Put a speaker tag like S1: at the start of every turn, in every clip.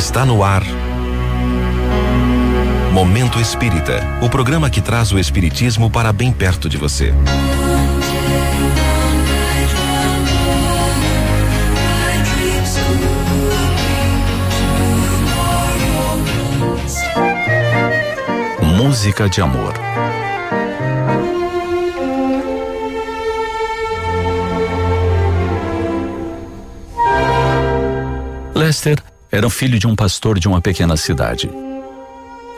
S1: Está no ar. Momento Espírita o programa que traz o Espiritismo para bem perto de você. Música de amor.
S2: Lester era filho de um pastor de uma pequena cidade.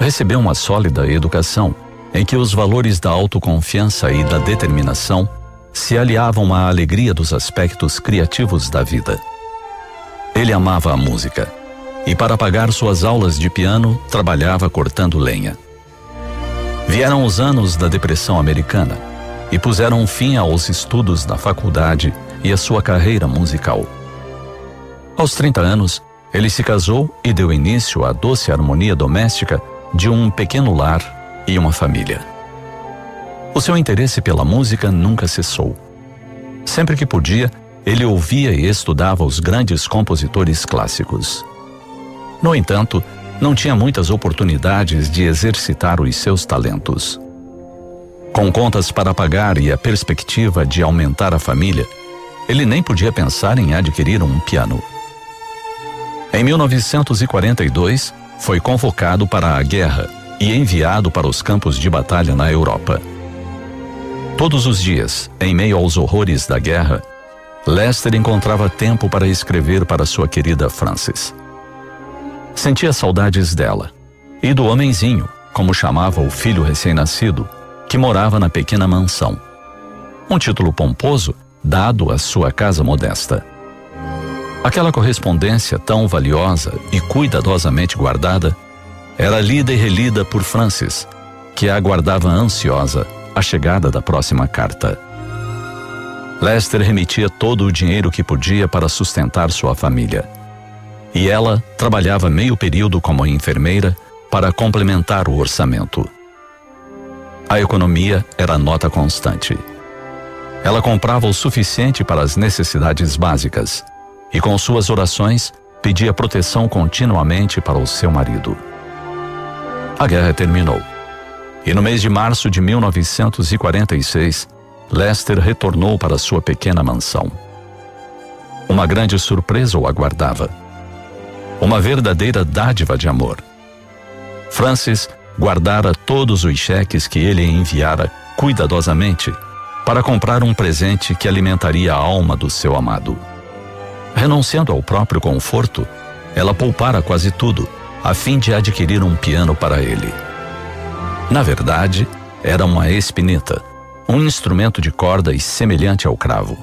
S2: Recebeu uma sólida educação em que os valores da autoconfiança e da determinação se aliavam à alegria dos aspectos criativos da vida. Ele amava a música e, para pagar suas aulas de piano, trabalhava cortando lenha. Vieram os anos da depressão americana e puseram fim aos estudos da faculdade e à sua carreira musical. Aos 30 anos, ele se casou e deu início à doce harmonia doméstica de um pequeno lar e uma família. O seu interesse pela música nunca cessou. Sempre que podia, ele ouvia e estudava os grandes compositores clássicos. No entanto, não tinha muitas oportunidades de exercitar os seus talentos. Com contas para pagar e a perspectiva de aumentar a família, ele nem podia pensar em adquirir um piano. Em 1942, foi convocado para a guerra e enviado para os campos de batalha na Europa. Todos os dias, em meio aos horrores da guerra, Lester encontrava tempo para escrever para sua querida Frances. Sentia saudades dela e do homenzinho, como chamava o filho recém-nascido, que morava na pequena mansão. Um título pomposo dado à sua casa modesta. Aquela correspondência tão valiosa e cuidadosamente guardada era lida e relida por Francis, que aguardava ansiosa a chegada da próxima carta. Lester remetia todo o dinheiro que podia para sustentar sua família. E ela trabalhava meio período como enfermeira para complementar o orçamento. A economia era nota constante. Ela comprava o suficiente para as necessidades básicas e com suas orações pedia proteção continuamente para o seu marido. A guerra terminou. E no mês de março de 1946, Lester retornou para sua pequena mansão. Uma grande surpresa o aguardava. Uma verdadeira dádiva de amor. Francis guardara todos os cheques que ele enviara cuidadosamente para comprar um presente que alimentaria a alma do seu amado. Renunciando ao próprio conforto, ela poupara quase tudo, a fim de adquirir um piano para ele. Na verdade, era uma espineta, um instrumento de corda e semelhante ao cravo.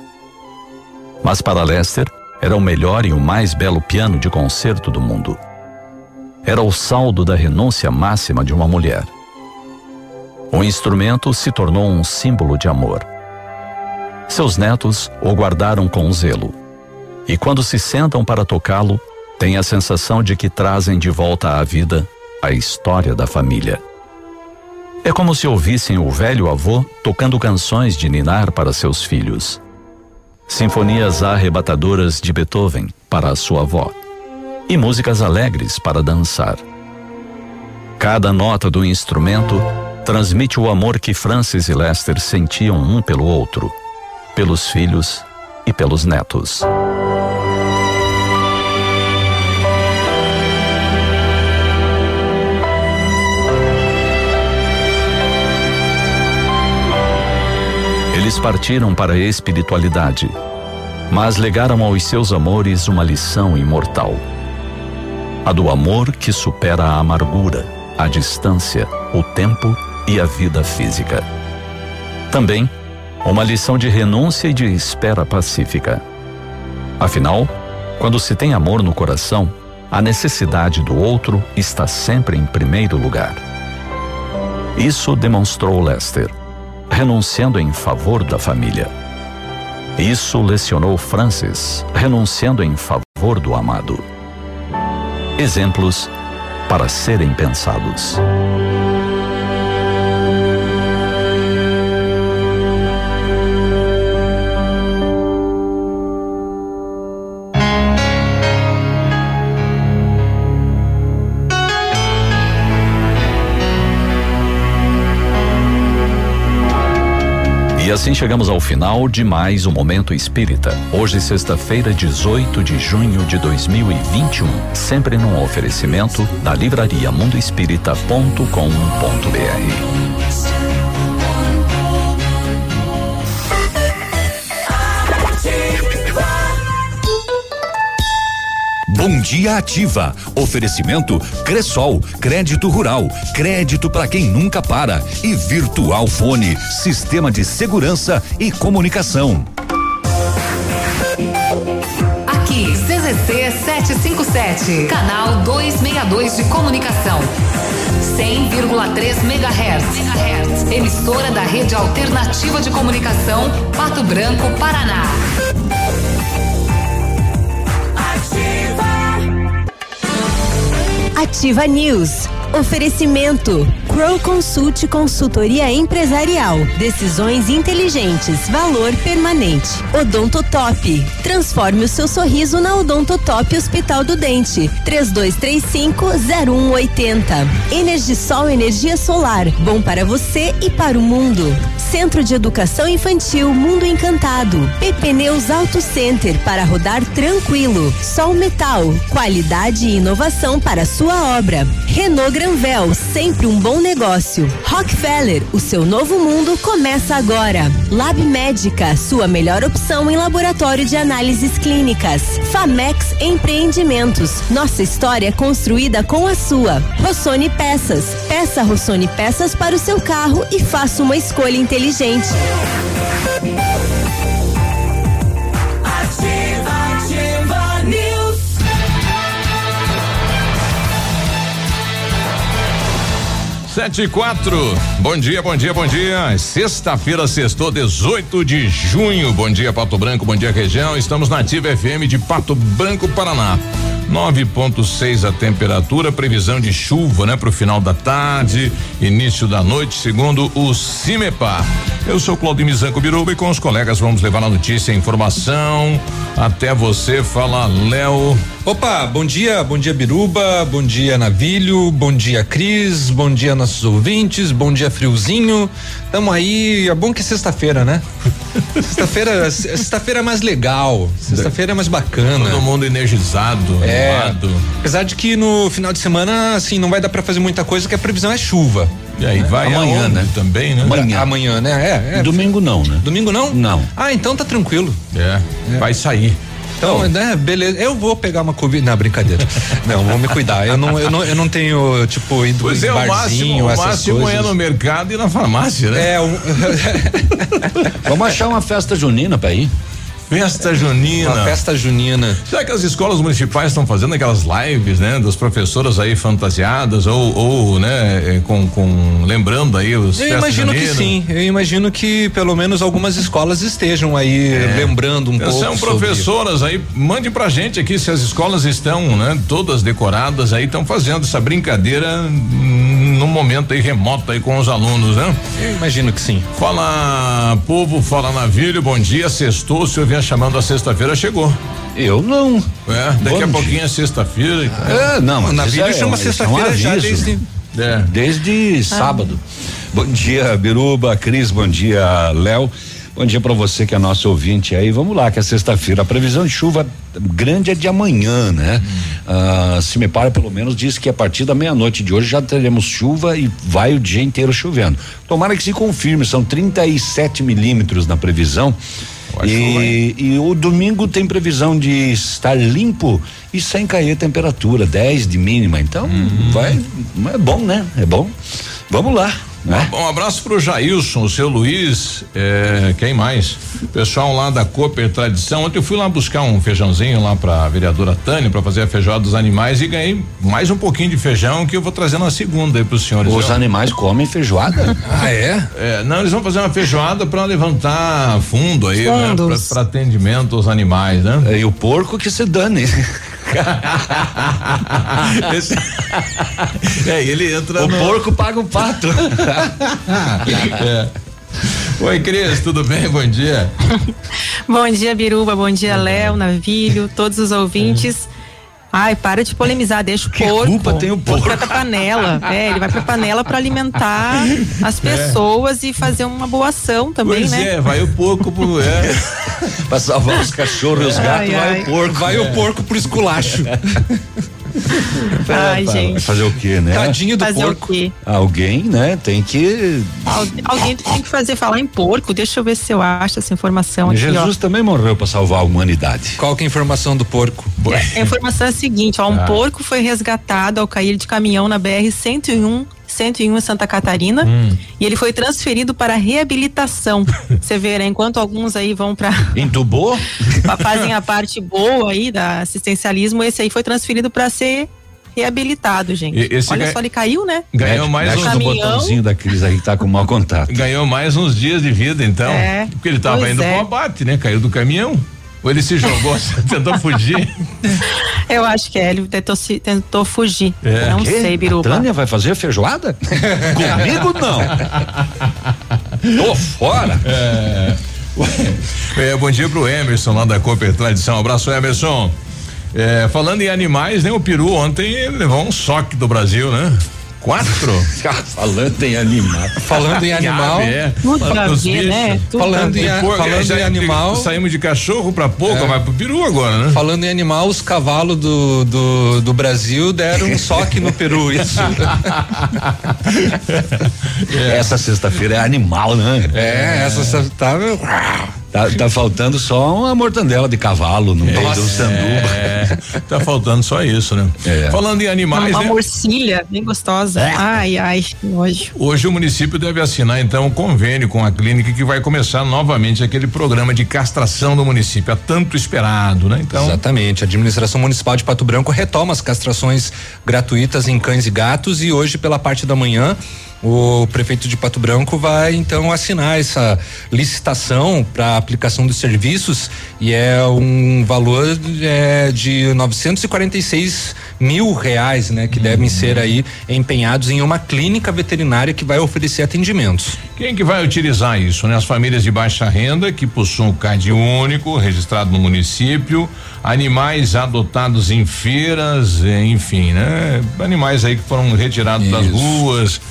S2: Mas para Lester, era o melhor e o mais belo piano de concerto do mundo. Era o saldo da renúncia máxima de uma mulher. O instrumento se tornou um símbolo de amor. Seus netos o guardaram com zelo e quando se sentam para tocá-lo, têm a sensação de que trazem de volta à vida a história da família. É como se ouvissem o velho avô tocando canções de ninar para seus filhos. Sinfonias arrebatadoras de Beethoven para a sua avó. E músicas alegres para dançar. Cada nota do instrumento transmite o amor que Francis e Lester sentiam um pelo outro, pelos filhos e pelos netos. Eles partiram para a espiritualidade, mas legaram aos seus amores uma lição imortal. A do amor que supera a amargura, a distância, o tempo e a vida física. Também, uma lição de renúncia e de espera pacífica. Afinal, quando se tem amor no coração, a necessidade do outro está sempre em primeiro lugar. Isso demonstrou Lester renunciando em favor da família. Isso lecionou Francis, renunciando em favor do amado. Exemplos para serem pensados. Assim chegamos ao final de mais um Momento Espírita. Hoje, sexta-feira, 18 de junho de 2021. Sempre num oferecimento da livraria mundoespírita.com.br.
S1: Bom Dia Ativa. Oferecimento Cressol, crédito rural, crédito para quem nunca para e Virtual Fone, sistema de segurança e comunicação.
S3: Aqui, CZC 757, canal 262 de comunicação. 100,3 MHz. Emissora da Rede Alternativa de Comunicação, Pato Branco, Paraná.
S4: Ativa News. Oferecimento Crow Consult Consultoria Empresarial. Decisões inteligentes. Valor permanente. Odontotop. Transforme o seu sorriso na Odontotop Hospital do Dente. 3235-0180. Energisol Energia Solar. Bom para você e para o mundo. Centro de Educação Infantil Mundo Encantado. PP Neus Auto Center para rodar tranquilo. Sol Metal. Qualidade e inovação para sua obra. Renault Granvel. Sempre um bom negócio. Rockefeller, o seu novo mundo começa agora. Lab Médica, sua melhor opção em laboratório de análises clínicas. Famex Empreendimentos, nossa história construída com a sua. Rossoni Peças, peça Rossoni Peças para o seu carro e faça uma escolha inteligente.
S5: Sete e quatro. Bom dia, bom dia, bom dia. Sexta-feira, sextou, 18 de junho. Bom dia, Pato Branco, bom dia, região. Estamos na Ativa FM de Pato Branco, Paraná. 9.6 a temperatura, previsão de chuva, né, para o final da tarde, início da noite, segundo o CIMEPAR. Eu sou Claudio Mizanco Biruba e com os colegas vamos levar a notícia e informação até você. Fala, Léo.
S6: Opa, bom dia, bom dia Biruba, bom dia Navilho, bom dia Cris, bom dia nossos ouvintes, bom dia Friozinho. Tamo aí, é bom que é sexta-feira, né? sexta-feira, sexta-feira é mais legal, sexta-feira é mais bacana.
S5: Todo mundo energizado,
S6: é, animado. Apesar de que no final de semana, assim, não vai dar para fazer muita coisa, que a previsão é chuva.
S5: E aí, vai amanhã, né? Também, né?
S6: Amanhã. amanhã, né? É,
S5: é. Domingo não, né?
S6: Domingo não?
S5: Não.
S6: Ah, então tá tranquilo.
S5: É, é. vai sair.
S6: Então, né, beleza. Eu vou pegar uma Covid. Não, brincadeira. não, vou me cuidar. Eu não, eu não, eu não tenho, tipo, indo
S5: pois é, barzinho, o máximo, o máximo é no mercado e na farmácia, né?
S6: É. Um...
S5: Vamos achar uma festa junina pra ir. Festa junina.
S6: Uma festa junina.
S5: Será que as escolas municipais estão fazendo aquelas lives, né? Das professoras aí fantasiadas ou, ou né? Eh, com, com lembrando aí os
S6: Eu imagino junina. que sim. Eu imagino que pelo menos algumas escolas estejam aí é. lembrando um pouco.
S5: São professoras sobre... aí, mande pra gente aqui se as escolas estão, né? Todas decoradas aí, estão fazendo essa brincadeira no momento aí remoto aí com os alunos, né?
S6: Eu imagino que sim.
S5: Fala povo, fala navilho, bom dia, sextou, se eu vinha chamando a sexta-feira, chegou.
S6: Eu não.
S5: É, daqui Bom a pouquinho é sexta-feira.
S6: É, não, mas o navio é, chama sexta-feira é um já desde,
S5: é. desde ah. sábado.
S6: Bom dia, Biruba, Cris, bom dia, Léo. Bom dia para você que é nosso ouvinte aí. Vamos lá, que é sexta-feira. A previsão de chuva grande é de amanhã, né? Hum. Uh, se me para, pelo menos diz que a partir da meia-noite de hoje já teremos chuva e vai o dia inteiro chovendo. Tomara que se confirme, são 37 milímetros na previsão. E, e, o domingo tem previsão de estar limpo e sem cair temperatura, 10 de mínima. Então, uhum. vai. É bom, né? É bom. Vamos lá. Né?
S5: Um, abraço pro Jailson, o seu Luiz, é, quem mais? Pessoal lá da Cooper Tradição. Ontem eu fui lá buscar um feijãozinho lá pra vereadora Tânia para fazer a feijoada dos animais e ganhei mais um pouquinho de feijão que eu vou trazer na segunda aí pros senhores.
S6: Os animais comem feijoada?
S5: ah, é? é? Não, eles vão fazer uma feijoada para levantar fundo aí, né? Pra, atendimento aos animais, né?
S6: É, e o porco que se dane.
S5: Esse, é, ele entra.
S6: O no... porco paga o pato.
S5: É. Oi, Cris, tudo bem? Bom dia.
S7: bom dia, Biruba. Bom dia, Léo, Navilho, todos os ouvintes. Ai, para de polemizar, deixa o
S6: Que
S7: porco.
S6: culpa tem o porco?
S7: Vai pra panela. É, ele vai pra panela pra alimentar as pessoas e fazer uma boa ação também,
S5: pois
S7: né?
S5: é, vai o porco pro. É.
S6: Pra salvar os cachorros e os
S7: Ai,
S6: gatos, vai
S7: ai.
S6: o porco.
S8: Vai o porco pro esculacho.
S7: Ai,
S6: Vai
S7: gente.
S6: fazer o quê, né?
S8: Tadinho do
S7: Fazer
S8: porco.
S7: o quê?
S6: Alguém, né, tem que.
S7: Al- alguém tem que fazer falar em porco. Deixa eu ver se eu acho essa informação aqui,
S6: Jesus também morreu pra salvar a humanidade.
S8: Qual que é a informação do porco?
S7: ó. A informação é a seguinte, ó, um
S5: Ah.
S7: porco foi resgatado ao cair de caminhão na BR 101 101 em Santa Catarina
S5: Hum.
S7: e ele foi transferido para reabilitação. Você vê, né? Enquanto alguns aí vão para
S6: Entubou?
S7: fazem a parte boa aí da assistencialismo, esse aí foi transferido para ser reabilitado, gente.
S5: Esse
S7: Olha só, ele caiu, né?
S5: Ganhou mais uns.
S6: botãozinho da Cris aí que tá com mau contato.
S5: Ganhou mais uns dias de vida, então.
S7: É,
S5: Porque ele tava
S7: pois
S5: indo
S7: é.
S5: pro abate, né? Caiu do caminhão. Ou ele se jogou, tentou fugir.
S7: Eu acho que é, ele tentou, se- tentou fugir.
S5: É.
S7: Não
S6: Quê?
S7: sei,
S6: A
S7: Biruba.
S6: Tânia vai fazer feijoada? Comigo não. Tô fora.
S5: É, bom dia pro Emerson lá da Cooper Tradição. Abraço, Emerson. É, falando em animais, né? O peru ontem levou um soque do Brasil, né? Quatro?
S6: Falando em animal.
S8: Falando em animal.
S5: É.
S7: Tudo a
S5: Os
S7: ver, né? Tudo
S8: Falando em
S7: ver.
S8: a- falando
S5: já
S8: em animal.
S5: Saímos de cachorro pra pouco,
S8: É.
S5: vai pro peru agora, né?
S8: Falando em animal, os cavalos do, do, do Brasil deram um soque no Peru. Isso.
S6: Essa sexta-feira é animal, né?
S8: É, essa tá.
S6: Tá, tá faltando só uma mortandela de cavalo no meio do sanduba.
S5: É, tá faltando só isso, né?
S6: É.
S5: Falando em animais,
S7: Uma
S5: né?
S7: morcilha bem gostosa. Ai, ai, que nojo.
S5: Hoje o município deve assinar então um convênio com a clínica que vai começar novamente aquele programa de castração do município, há tanto esperado, né? Então,
S8: Exatamente. A administração municipal de Pato Branco retoma as castrações gratuitas em cães e gatos e hoje, pela parte da manhã, o prefeito de Pato Branco vai então assinar essa licitação para aplicação dos serviços e é um valor é, de 946 mil reais, né, que devem ser aí empenhados em uma clínica veterinária que vai oferecer atendimentos.
S5: quem que vai utilizar isso, né? As famílias de baixa renda que possuem o CAD único, registrado no município, animais adotados em feiras, eh, enfim, né? Animais aí que foram retirados das
S8: Isso.
S5: ruas.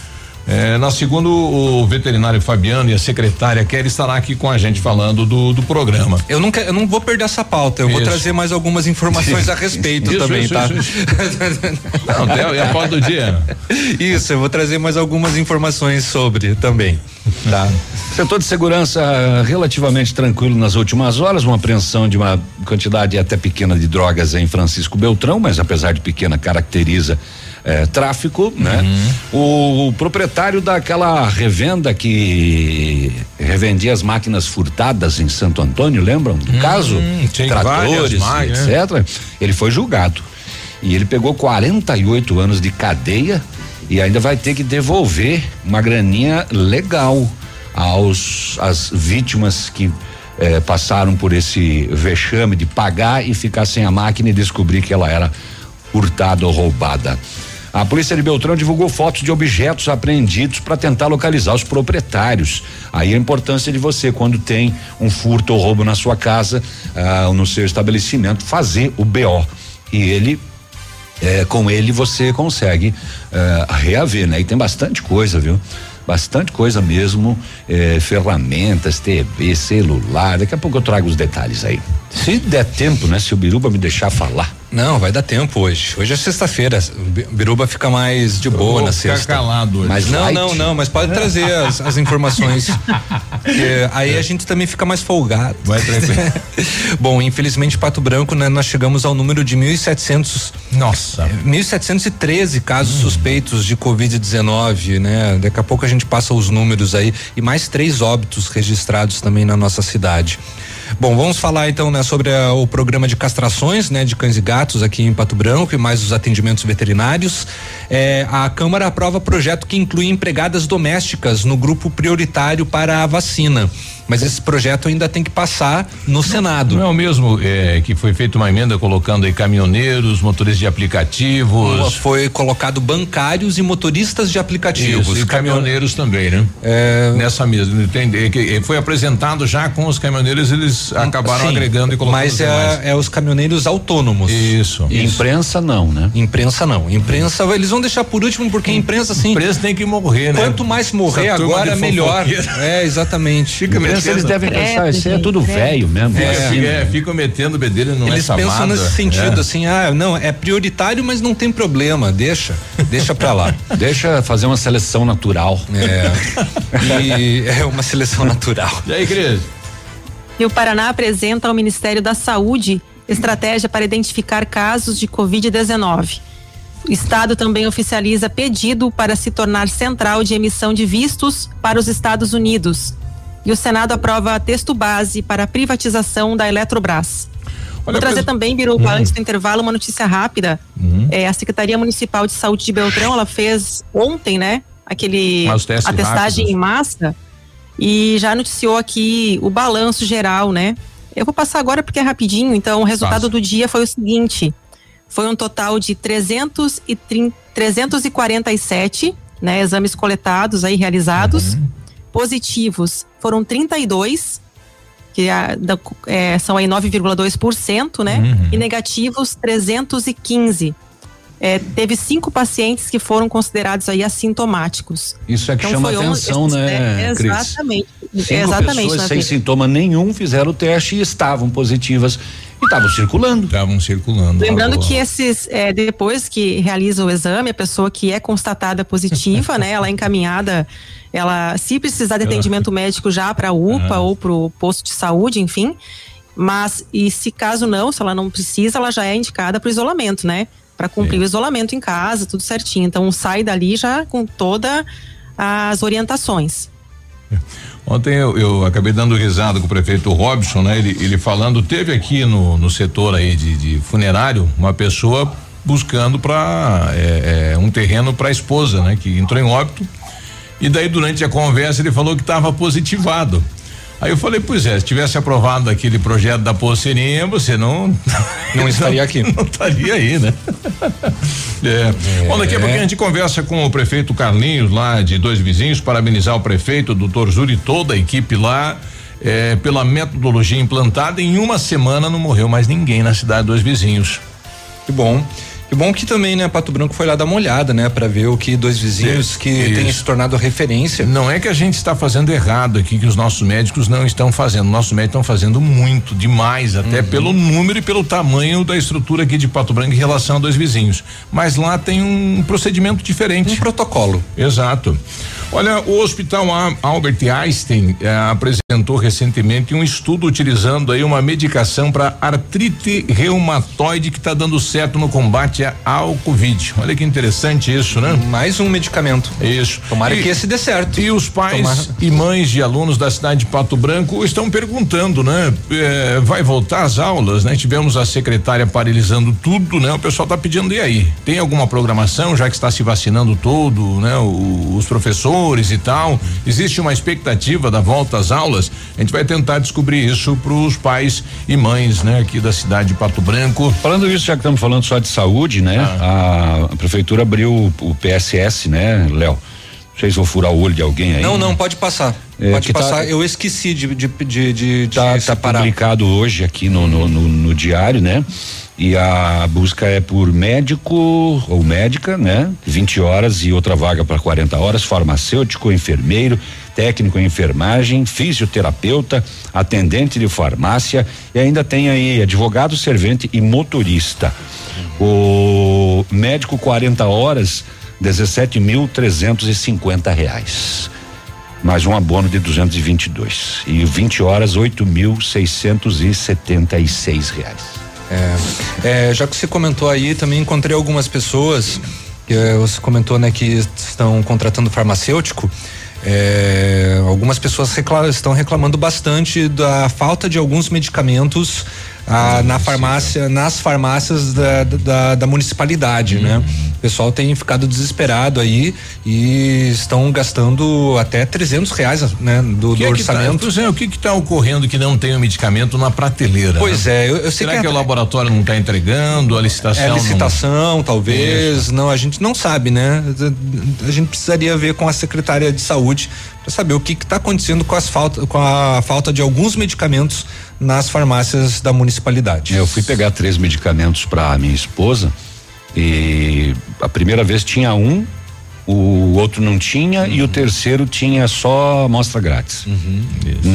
S5: É, na segunda, o veterinário Fabiano e a secretária Kelly estará aqui com a gente falando do, do programa.
S8: Eu não, quero- eu não vou perder essa pauta, eu vou
S5: Isso.
S8: trazer mais algumas informações a respeito
S5: Isso,
S8: também,
S5: isso,
S8: tá?
S5: isso, Não, é a pauta do dia.
S8: Isso, eu vou trazer mais algumas informações sobre também, tá?
S6: Setor de segurança relativamente tranquilo nas últimas horas, uma apreensão de uma quantidade até pequena de drogas em Francisco Beltrão, mas apesar de pequena caracteriza eh, tráfico, né? O, proprietário daquela revenda que revendia as máquinas furtadas em Santo Antônio, lembram do caso?
S5: tem várias máquinas, né?
S6: etc. Ele foi julgado e ele pegou 48 anos de cadeia e ainda vai ter que devolver uma graninha legal aos as vítimas que eh, passaram por esse vexame de pagar e ficar sem a máquina e descobrir que ela era hurtada ou roubada. A polícia de Beltrão divulgou fotos de objetos apreendidos para tentar localizar os proprietários. Aí a importância de você, quando tem um furto ou roubo na sua casa, ah, no seu estabelecimento, fazer o BO. E ele é, com ele você consegue é, reaver, né? E tem bastante coisa, viu? Bastante coisa mesmo, é, ferramentas, TV, celular. Daqui a pouco eu trago os detalhes aí. Se der tempo, né? Se o Biruba me deixar falar.
S8: Não, vai dar tempo hoje. Hoje é sexta-feira. Biruba fica mais de boa
S5: Vou
S8: na
S5: ficar
S8: sexta.
S5: calado hoje.
S6: Mas
S8: Não,
S6: light?
S8: não, não, mas pode trazer as, as informações. Aí a gente também fica mais folgado.
S5: Vai tranquilo.
S8: Bom, infelizmente, Pato Branco, né, nós chegamos ao número de 1.700
S5: Nossa.
S8: 1.713 casos suspeitos de Covid-19, né? Daqui a pouco a gente passa os números aí e mais três óbitos registrados também na nossa cidade. Bom, vamos falar então né, sobre a- o programa de castrações, né, de cães e gatos aqui em Pato Branco e mais os atendimentos veterinários. É, a Câmara aprova projeto que inclui empregadas domésticas no grupo prioritário para a vacina. Mas esse projeto ainda tem que passar no Senado.
S5: Não é o mesmo é, que foi feita uma emenda colocando aí caminhoneiros, motoristas de aplicativos.
S8: Foi colocado bancários e motoristas de aplicativos.
S5: Isso, e caminhoneiros também, né?
S8: É,
S5: Nessa mesma, entende? Que foi apresentado já com os caminhoneiros, eles acabaram
S8: sim,
S5: agregando e colocando.
S8: Mas é, é os caminhoneiros autônomos.
S5: Isso.
S6: E imprensa não, né?
S8: Imprensa não. Imprensa, eles vão deixar por último, porque a imprensa, assim.
S5: Imprensa tem que morrer, né?
S8: Quanto mais morrer
S5: Essa
S8: agora, melhor. É, exatamente.
S5: Fica
S6: Imprensa, eles devem pensar, isso aí é tudo velho mesmo.
S5: É,
S6: assim,
S5: fica, é, ficam metendo bedelho no
S8: Eles
S5: essa
S8: pensam nesse sentido,
S5: É.
S8: assim, ah, não, é prioritário, mas não tem problema, deixa, deixa pra lá.
S6: Deixa fazer uma seleção natural.
S8: É. E é uma seleção natural.
S5: E aí, Cris?
S7: E o Paraná apresenta ao Ministério da Saúde estratégia para identificar casos de Covid-19. O Estado também oficializa pedido para se tornar central de emissão de vistos para os Estados Unidos. E o Senado aprova texto base para a privatização da Eletrobras.
S5: Olha,
S7: Vou trazer
S5: pres-
S7: também, Biruba, antes do intervalo, uma notícia rápida. É, a Secretaria Municipal de Saúde de Beltrão, ela fez ontem, né? Aquele a testagem
S5: rápidos.
S7: em massa e já noticiou aqui o balanço geral, né? Eu vou passar agora porque é rapidinho, então o resultado
S5: Passa.
S7: do dia foi o seguinte: foi um total de 330, 347 né, exames coletados aí realizados.
S5: Uhum.
S7: Positivos foram 32, que é, da- é, são aí 9,2%, né?
S5: Uhum.
S7: E negativos 315. É, teve cinco pacientes que foram considerados aí assintomáticos.
S6: Isso é que
S7: Então
S6: chama atenção,
S7: esses-
S6: né,
S7: é,
S6: Cris?
S7: Exatamente.
S6: Cinco
S7: exatamente.
S6: pessoas sem
S7: Nathalie.
S6: sintoma nenhum fizeram o teste e estavam positivas e estavam circulando.
S5: Estavam circulando.
S7: Lembrando que esses, é, depois que realiza o exame, a pessoa que é constatada positiva, né, ela é encaminhada, ela, se precisar de atendimento médico já para a UPA ou para o posto de saúde, enfim. Mas, e se caso não, se ela não precisa, ela já é indicada para o isolamento, né? Para cumprir o isolamento em casa, tudo certinho. Então, sai dali já com todas as orientações.
S5: Ontem eu, eu acabei dando risada com o prefeito Robson, né? Ele, ele falando, teve aqui no, no setor aí de, de funerário uma pessoa buscando para um terreno para a esposa, né? Que entrou em óbito. E daí durante a conversa ele falou que estava positivado. Aí eu falei, pois é, se tivesse aprovado aquele projeto da pulseirinha, você não
S8: Não estaria aqui.
S5: não estaria aí, né? é. Bom, daqui a pouquinho a gente conversa com o prefeito Carlinhos lá de Dois Vizinhos, parabenizar o prefeito, o doutor Zuri e toda a equipe lá. é, pela metodologia implantada, em uma semana não morreu mais ninguém na cidade Dois Vizinhos.
S8: Que bom. Que bom que também, né, Pato Branco foi lá dar uma olhada, né, para ver o que dois vizinhos que
S5: Isso.
S8: têm se tornado referência.
S5: Não é que a gente está fazendo errado aqui, que os nossos médicos não estão fazendo. Nossos médicos estão fazendo muito, demais, até pelo número e pelo tamanho da estrutura aqui de Pato Branco em relação a dois vizinhos. Mas lá tem um procedimento diferente.
S8: Um protocolo.
S5: Exato. Olha, o Hospital Al- Albert Einstein eh, apresentou recentemente um estudo utilizando aí uma medicação para artrite reumatoide que está dando certo no combate ao Covid. Olha que interessante isso, né?
S8: Mais um medicamento.
S5: Isso.
S8: Tomara
S5: E-
S8: que esse dê certo.
S5: e os pais
S8: Tomara.
S5: e mães de alunos da cidade de Pato Branco estão perguntando, né? Eh, vai voltar às aulas, né? Tivemos a secretária paralisando tudo, né? O pessoal está pedindo, e aí? Tem alguma programação, já que está se vacinando todo, né? O- os professores e tal? Existe uma expectativa da volta às aulas? A gente vai tentar descobrir isso para os pais e mães, né? Aqui da cidade de Pato Branco.
S6: Falando isso, já que estamos falando só de saúde, né? A, a prefeitura abriu o, PSS, né, Léo? Não sei se vou furar o olho de alguém aí.
S8: Não, não, pode passar.
S6: É,
S8: pode
S6: tá-
S8: passar. Eu esqueci de, de, de, de, de
S6: Tá, tá publicado hoje aqui no, no, no- no diário, né? E a busca é por médico ou médica, né? 20 horas e outra vaga para 40 horas, farmacêutico, enfermeiro, técnico em enfermagem, fisioterapeuta, atendente de farmácia e ainda tem aí advogado, servente e motorista. O médico 40 horas, 17.350 reais mais um abono de 222 e 20 horas 8.676 reais.
S8: É, já que você comentou aí, também encontrei algumas pessoas que eh, você comentou, né, que estão contratando farmacêutico. É, algumas pessoas estão reclamando bastante da falta de alguns medicamentos ah, na farmácia, nas farmácias da, da, da municipalidade, né? O pessoal tem ficado desesperado aí e estão gastando até 300 reais, né, do,
S5: que
S8: do
S5: é
S8: orçamento.
S5: Que tá, o que está ocorrendo que não tem o medicamento na prateleira?
S8: Pois
S5: né?
S8: é, eu, eu sei
S5: Será
S8: que,
S5: que o laboratório não está entregando a licitação?
S8: É a licitação, não... talvez. Isso. Não, a gente não sabe, né? A gente precisaria ver com a secretária de saúde para saber o que está acontecendo com as falta, com a falta de alguns medicamentos nas farmácias da municipalidade.
S6: Eu fui pegar três medicamentos para minha esposa e a primeira vez tinha um, o outro não tinha uhum. e o uhum. terceiro tinha só amostra grátis. Uhum,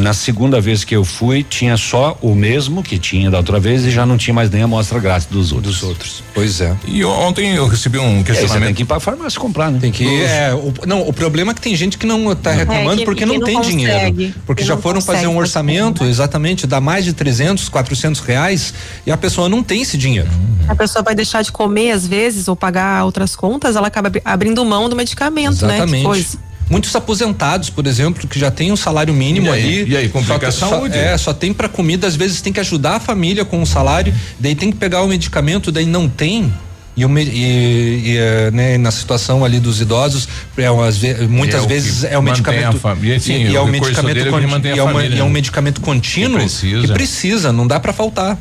S6: Na segunda vez que eu fui, tinha só o mesmo que tinha da outra vez e já não tinha mais nem amostra grátis dos outros.
S8: Dos outros. Pois é.
S5: E ontem eu recebi um questionamento. É,
S6: tem que ir pra farmácia comprar, né?
S8: Tem que ir. É, o, não, o problema é que tem gente que não tá reclamando é, que, porque que não, não, tem consegue, dinheiro. Porque já foram fazer um orçamento, exatamente, dá mais de 300, 400 reais e a pessoa não tem esse dinheiro.
S7: A pessoa vai deixar de comer às vezes ou pagar outras contas, ela acaba abrindo mão do medicamento,
S8: né? Exatamente. né? Muitos aposentados, por exemplo, que já tem um salário mínimo
S5: e
S8: aí,
S5: ali. E aí, complica
S8: só,
S5: a saúde.
S8: É, só tem para comida, às vezes tem que ajudar a família com o salário, daí tem que pegar o medicamento, daí não tem. E, e, e é, né, na situação ali dos idosos, é, umas, muitas é vezes é o medicamento.
S5: Família, sim,
S8: e, é o medicamento é contínuo, e, é uma, e é um medicamento contínuo que precisa, que precisa não dá para faltar.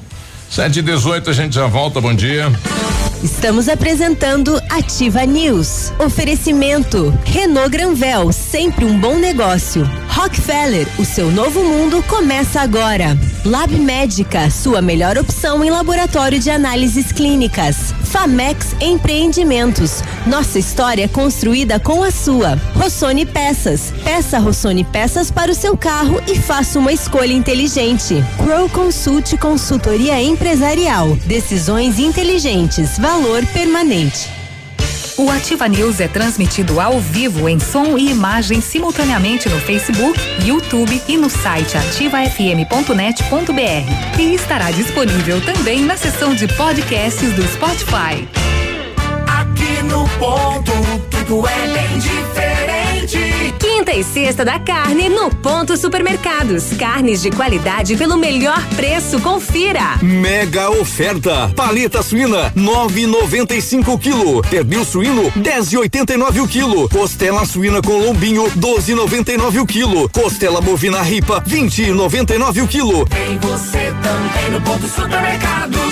S5: 7 e 18 a gente já volta, bom dia.
S4: Estamos apresentando Ativa News. Oferecimento Renault Granvel, sempre um bom negócio. Rockefeller, o seu novo mundo começa agora. Lab Médica, sua melhor opção em laboratório de análises clínicas. Famex Empreendimentos, nossa história construída com a sua. Rossoni Peças, peça Rossoni Peças para o seu carro e faça uma escolha inteligente. Crow Consult Consultoria Empresarial, decisões inteligentes valor permanente.
S9: O Ativa News é transmitido ao vivo em som e imagem simultaneamente no Facebook, YouTube e no site ativafm.net.br. E estará disponível também na seção de podcasts do Spotify.
S10: Aqui no ponto, tudo é bem diferente.
S11: Quinta e sexta da carne no Ponto Supermercados. Carnes de qualidade pelo melhor preço. Confira.
S12: Mega oferta. Paleta suína 9,95 quilo. Pernil suíno 10,89 o quilo. Costela suína com lombinho 12,99 o quilo. Costela bovina ripa 20,99 o quilo.
S10: Tem você também no Ponto Supermercados.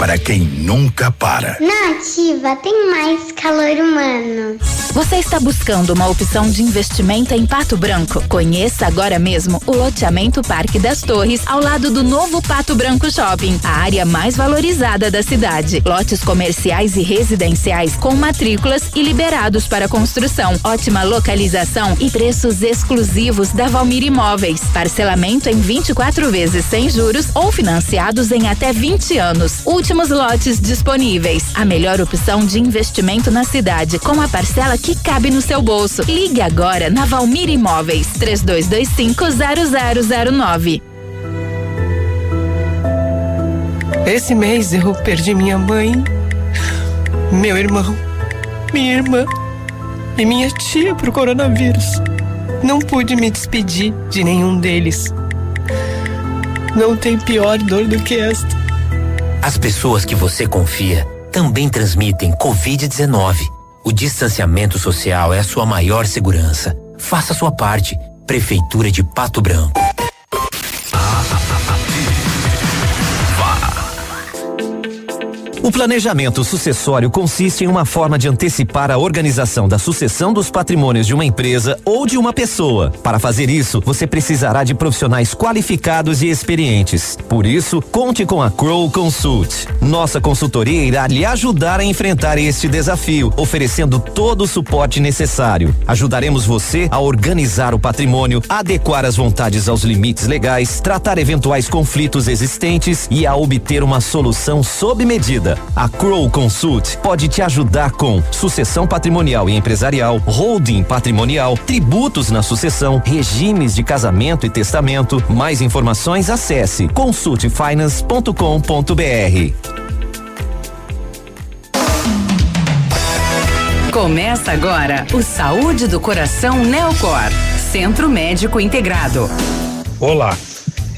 S13: para quem nunca para.
S14: Na Ativa tem mais calor humano.
S15: Você está buscando uma opção de investimento em Pato Branco? Conheça agora mesmo o loteamento Parque das Torres, ao lado do novo Pato Branco Shopping, a área mais valorizada da cidade. Lotes comerciais e residenciais com matrículas e liberados para construção. Ótima localização e preços exclusivos da Valmir Imóveis. Parcelamento em 24 vezes sem juros ou financiados em até 20 anos. Último últimos lotes disponíveis. A melhor opção de investimento na cidade, com a parcela que cabe no seu bolso. Ligue agora na Valmir Imóveis, 32250009.
S16: Esse mês eu perdi minha mãe, meu irmão, minha irmã e minha tia pro coronavírus. Não pude me despedir de nenhum deles. Não tem pior dor do que esta.
S17: As pessoas que você confia também transmitem Covid-19. O distanciamento social é a sua maior segurança. Faça a sua parte. Prefeitura de Pato Branco.
S18: O planejamento sucessório consiste em uma forma de antecipar a organização da sucessão dos patrimônios de uma empresa ou de uma pessoa. Para fazer isso, você precisará de profissionais qualificados e experientes. Por isso, conte com a Crow Consult. Nossa consultoria irá lhe ajudar a enfrentar este desafio, oferecendo todo o suporte necessário. Ajudaremos você a organizar o patrimônio, adequar as vontades aos limites legais, tratar eventuais conflitos existentes e a obter uma solução sob medida. A Crow Consult pode te ajudar com sucessão patrimonial e empresarial, holding patrimonial, tributos na sucessão, regimes de casamento e testamento. Mais informações acesse consultfinance.com.br.
S9: Começa agora o Saúde do Coração Neocor, Centro Médico Integrado.
S19: Olá,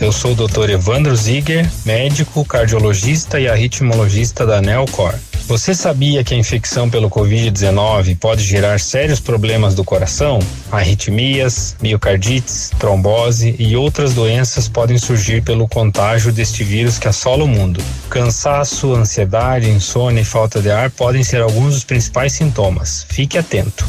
S19: eu sou o Dr. Evandro Ziger, médico, cardiologista e arritmologista da Neocor. Você sabia que a infecção pelo Covid-19 pode gerar sérios problemas do coração? Arritmias, miocardites, trombose e outras doenças podem surgir pelo contágio deste vírus que assola o mundo. Cansaço, ansiedade, insônia e falta de ar podem ser alguns dos principais sintomas. Fique atento.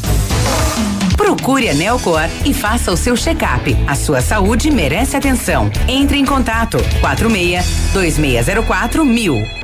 S9: Procure a Nelcor e faça o seu check-up. A sua saúde merece atenção. Entre em contato 46 2604 mil.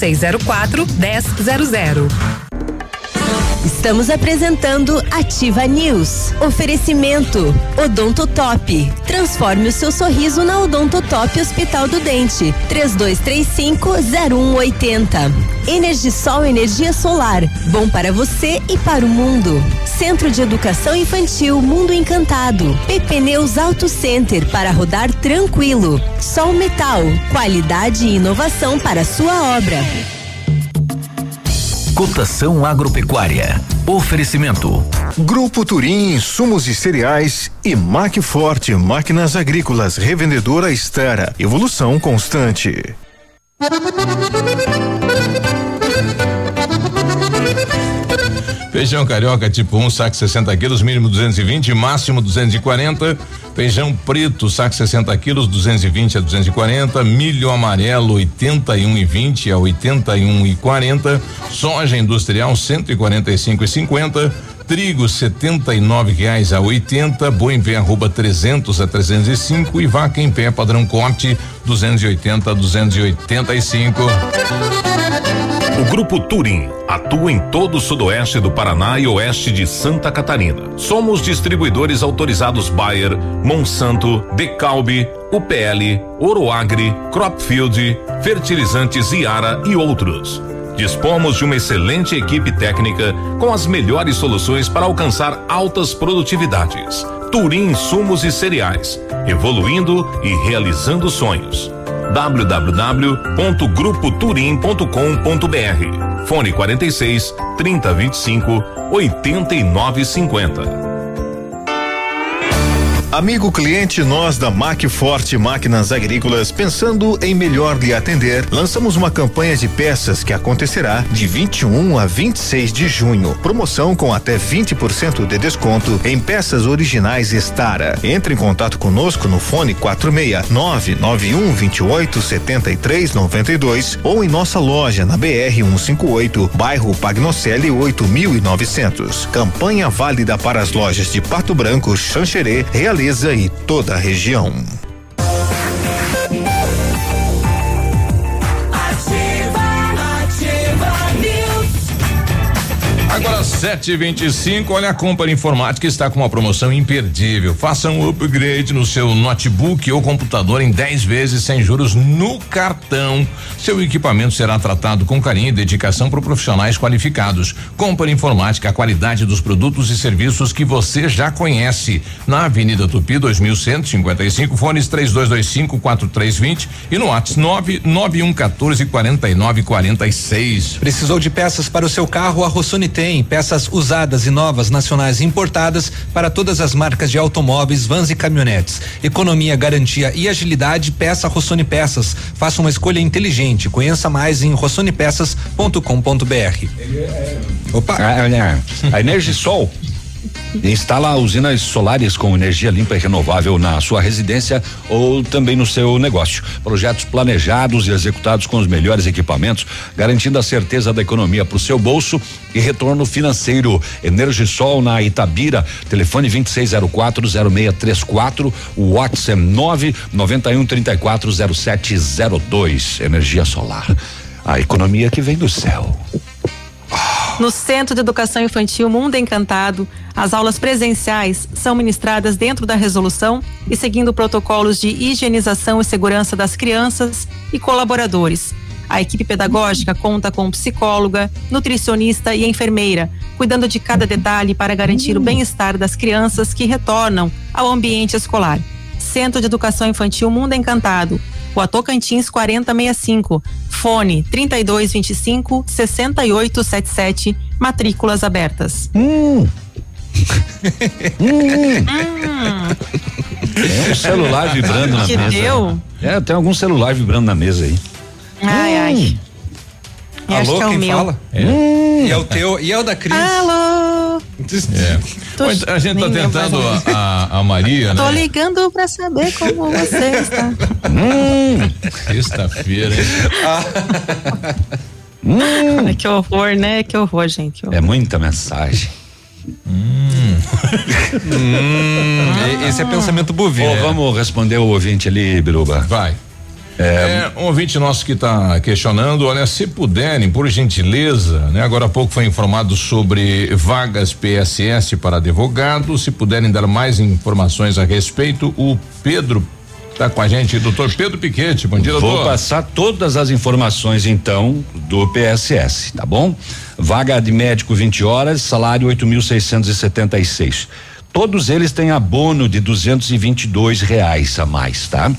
S9: 2604 1000.
S4: Estamos apresentando Ativa News. Oferecimento Odonto Top. Transforme o seu sorriso na Odonto Top Hospital do Dente. 3235-0180. Energisol energia solar. Bom para você e para o mundo. Centro de Educação Infantil Mundo Encantado. PP Neus Auto Center para rodar tranquilo. Sol Metal. Qualidade e inovação para sua obra.
S20: Cotação agropecuária. Oferecimento.
S21: Grupo Turim, insumos e cereais e Macforte, máquinas agrícolas, revendedora Estera. Evolução constante.
S5: Feijão carioca tipo 1, um, saco 60 quilos, mínimo 220, máximo 240. Feijão preto, saco 60 quilos, 220 a 240. Milho amarelo, 81 e 20 a 81 e 40. Soja industrial, 145 e 50 trigo setenta e nove reais a oitenta, boi em pé arroba trezentos a trezentos e cinco e vaca em pé padrão corte duzentos e oitenta a duzentos e oitenta e cinco.
S20: O Grupo Turim atua em todo o sudoeste do Paraná e oeste de Santa Catarina. Somos distribuidores autorizados Bayer, Monsanto, Decalbe, UPL, Oroagri, Cropfield, Fertilizantes Iara e outros. Dispomos de uma excelente equipe técnica com as melhores soluções para alcançar altas produtividades. Turim Insumos e Cereais, evoluindo e realizando sonhos www.grupoturim.com.br. Fone 46 3025 8950.
S21: Amigo cliente, nós da Mac Forte Máquinas Agrícolas, pensando em melhor lhe atender, lançamos uma campanha de peças que acontecerá de 21 a 26 de junho. Promoção com até 20% de desconto em peças originais Estara. Entre em contato conosco no fone 46 991 28 73 92 ou em nossa loja na BR 158, bairro Pagnocelli 8900. Campanha válida para as lojas de Pato Branco, Xanxerê, Realiza e toda a região.
S5: Agora 725, olha a Company Informática está com uma promoção imperdível. Faça um upgrade no seu notebook ou computador em 10 vezes sem juros no cartão. Seu equipamento será tratado com carinho e dedicação por profissionais qualificados. Company Informática, a qualidade dos produtos e serviços que você já conhece. Na Avenida Tupi 2155, fones 3225 4320 e no WhatsApp 99114 4946.
S8: Precisou de peças para o seu carro? A Rossoni tem tem peças usadas e novas nacionais importadas para todas as marcas de automóveis, vans e caminhonetes. Economia, garantia e agilidade, peça Rossoni Peças. Faça uma escolha inteligente. Conheça mais em rossonepeças.com.br.
S6: Opa, a, a Energisol Instala usinas solares com energia limpa e renovável na sua residência ou também no seu negócio. Projetos planejados e executados com os melhores equipamentos, garantindo a certeza da economia para o seu bolso e retorno financeiro. Energisol na Itabira, telefone 26040634, o WhatsApp 991340702. Energia solar. A economia que vem do céu.
S7: No Centro de Educação Infantil Mundo Encantado, as aulas presenciais são ministradas dentro da resolução e seguindo protocolos de higienização e segurança das crianças e colaboradores. A equipe pedagógica conta com psicóloga, nutricionista e enfermeira, cuidando de cada detalhe para garantir o bem-estar das crianças que retornam ao ambiente escolar. Centro de Educação Infantil Mundo Encantado, Rua Tocantins 4065, fone 3225 6877, matrículas abertas.
S6: Hum. Tem um celular vibrando na
S7: Que
S6: mesa.
S7: deu?
S6: É, tem algum celular vibrando na mesa aí.
S7: Ai, ai. Eu
S8: Alô,
S7: que é o
S8: quem
S7: meu.
S8: fala?
S6: Hum.
S8: E é o teu, e é o da Cris.
S7: Alô?
S5: É. A gente tá tentando a, a, a Maria,
S7: Tô
S5: né?
S7: ligando pra saber como você está.
S5: Hum, Sexta-feira, hein?
S7: Ai, que horror, né? Que horror, gente. que horror.
S6: É muita mensagem.
S8: Hum, e- esse é pensamento bovino.
S6: Vamos responder o ouvinte ali, Biruba.
S5: Vai. É, um ouvinte nosso que está questionando, olha, se puderem, por gentileza, né? Agora há pouco foi informado sobre vagas PSS para advogado, se puderem dar mais informações a respeito, o Pedro está com a gente, doutor Pedro Piquete, bom dia, doutor.
S6: Vou passar todas as informações então do PSS, tá bom? Vaga de médico 20 horas, salário 8.676. Todos eles têm abono de 222 reais a mais, tá?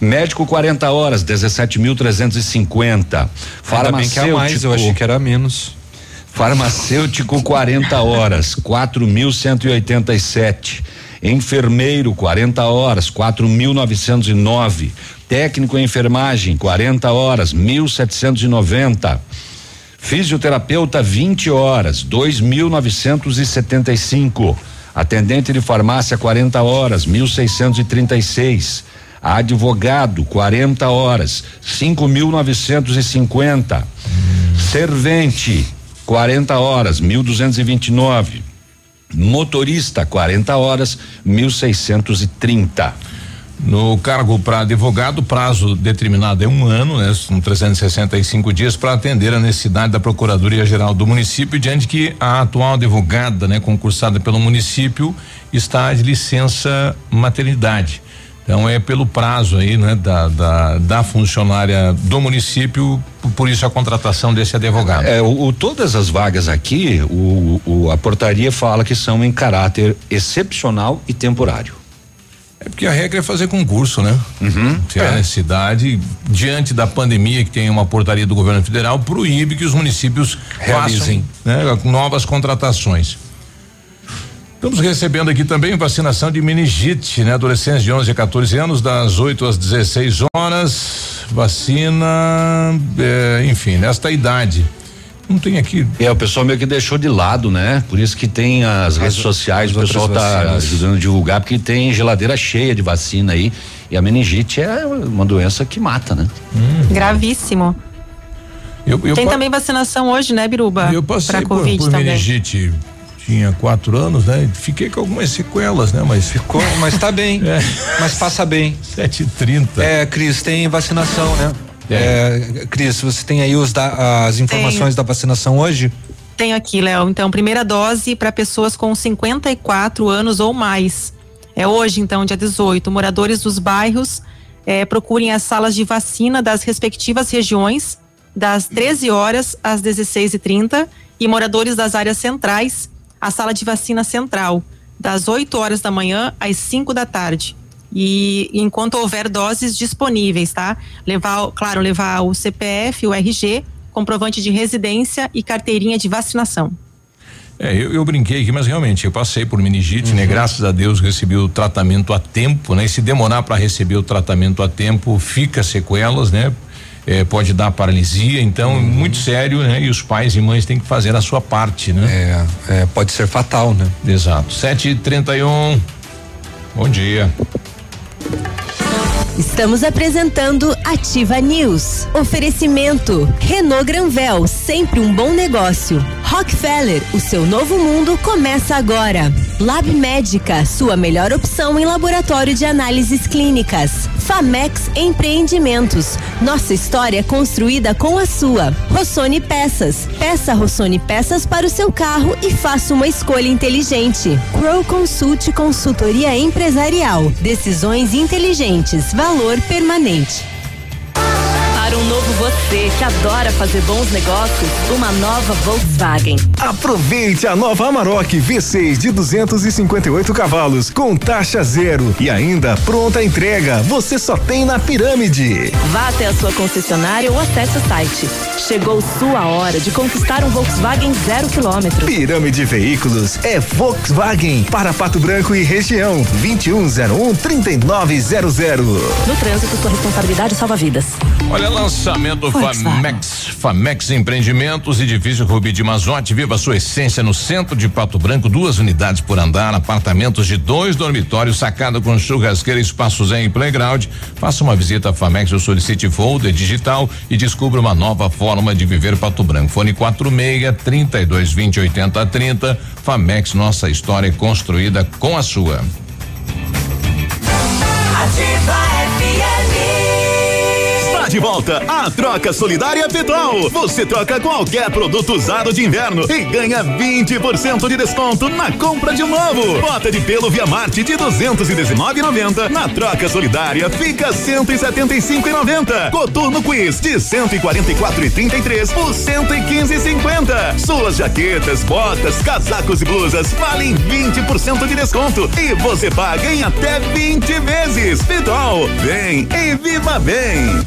S6: Médico 40 horas, 17.350.
S8: Ainda bem que é mais, eu achei que era menos.
S6: Farmacêutico 40 horas, 4.187. Enfermeiro 40 horas, 4.909. Técnico em enfermagem 40 horas, 1.790. Fisioterapeuta 20 horas, 2.975. Atendente de farmácia 40 horas, 1.636. Advogado 40 horas, 5.950. Servente 40 horas, 1.229. Motorista 40 horas, 1.630.
S5: No cargo para advogado, prazo determinado é um ano, né? São 365 dias para atender a necessidade da Procuradoria Geral do município, diante que a atual advogada, né, concursada pelo município, está de licença maternidade. Então é pelo prazo aí, né, da, da, da funcionária do município, por- por isso a contratação desse advogado.
S6: É, o, o- todas as vagas aqui, o, o- a portaria fala que são em caráter excepcional e temporário.
S5: É porque a regra é fazer concurso, né?
S6: Uhum.
S5: Se há necessidade, diante da pandemia que tem uma portaria do governo federal, proíbe que os municípios
S8: Realizem.
S5: façam né, novas contratações. Estamos recebendo aqui também vacinação de meningite, né? Adolescentes de 11 a 14 anos, das 8 às 16 horas. Vacina, é, enfim, nesta idade. Não tem aqui.
S6: É, o pessoal meio que deixou de lado, né? Por isso que tem as, redes sociais, o
S8: outras
S6: pessoal tá
S8: vacinas.
S6: ajudando a divulgar, porque tem geladeira cheia de vacina aí. E a meningite é uma doença que mata, né?
S7: Gravíssimo.
S5: Eu, eu
S7: Tem
S5: pa-
S7: também vacinação hoje, né, Biruba?
S5: Eu passei
S7: pra
S5: por,
S7: Covid
S5: por
S7: também.
S5: meningite, tinha quatro anos, né? Fiquei com algumas sequelas, né? Mas
S8: ficou, mas tá bem. Mas passa bem.
S5: 7h30.
S8: É, Cris, tem vacinação, né? É, Cris, você tem aí os da- as informações da vacinação hoje?
S7: Tenho aqui, Léo. Então, primeira dose para pessoas com 54 anos ou mais. É hoje, então, dia 18. Moradores dos bairros eh, procurem as salas de vacina das respectivas regiões, das 13 horas às 16h30. E moradores das áreas centrais, a sala de vacina central, das 8 horas da manhã às 5 da tarde. E enquanto houver doses disponíveis, tá? Levar, claro, levar o CPF, o RG, comprovante de residência e carteirinha de vacinação.
S5: É, eu, eu brinquei aqui, mas realmente eu passei por meningite, né? Graças a Deus recebi o tratamento a tempo, né? E se demorar para receber o tratamento a tempo, fica sequelas, né? eh, pode dar paralisia, então
S8: Uhum.
S5: muito sério, né? E os pais e mães têm que fazer a sua parte, né?
S8: É, pode ser fatal, né?
S5: Exato. Sete e trinta e um. Bom dia.
S4: Estamos apresentando Ativa News. Oferecimento Renault Granvel, sempre um bom negócio. Rockefeller, o seu novo mundo começa agora. Lab Médica, sua melhor opção em laboratório de análises clínicas. Famex Empreendimentos, nossa história construída com a sua. Rossoni Peças, peça Rossoni Peças para o seu carro e faça uma escolha inteligente. Crow Consult Consultoria Empresarial, decisões inteligentes, valor permanente.
S22: Para um novo você que adora fazer bons negócios, uma nova Volkswagen.
S23: Aproveite a nova Amarok V6 de 258 cavalos com taxa zero e ainda pronta entrega. Você só tem na Pirâmide.
S22: Vá até a sua concessionária ou acesse o site. Chegou sua hora de conquistar um Volkswagen zero quilômetro.
S23: Pirâmide Veículos é Volkswagen para Pato Branco e região. 2101 3900.
S22: No trânsito, sua responsabilidade salva vidas.
S5: Olha, lançamento Famex, Famex Empreendimentos, edifício Rubi de Mazote, viva a sua essência no centro de Pato Branco, duas unidades por andar, apartamentos de dois dormitórios, sacada com churrasqueira, espaços em playground. Faça uma visita à Famex ou solicite folder digital e descubra uma nova forma de viver Pato Branco. Fone 46 32 20 80 30. Famex, nossa história é construída com a sua.
S24: Ativa
S25: Está de volta a troca solidária Pitol. Você troca qualquer produto usado de inverno e ganha 20% de desconto na compra de um novo. Bota de pelo Via Marte de 219,90. Na troca solidária fica 175,90. Coturno Quiz de 144,33 por 115,50. Suas jaquetas, botas, casacos e blusas valem 20% de desconto e você paga em até 20 vezes. Pitol, vem e viva bem.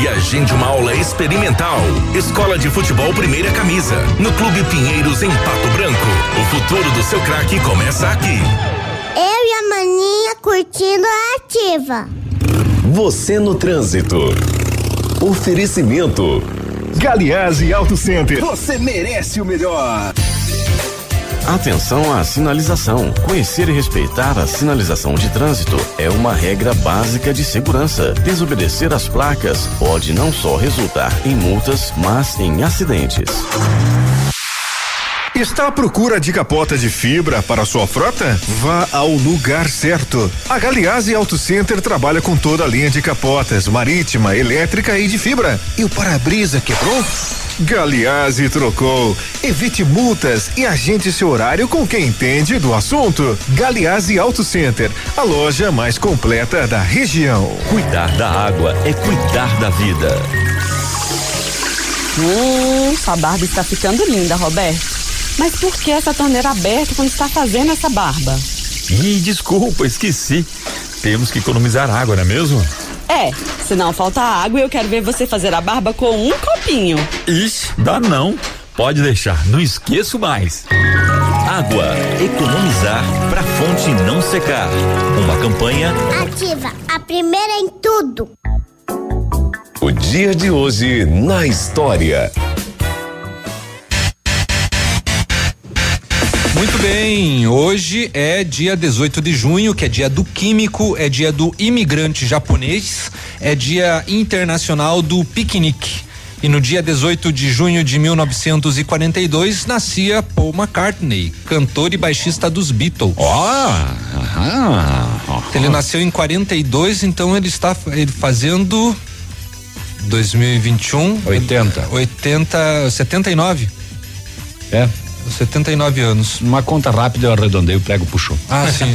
S26: e agende uma aula experimental. Escola de Futebol Primeira Camisa, no Clube Pinheiros, em Pato Branco. O futuro do seu craque começa aqui.
S27: Eu e a maninha curtindo a ativa.
S26: Você no trânsito. Oferecimento.
S23: Galiase Auto Center.
S25: Você merece o melhor.
S28: Atenção à sinalização. Conhecer e respeitar a sinalização de trânsito é uma regra básica de segurança. Desobedecer às placas pode não só resultar em multas, mas em acidentes.
S29: Está à procura de capota de fibra para sua frota? Vá ao lugar certo. A Galiase Auto Center trabalha com toda a linha de capotas, marítima, elétrica e de fibra. E o para-brisa quebrou? Galiase trocou. Evite multas e agende seu horário com quem entende do assunto. Galiase Auto Center, a loja mais completa da região.
S30: Cuidar da água é cuidar da vida.
S31: Hum, sua barba está ficando linda, Roberto. Mas por que essa torneira aberta quando está fazendo essa barba?
S20: Ih, desculpa, esqueci. Temos que economizar água, não é mesmo?
S31: É, senão falta água e eu quero ver você fazer a barba com um copinho.
S20: Ixi, dá não. Pode deixar, não esqueço mais.
S30: Água, economizar pra fonte não secar. Uma campanha
S27: Ativa, a primeira em tudo.
S26: O dia de hoje na história.
S8: Muito bem, hoje é dia 18 de junho, que é dia do químico, é dia do imigrante japonês, é dia internacional do piquenique. E no dia 18 de junho de 1942 nascia Paul McCartney, cantor e baixista dos Beatles. Ele nasceu em 42, então ele está ele fazendo 2021
S6: 80.
S8: 80, 79.
S6: É.
S8: 79 anos.
S32: Uma conta rápida, eu arredondei, o prego puxou.
S8: Ah, sim.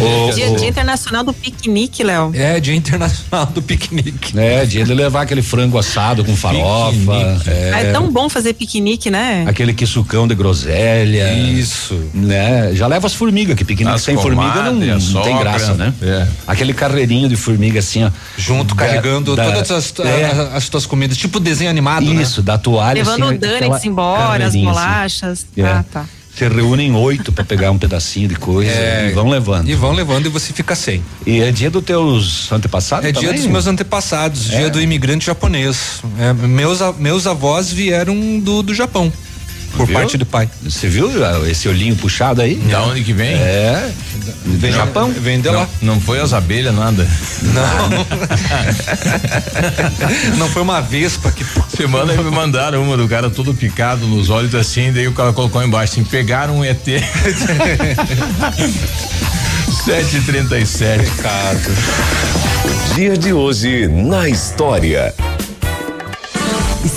S7: o, dia, dia, Internacional do Piquenique, Léo.
S8: É, Dia Internacional do Piquenique.
S32: É, dia de levar aquele frango assado com farofa.
S7: É. é. tão bom fazer piquenique, né?
S32: Aquele que sucão de groselha.
S8: Isso.
S32: Né? Já leva as formigas, que piquenique as sem formiga não, não tem graça, né? É. Aquele carreirinho de formiga assim, ó.
S8: Junto, da, carregando da, todas as, é. as, as, tuas comidas, tipo desenho animado,
S32: né? Isso,
S8: né?
S32: da toalha.
S7: Levando assim, o Danex embora, as assim. bolachas. Assim. Ah, tá
S32: se reúnem oito para pegar um pedacinho de coisa é, e vão levando.
S8: E vão levando e você fica sem.
S32: E é dia dos teus antepassados?
S8: É também? dia dos meus antepassados, é. dia do imigrante japonês. É, meus, meus avós vieram do, do Japão por viu? parte do pai.
S32: Você viu esse olhinho puxado aí?
S33: Da onde que vem?
S32: É. Vem
S8: não,
S32: Japão.
S8: Vem de
S33: não,
S8: lá.
S33: Não foi as abelhas, nada.
S8: Não. não foi uma vespa que.
S33: Semana me mandaram uma do cara todo picado nos olhos assim, daí o cara colocou embaixo assim, pegaram um ET. 737.
S8: Pecado.
S34: Dia de hoje na história.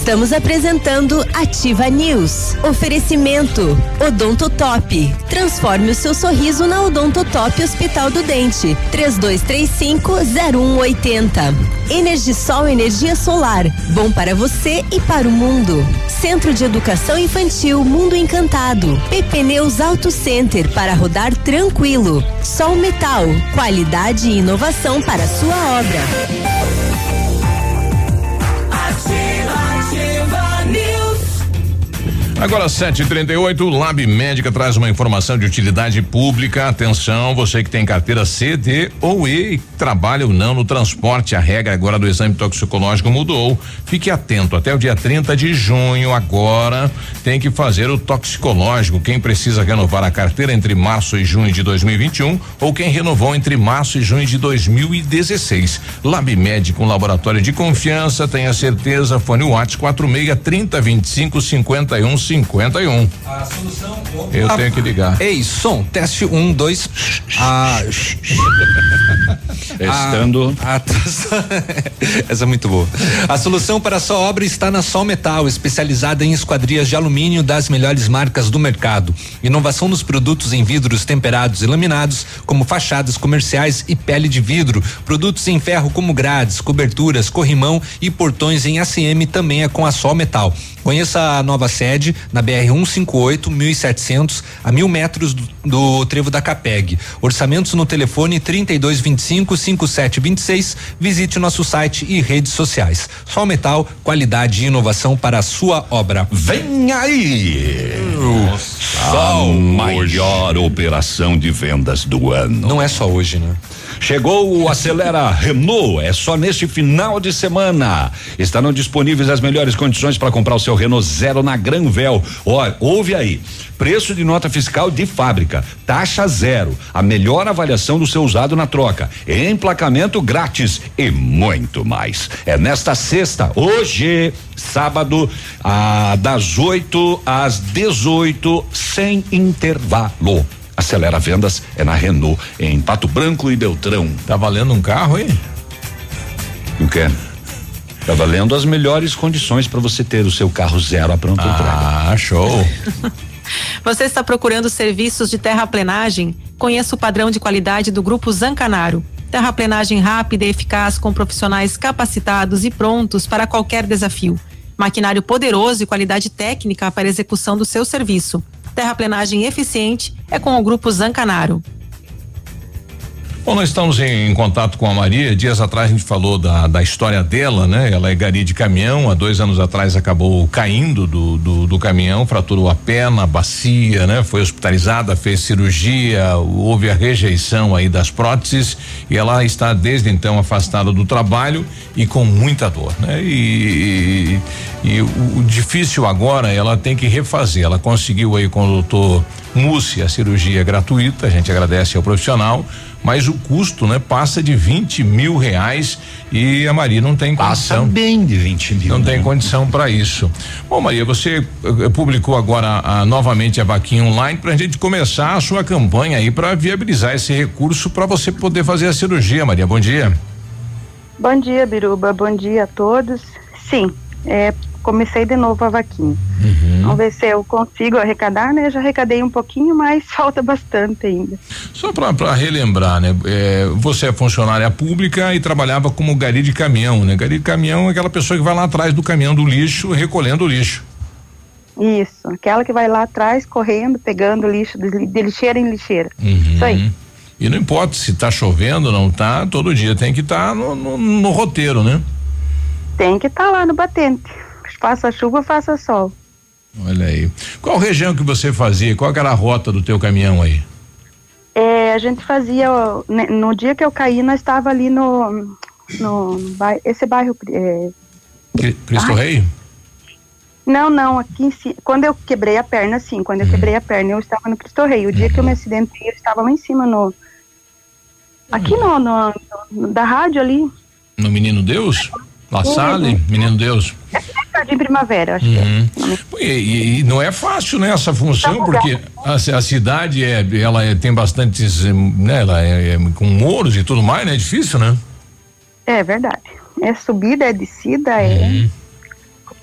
S4: Estamos apresentando Ativa News. Oferecimento Odontotop. Transforme o seu sorriso na Odontotop Hospital do Dente. 3235-0180. Energisol Energia Solar. Bom para você e para o mundo. Centro de Educação Infantil Mundo Encantado. PP Neus Auto Center para rodar tranquilo. Sol Metal. Qualidade e inovação para sua obra.
S5: Agora 7:38, Lab Médica traz uma informação de utilidade pública. Atenção, você que tem carteira C, D ou E trabalha ou não no transporte, a regra agora do exame toxicológico mudou. Fique atento, até o dia 30 de junho agora tem que fazer o toxicológico. Quem precisa renovar a carteira entre março e junho de 2021 ou quem renovou entre março e junho de 2016. Lab Médica, um laboratório de confiança, tenha certeza, fone Whats 46 30 25 51 51. A solução. Eu a, tenho que ligar.
S8: Ei, som, teste um, dois. Ah,
S32: Testando.
S8: A, a, essa é muito boa. A solução para a sua obra está na Sol Metal, especializada em esquadrias de alumínio das melhores marcas do mercado. Inovação nos produtos em vidros temperados e laminados, como fachadas comerciais e pele de vidro. Produtos em ferro como grades, coberturas, corrimão e portões em ACM também é com a Sol Metal. Conheça a nova sede na BR 158 1700 a mil metros do, do trevo da Capeg. Orçamentos no telefone 3225 5726. Visite nosso site e redes sociais. Sol Metal, qualidade e inovação para a sua obra.
S6: Vem aí! a maior operação de vendas do ano.
S8: Não é só hoje, né?
S6: Chegou o Acelera Renault, é só neste final de semana. Estarão disponíveis as melhores condições para comprar o seu Renault Zero na Granvel. Olha, ouve aí. Preço de nota fiscal de fábrica, taxa zero, a melhor avaliação do seu usado na troca, emplacamento grátis e muito mais. É nesta sexta, hoje, sábado, ah, das 8 às 18, sem intervalo. Acelera Vendas é na Renault, em Pato Branco e Beltrão.
S33: Tá valendo um carro aí?
S6: O quê? Tá valendo as melhores condições para você ter o seu carro zero a pronta
S33: ah,
S6: entrega.
S33: Ah, show.
S7: Você está procurando serviços de terraplenagem? Conheça o padrão de qualidade do Grupo Zancanaro. Terraplenagem rápida e eficaz com profissionais capacitados e prontos para qualquer desafio. Maquinário poderoso e qualidade técnica para execução do seu serviço terraplenagem eficiente é com o Grupo Zancanaro.
S5: Bom, nós estamos em, em, contato com a Maria. Dias atrás a gente falou da, da história dela, né? Ela é gari de caminhão. Há dois anos atrás acabou caindo do, do, do caminhão, fraturou a perna, a bacia, né? Foi hospitalizada, fez cirurgia, houve a rejeição aí das próteses e ela está desde então afastada do trabalho e com muita dor, né? E, e, e o, o, difícil agora, ela tem que refazer. Ela conseguiu aí com o doutor Mussi a cirurgia gratuita. A gente agradece ao profissional mas o custo, né, passa de 20 mil reais e a Maria não tem
S32: passa
S5: condição.
S32: bem de 20 mil.
S5: Não
S32: né?
S5: tem condição para isso. Bom, Maria, você uh, publicou agora a, novamente a vaquinha online para a gente começar a sua campanha aí para viabilizar esse recurso para você poder fazer a cirurgia, Maria. Bom dia.
S35: Bom dia, Biruba. Bom dia a todos. Sim, é, comecei de novo a vaquinha.
S5: Uhum.
S35: Vamos ver se eu consigo arrecadar, né? Já arrecadei um pouquinho, mas falta bastante ainda.
S5: Só para relembrar, né? É, você é funcionária pública e trabalhava como gari de caminhão, né? Gari de caminhão é aquela pessoa que vai lá atrás do caminhão do lixo recolhendo o lixo.
S35: Isso, aquela que vai lá atrás correndo, pegando lixo de, de lixeira em lixeira. Isso aí.
S5: E não importa se tá chovendo ou não tá, todo dia tem que estar no, no, no roteiro, né?
S35: Tem que estar lá no batente. Faça chuva, faça sol.
S5: Olha aí. Qual região que você fazia? Qual era a rota do teu caminhão aí?
S35: É, a gente fazia, no dia que eu caí, nós estava ali no, no, no bairro, esse bairro, é,
S5: Cri- Cristo
S35: Ai.
S5: Rei?
S35: não, não, aqui em cima, quando eu quebrei a perna, sim, quando eu quebrei a perna, eu estava no Cristo Rei, o dia que eu me acidentei, eu estava lá em cima no, aqui no, no- no- da rádio ali,
S5: No Menino Deus? La Salle? Menino Deus?
S35: Jardim Primavera, acho
S5: Uhum. E, e- e não é fácil, né, essa função, porque a, a cidade é, ela é- tem bastantes, né, ela é, é com muros e tudo mais, né? É difícil, né?
S35: é verdade, é subida, é descida, é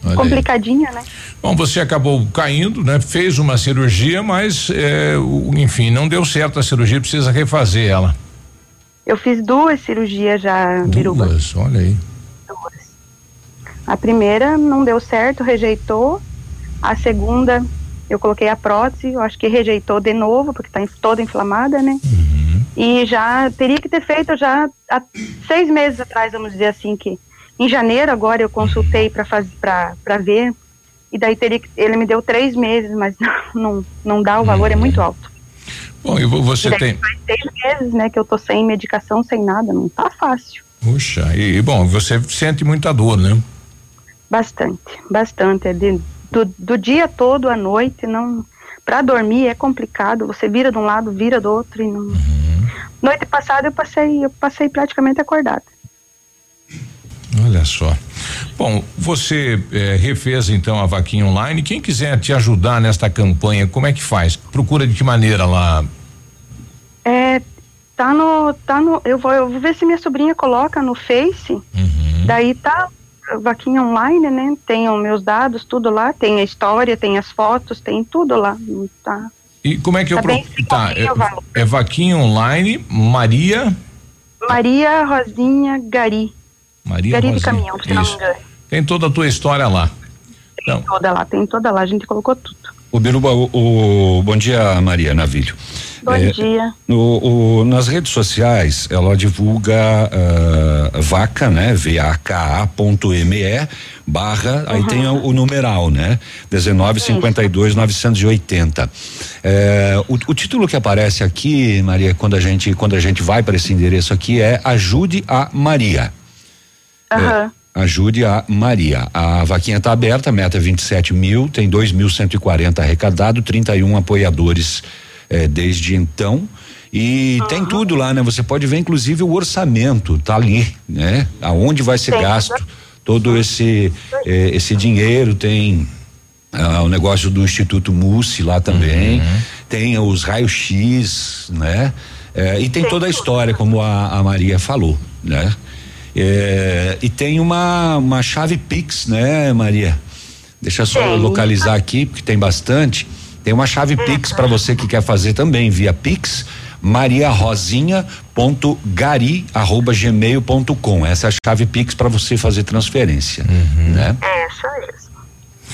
S5: Olha aí.
S35: complicadinha, né?
S5: Bom, você acabou caindo, né? Fez uma cirurgia, mas, o- enfim, não deu certo a cirurgia, precisa refazer ela.
S35: Eu fiz duas cirurgias já, Biruba.
S5: Duas, olha aí.
S35: A primeira não deu certo, rejeitou. A segunda, eu coloquei a prótese, eu acho que rejeitou de novo, porque está toda inflamada, né? E já teria que ter feito já há seis meses atrás, vamos dizer assim, que em janeiro agora eu consultei para fazer para ver. E daí teria ele me deu três meses, mas não, não, não dá, o valor é muito alto.
S5: Bom, e vo- você
S35: e
S5: tem.
S35: faz seis meses, né, que eu tô sem medicação, sem nada, não tá fácil.
S5: Puxa, e, e, bom, você sente muita dor, né?
S35: Bastante, bastante. É de, do, do dia todo à noite, não. Para dormir é complicado. Você vira de um lado, vira do outro e não. Noite passada eu passei, eu passei praticamente acordada.
S5: Olha só. Bom, você eh, refez então a vaquinha online. Quem quiser te ajudar nesta campanha, como é que faz? Procura de que maneira lá?
S35: É, tá no, tá no. Eu vou, eu vou ver se minha sobrinha coloca no Face. Daí tá vaquinha online, né? Tem os meus dados, tudo lá. Tem a história, tem as fotos, tem tudo lá. Tá.
S5: E como é que eu
S35: Tá
S5: pro...
S35: bem
S5: Tá, é, é vaquinha online, Maria.
S35: Maria Rosinha Gari.
S5: Maria
S35: Gari de
S5: Rosinha.
S35: caminhão, se não me engano.
S5: Tem toda a tua história lá. Então,
S35: Toda lá, tem toda lá. A gente colocou tudo.
S6: O Biruba, o, o- bom dia, Maria Navilho.
S35: Bom
S6: É,
S35: dia.
S6: No, o- nas redes sociais, ela divulga ah, vaca, né? vaka.me barra, aí tem o, o numeral, né? 1952 980. É, o, o título que aparece aqui, Maria, quando a gente quando a gente vai para esse endereço aqui é ajude a Maria.
S35: Aham.
S6: Ajude a Maria. A vaquinha está aberta, meta é 27 mil, tem 2.140 arrecadado, 31 apoiadores eh, desde então. E tem tudo lá, né? Você pode ver, inclusive, o orçamento, tá ali, né? Aonde vai ser
S35: Tem.
S6: gasto todo esse eh, esse dinheiro, tem ah, o negócio do Instituto Mussi lá também, tem os raios-x, né? Eh, e tem toda a história, como a, a Maria falou, né? Eh, e tem uma, uma chave Pix, né, Maria? Deixa eu só
S35: Tem.
S6: localizar aqui, porque tem bastante. Tem uma chave Pix para você que quer fazer também via Pix, mariarosinha.gari@gmail.com. Essa é a chave Pix para você fazer transferência, né?
S35: É, isso mesmo.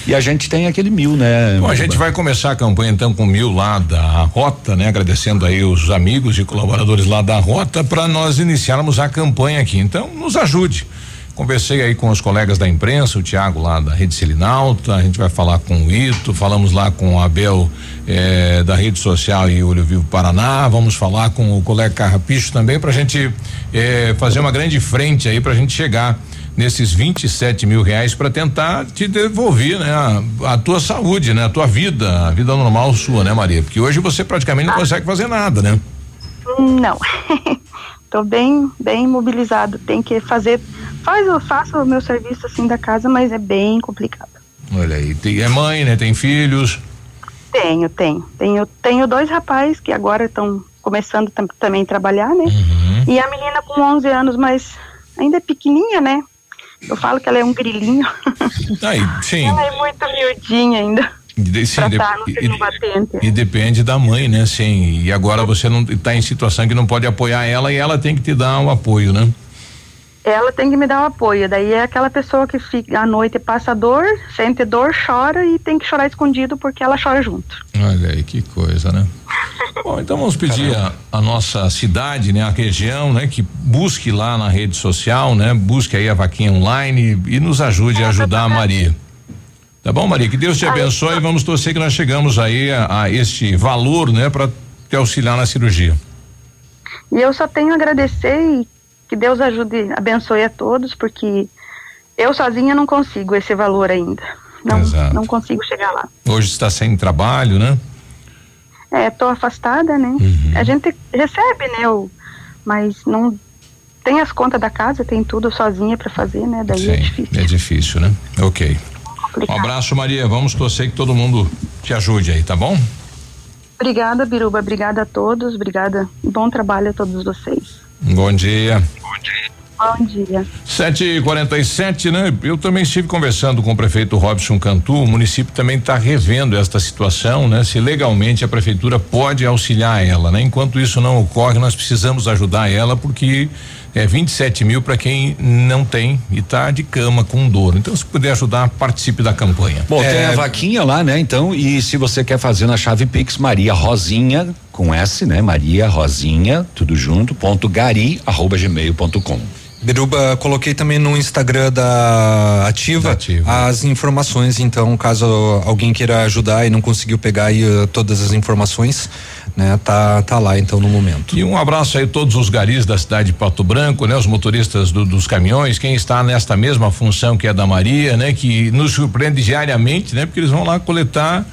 S6: E a gente tem aquele mil, né?
S5: Bom, a gente vai começar a campanha então com mil lá da Rota, né? Agradecendo aí os amigos e colaboradores lá da Rota para nós iniciarmos a campanha aqui. Então, nos ajude. Conversei aí com os colegas da imprensa, o Tiago lá da Rede Selinalta, a gente vai falar com o Ito, falamos lá com o Abel eh, da Rede Social e Olho Vivo Paraná, vamos falar com o colega Carrapicho também para a gente eh, fazer uma grande frente aí para a gente chegar nesses 27 mil reais para tentar te devolver, né? A, a tua saúde, né? A tua vida, a vida normal sua, né, Maria? Porque hoje você praticamente não consegue fazer nada, né?
S35: Não. Tô bem, bem mobilizado. Tem que fazer. Faz, eu faço o meu serviço assim da casa, mas é bem complicado.
S5: Olha aí, tem, é mãe, né? Tem filhos.
S35: Tenho, tenho. Tenho, tenho dois rapazes que agora estão começando tam- também a trabalhar, né?
S5: Uhum.
S35: E a menina com 11 anos, mas ainda é pequenininha, né? Eu falo que ela é um grilinho.
S5: Aí, sim.
S35: ela é muito miudinha ainda.
S5: De- sim, de-
S35: tá
S5: e-. E depende da mãe, né? Sim. E agora você não está em situação que não pode apoiar ela e ela tem que te dar um apoio, né?
S35: Ela tem que me dar o apoio. Daí é aquela pessoa que fica à noite passa dor, sente dor, chora e tem que chorar escondido porque ela chora junto.
S5: Olha aí que coisa, né? Bom, então vamos pedir a, a nossa cidade, né, a região, né, que busque lá na rede social, né, busque aí a vaquinha online e, e nos ajude a ajudar a Maria. Tá bom, Maria? Que Deus te abençoe e vamos torcer que nós chegamos aí a, a este valor, né, para te auxiliar na cirurgia.
S35: E eu só tenho a agradecer e que Deus ajude, abençoe a todos, porque eu sozinha não consigo esse valor ainda. Não,
S5: Exato.
S35: não consigo chegar lá.
S5: Hoje está sem trabalho, né?
S35: É, tô afastada, né?
S5: Uhum.
S35: A gente recebe, né? O, mas não tem as contas da casa, tem tudo sozinha para fazer, né? Daí é difícil.
S5: É difícil, né? Ok. Um abraço, Maria. Vamos torcer que todo mundo te ajude aí, tá bom?
S35: Obrigada, Biruba. Obrigada a todos. Obrigada. Bom trabalho a todos vocês.
S5: Bom dia.
S35: Bom dia.
S5: Sete e quarenta e sete, né? Eu também estive conversando com o prefeito Robson Cantu, o município também está revendo esta situação, né? Se legalmente a prefeitura pode auxiliar ela, né? Enquanto isso não ocorre, nós precisamos ajudar ela porque é 27 mil para quem não tem e está de cama com dor. Então, se puder ajudar, participe da campanha.
S6: Bom, tem
S5: É,
S6: a vaquinha lá, né? Então, e se você quer fazer na chave Pix, Maria Rosinha, com S, né? Maria Rosinha, tudo junto, ponto gari, arroba gmail.com.
S8: Biruba, coloquei também no Instagram da Ativa, as informações, então, caso alguém queira ajudar e não conseguiu pegar aí eh, todas as informações, né, tá tá lá então no momento.
S5: E um abraço aí a todos os garis da cidade de Pato Branco, né? Os motoristas do- dos caminhões, quem está nesta mesma função que é da Maria, né? Que nos surpreende diariamente, né? Porque eles vão lá coletar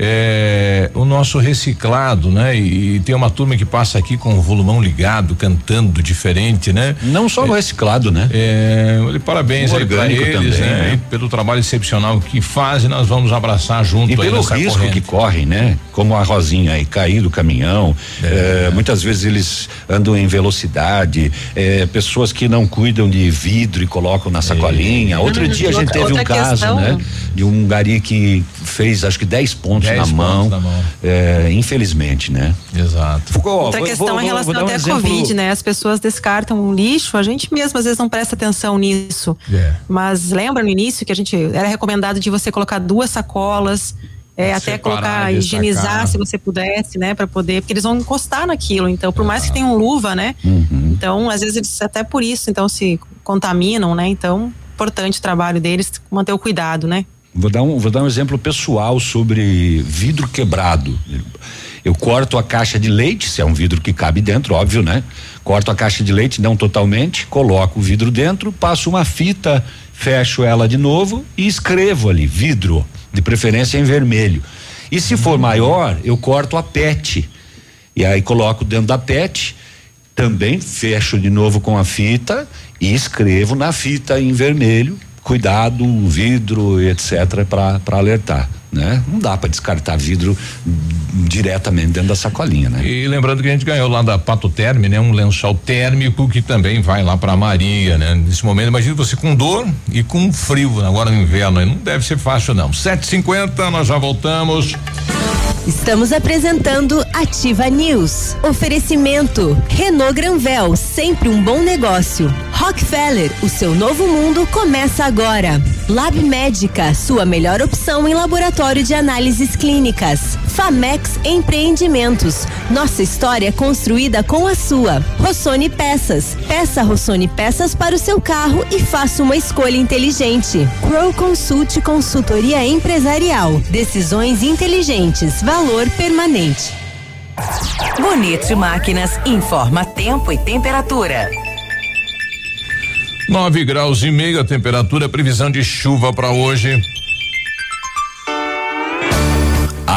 S5: eh, o nosso reciclado, né? E, e tem uma turma que passa aqui com o volumão ligado, cantando diferente, né?
S6: Não só no reciclado, né?
S5: É, parabéns
S6: O
S5: aí pra
S6: orgânico
S5: eles,
S6: também,
S5: né?
S6: né?
S5: Pelo trabalho excepcional que fazem, nós vamos abraçar junto
S6: E
S5: aí
S6: pelo
S5: nessa
S6: risco
S5: corrente.
S6: que correm, né? Como a Rosinha aí, cair do caminhão, eh, muitas vezes eles andam em velocidade, eh, pessoas que não cuidam de vidro e colocam na sacolinha. Outro
S5: Hum,
S6: dia a gente
S5: outra-
S6: teve um caso,
S5: questão-
S6: né? De um gari que fez acho que 10 pontos
S5: 10
S6: na
S5: pontos
S6: mão.
S5: na mão.
S6: eh, infelizmente, né?
S5: Exato.
S7: Outra questão é em relação até à Covid, né? As pessoas descartam o lixo, a gente mesmo às vezes não presta atenção nisso.
S5: É.
S7: Mas lembra no início que a gente era recomendado de você colocar duas sacolas, é, até
S5: Separar,
S7: colocar,
S5: destacar.
S7: higienizar se você pudesse, né? Para poder, porque eles vão encostar naquilo. Então, por mais que tenham luva, né?
S6: Uhum.
S7: Então, às vezes eles até por isso, então se contaminam, né? Então, importante o trabalho deles, manter o cuidado, né?
S6: Vou dar um, vou dar um exemplo pessoal sobre vidro quebrado. Eu corto a caixa de leite, se é um vidro que cabe dentro, óbvio, né? Corto a caixa de leite, não totalmente, coloco o vidro dentro, passo uma fita, fecho ela de novo e escrevo ali, vidro, de preferência em vermelho. E se for maior, eu corto a PET. E aí coloco dentro da PET, também fecho de novo com a fita e escrevo na fita em vermelho, cuidado, vidro, etc, para alertar, né? Não dá para descartar vidro diretamente dentro da sacolinha, né?
S5: E lembrando que a gente ganhou lá da Pato Terme, né? Um lençol térmico que também vai lá pra Maria, né? Nesse momento, imagina você com dor e com frio agora no inverno, não deve ser fácil não. Sete cinquenta, nós já voltamos.
S4: Estamos apresentando Ativa News. Oferecimento Renault Granvel, sempre um bom negócio. Rockefeller, o seu novo mundo começa agora. Lab Médica, sua melhor opção em laboratório de análises clínicas. Famex Empreendimentos, nossa história construída com a sua. Rossoni Peças, peça Rossoni Peças para o seu carro e faça uma escolha inteligente. Crow Consult Consultoria Empresarial, decisões inteligentes, valor permanente.
S3: Bonito Máquinas informa tempo e temperatura.
S5: 9 graus e meio a temperatura, previsão de chuva para hoje.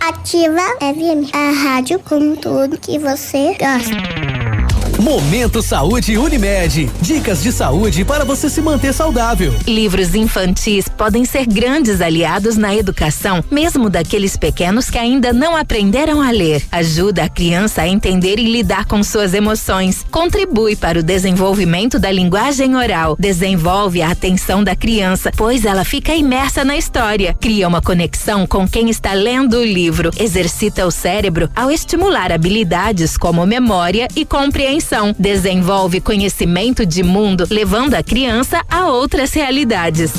S27: Ativa FM, a rádio com tudo que você gosta.
S36: Momento Saúde Unimed. Dicas de saúde para você se manter saudável.
S15: Livros infantis podem ser grandes aliados na educação, mesmo daqueles pequenos que ainda não aprenderam a ler. Ajuda a criança a entender e lidar com suas emoções. Contribui para o desenvolvimento da linguagem oral. Desenvolve a atenção da criança, pois ela fica imersa na história. Cria uma conexão com quem está lendo o livro. Exercita o cérebro ao estimular habilidades como memória e compreensão desenvolve conhecimento de mundo, levando a criança a outras realidades.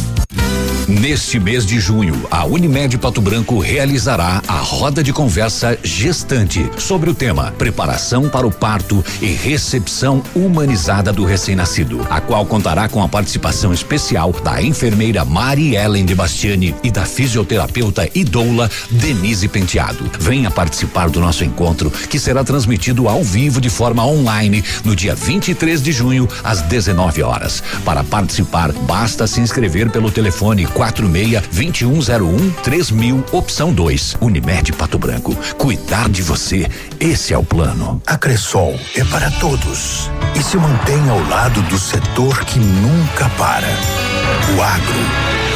S6: Neste mês de junho, a Unimed Pato Branco realizará a roda de conversa gestante sobre o tema preparação para o parto e recepção humanizada do recém-nascido, a qual contará com a participação especial da enfermeira Mari Ellen de Bastiani e da fisioterapeuta e doula Denise Penteado. Venha participar do nosso encontro, que será transmitido ao vivo de forma online no dia 23 de junho às 19 horas. Para participar, basta se inscrever pelo telefone 46 2101 3000, opção 2. Unimed Pato Branco. Cuidar de você, esse é o plano.
S13: A Cressol é para todos e se mantém ao lado do setor que nunca para. O agro.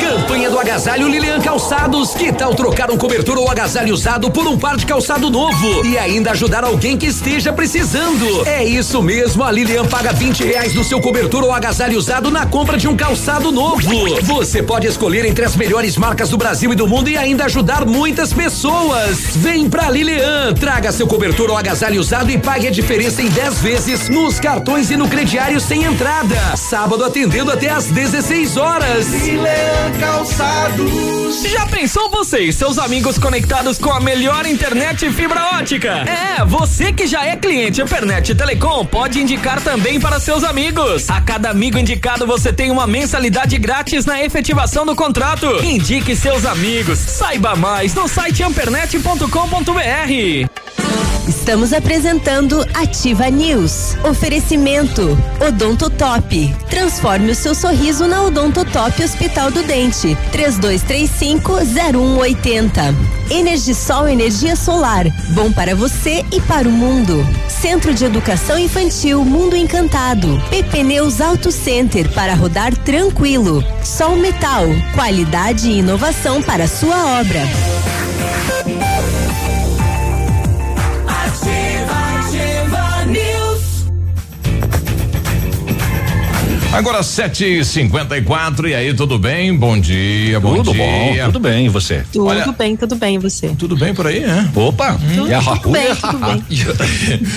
S20: Campanha do Agasalho Lilian Calçados. Que tal trocar um cobertor ou agasalho usado por um par de calçado novo? E ainda ajudar alguém que esteja precisando. É isso mesmo, a Lilian paga 20 reais no seu cobertor ou agasalho usado na compra de um calçado novo. Você pode escolher entre as melhores marcas do Brasil e do mundo e ainda ajudar muitas pessoas. Vem pra Lilian, traga seu cobertor ou agasalho usado e pague a diferença em 10 vezes nos cartões e no crediário sem entrada. Sábado atendendo até às 16 horas.
S37: Lilian Calçados.
S38: Já pensou você e seus amigos conectados com a melhor internet e fibra ótica? É, você que já é cliente Internet Telecom pode indicar também para seus amigos. A cada amigo indicado você tem uma mensalidade grátis na efetivação do contrato. Indique seus amigos. Saiba mais no site ampernet.com.br.
S4: Estamos apresentando Ativa News. Oferecimento Odonto Top. Transforme o seu sorriso na Odonto Top Hospital do Dente. 3235-0180. Energisol Energia Solar. Bom para você e para o mundo. Centro de Educação Infantil Mundo Encantado. PP Neus Auto Center para rodar tranquilo. Sol Metal. Qualidade e inovação para sua obra.
S5: Agora 7h54, e aí, tudo bem? Bom dia, bom
S39: Tudo
S5: dia.
S39: bom, tudo bem, e você?
S7: Tudo
S5: Olha-
S7: bem, tudo bem, e você?
S5: Tudo bem por aí, né?
S39: Opa,
S7: Tudo,
S39: e a
S7: tudo
S39: Rahu?
S7: bem, tudo bem.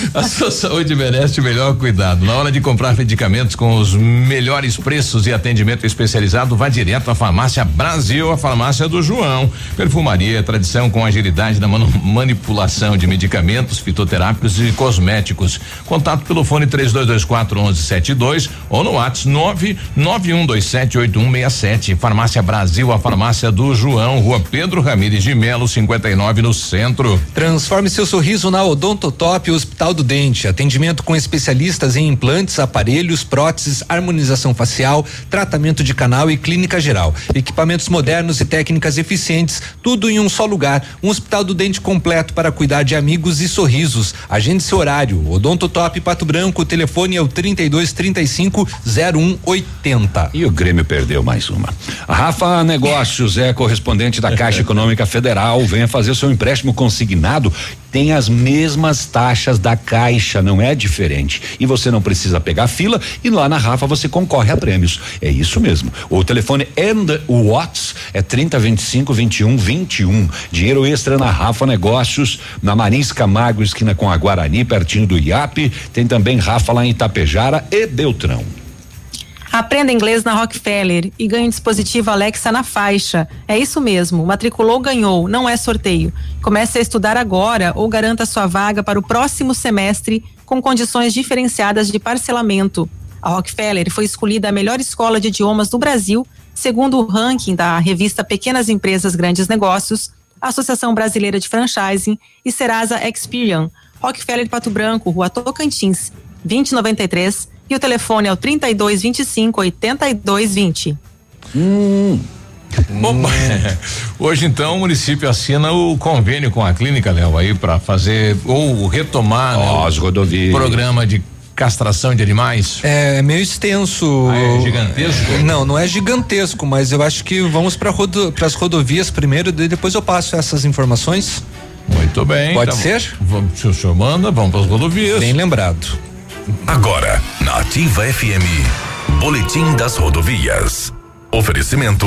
S5: A sua saúde merece o melhor cuidado. Na hora de comprar medicamentos com os melhores preços e atendimento especializado, vá direto à Farmácia Brasil, a farmácia do João. Perfumaria, tradição com agilidade na manipulação de medicamentos, fitoterápicos e cosméticos. Contato pelo fone 3224 1172 ou no WhatsApp 991278167. Farmácia Brasil, a farmácia do João, Rua Pedro Ramires de Melo, 59 no centro.
S8: Transforme seu sorriso na Odontotop Hospital do Dente. Atendimento com especialistas em implantes, aparelhos, próteses, harmonização facial, tratamento de canal e clínica geral. Equipamentos modernos e técnicas eficientes, tudo em um só lugar. Um Hospital do Dente completo para cuidar de amigos e sorrisos. Agende seu horário. Odontotop Pato Branco, o telefone é o 3235 0180.
S6: E o Grêmio perdeu mais uma. Rafa Negócios é correspondente da Caixa Econômica Federal. Venha fazer seu empréstimo consignado. Tem as mesmas taxas da Caixa, não é diferente. E você não precisa pegar fila e lá na Rafa você concorre a prêmios. É isso mesmo. O telefone and o Whats é 30 25 21 21. Dinheiro extra na Rafa Negócios, na Marins Camargo, esquina com a Guarani, pertinho do IAP. Tem também Rafa lá em Itapejara e Beltrão.
S7: Aprenda inglês na Rockefeller e ganhe um dispositivo Alexa na faixa. É isso mesmo, matriculou, ganhou, não é sorteio. Comece a estudar agora ou garanta sua vaga para o próximo semestre com condições diferenciadas de parcelamento. A Rockefeller foi escolhida a melhor escola de idiomas do Brasil, segundo o ranking da revista Pequenas Empresas Grandes Negócios, Associação Brasileira de Franchising e Serasa Experian. Rockefeller Pato Branco, Rua Tocantins, 2093 e o telefone é o 3225 8220.
S5: Hum. Bom, hoje então o município assina o convênio com a clínica, Léo, aí para fazer ou retomar né,
S6: as rodovias.
S5: programa de castração de animais.
S8: É meio extenso.
S5: Ah, é gigantesco?
S8: Não, não é gigantesco, mas eu acho que vamos para rodo, as rodovias primeiro, e depois eu passo essas informações.
S5: Muito bem.
S8: Pode
S5: tá
S8: ser?
S5: Vamos, se o senhor manda, vamos para as rodovias.
S8: Bem lembrado.
S26: Agora, na Ativa FM, Boletim das Rodovias. Oferecimento: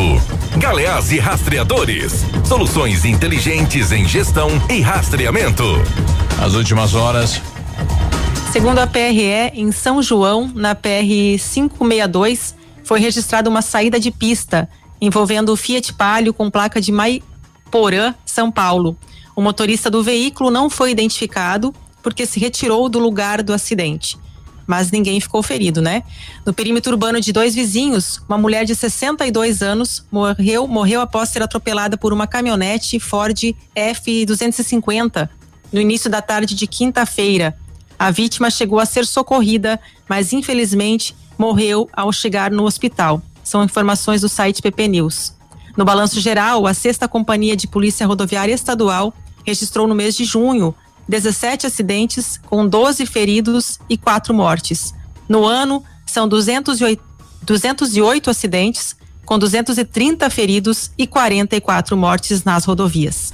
S26: Galeás e Rastreadores. Soluções inteligentes em gestão e rastreamento.
S5: As últimas horas.
S7: Segundo a PRE, em São João, na PR 562, foi registrada uma saída de pista envolvendo o Fiat Palio com placa de Maiporã, São Paulo. O motorista do veículo não foi identificado porque se retirou do lugar do acidente mas ninguém ficou ferido, né? No perímetro urbano de dois vizinhos, uma mulher de 62 anos morreu, morreu após ser atropelada por uma caminhonete Ford F250 no início da tarde de quinta-feira. A vítima chegou a ser socorrida, mas infelizmente morreu ao chegar no hospital. São informações do site PP News. No balanço geral, a sexta companhia de polícia rodoviária estadual registrou no mês de junho 17 acidentes, com 12 feridos e 4 mortes. No ano, são 208, 208 acidentes, com 230 feridos e 44 mortes nas rodovias.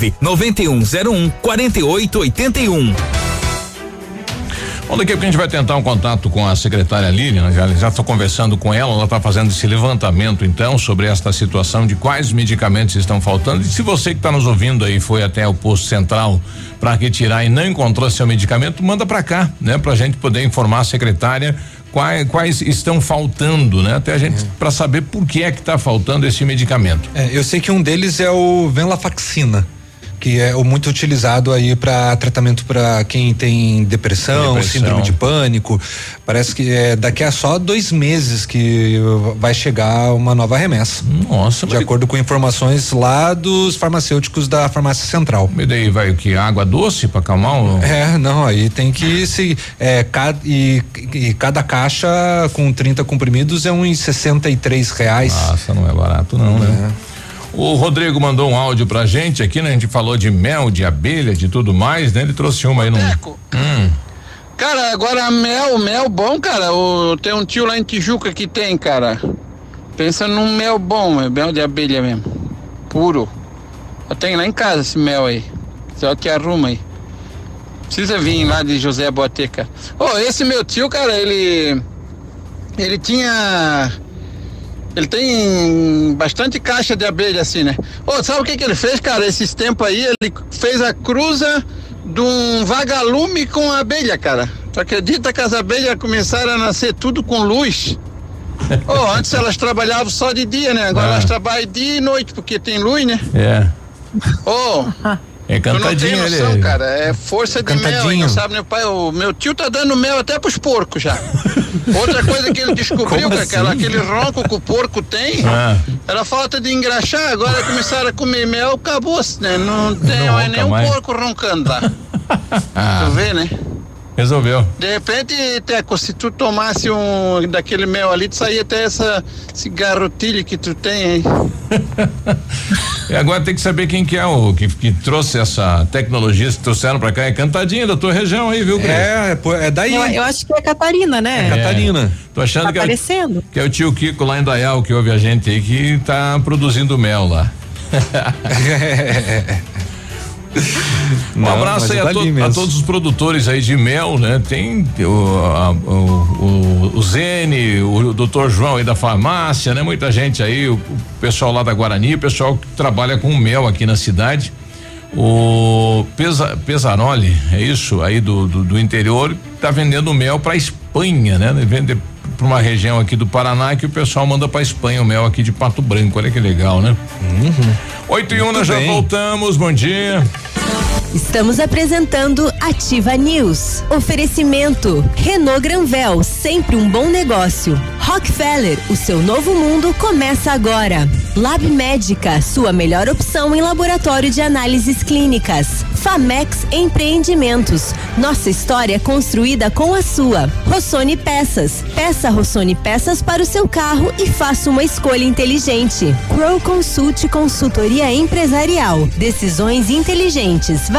S26: 9101 4881.
S5: Bom, daqui a pouco a gente vai tentar um contato com a secretária Lilian, já já estou conversando com ela, ela está fazendo esse levantamento então sobre esta situação de quais medicamentos estão faltando. E se você que está nos ouvindo aí foi até o posto central para retirar e não encontrou seu medicamento, manda para cá, né, para a gente poder informar a secretária quais, quais estão faltando, né? Até a gente para saber por que é que está faltando esse medicamento.
S8: É, eu sei que um deles é o Venlafaxina que é o muito utilizado aí para tratamento para quem tem depressão,
S5: Depressão.
S8: síndrome de pânico. Parece que é daqui a só dois meses que vai chegar uma nova remessa.
S5: Nossa,
S8: de acordo com informações lá dos farmacêuticos da farmácia central.
S5: E daí vai o que água doce para acalmar o
S8: É, não, aí tem que se é, ca, e, e cada caixa com 30 comprimidos é uns 63 reais.
S5: Nossa, não é barato não, né? O Rodrigo mandou um áudio pra gente aqui, né? A gente falou de mel, de abelha, de tudo mais, né? Ele trouxe uma aí no. Hum.
S40: Cara, agora mel, mel bom, cara. O, tem um tio lá em Tijuca que tem, cara. Pensa num mel bom, é mel de abelha mesmo. Puro. Eu tenho lá em casa esse mel aí. Só que arruma aí. Precisa vir lá de José Boateca. Ô, esse meu tio, cara, ele. Ele tinha. Ele tem bastante caixa de abelha assim, né? Ô, sabe o que que ele fez, cara? Esses tempos aí, ele fez a cruza de um vagalume com abelha, cara. Tu acredita que as abelhas começaram a nascer tudo com luz? Ô, antes elas trabalhavam só de dia, né? Agora
S5: Ah.
S40: elas trabalham dia e noite, porque tem luz, né?
S5: É.
S40: Ô,
S5: É
S40: Tu não tem
S5: cantadinho
S40: noção,
S5: ele.
S40: cara. É força de mel?
S5: Cantadinho.
S40: Não sabe, meu pai? O meu tio tá dando mel até pros porcos já. Outra coisa que ele descobriu, que aquela,
S5: assim?
S40: aquele ronco que o porco tem,
S5: Ah.
S40: era falta de engraxar. Agora começaram a comer mel, acabou-se, né? Não tem
S5: Não
S40: mais nenhum
S5: mais.
S40: porco roncando lá.
S5: Ah,
S40: Tu vê, né?
S5: Resolveu.
S40: De repente, Teco, se tu tomasse um daquele mel ali, tu saía até essa, esse garrotilho que tu tem aí.
S5: E agora tem que saber quem que é o que, que trouxe essa tecnologia, se trouxeram pra cá. É cantadinha da tua região aí, viu, Greg?
S8: É, pô, é daí.
S7: Eu, eu acho que é Catarina, né?
S5: É. Tô achando
S7: Tá
S5: que, é
S7: aparecendo.
S5: que é o tio Kiko lá em Dayal que ouve a gente aí que tá produzindo mel lá. Um
S8: Não,
S5: abraço aí
S8: é
S5: a, to- a todos os produtores aí de mel, né? Tem o, a- o, o, o Zene, o doutor João aí da farmácia, né? Muita gente aí, o, o pessoal lá da Guarani, o pessoal que trabalha com mel aqui na cidade. O Pesa, Pesaroli, é isso, aí do, do, do interior, tá vendendo mel pra Espanha, né? Vende pra uma região aqui do Paraná que o pessoal manda pra Espanha o mel aqui de Pato Branco. Olha que legal, né? Oito e um,
S4: Muito
S5: nós já voltamos. Bom dia.
S4: Estamos apresentando Ativa News. Oferecimento Renault Granvel, sempre um bom negócio. Rockefeller, o seu novo mundo começa agora. Lab Médica, sua melhor opção em laboratório de análises clínicas. Famex Empreendimentos, nossa história construída com a sua. Rossoni Peças, peça Rossoni Peças para o seu carro e faça uma escolha inteligente. Crow Consult Consultoria Empresarial, decisões inteligentes,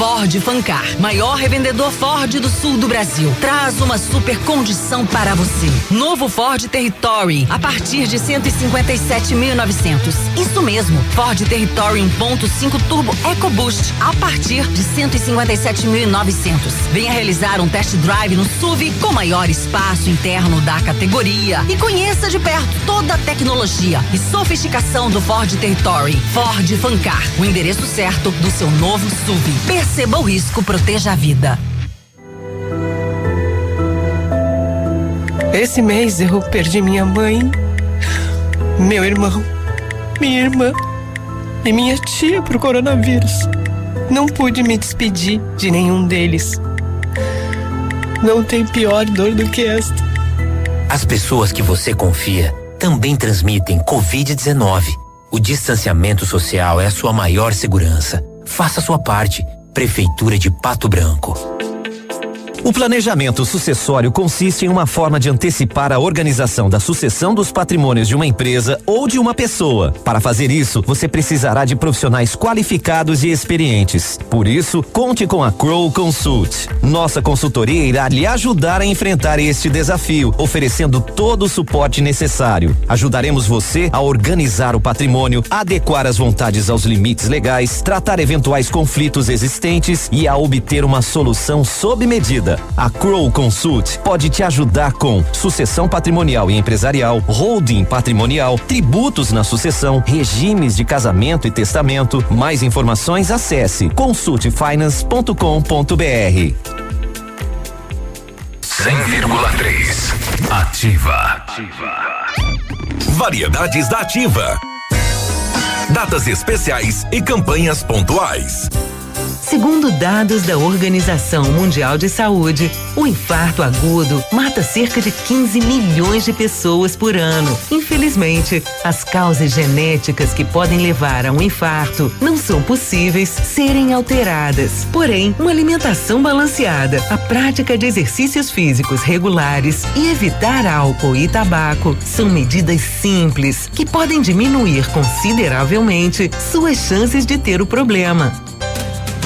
S3: Ford Fancar, maior revendedor Ford do sul do Brasil, traz uma super condição para você. Novo Ford Territory, a partir de 157.900. Isso mesmo, Ford Territory 1.5 Turbo EcoBoost, a partir de 157.900. Venha realizar um test drive no SUV com maior espaço interno da categoria e conheça de perto toda a tecnologia e sofisticação do Ford Territory. Ford Fancar, o endereço certo do seu novo SUV. Perceba o risco, proteja a vida.
S16: Esse mês eu perdi minha mãe, meu irmão, minha irmã e minha tia pro coronavírus. Não pude me despedir de nenhum deles. Não tem pior dor do que esta.
S17: As pessoas que você confia também transmitem Covid-19. O distanciamento social é a sua maior segurança. Faça sua parte. Prefeitura de Pato Branco.
S18: O planejamento sucessório consiste em uma forma de antecipar a organização da sucessão dos patrimônios de uma empresa ou de uma pessoa. Para fazer isso, você precisará de profissionais qualificados e experientes. Por isso, conte com a Crow Consult. Nossa consultoria irá lhe ajudar a enfrentar este desafio, oferecendo todo o suporte necessário. Ajudaremos você a organizar o patrimônio, adequar as vontades aos limites legais, tratar eventuais conflitos existentes e a obter uma solução sob medida. A Crow Consult pode te ajudar com sucessão patrimonial e empresarial, holding patrimonial, tributos na sucessão, regimes de casamento e testamento. Mais informações acesse consultfinance.com.br.
S26: 100,3. Ativa. Variedades da Ativa. Datas especiais e campanhas pontuais.
S3: Segundo dados da Organização Mundial de Saúde, o infarto agudo mata cerca de 15 milhões de pessoas por ano. Infelizmente, as causas genéticas que podem levar a um infarto não são possíveis serem alteradas. Porém, uma alimentação balanceada, a prática de exercícios físicos regulares e evitar álcool e tabaco são medidas simples que podem diminuir consideravelmente suas chances de ter o problema.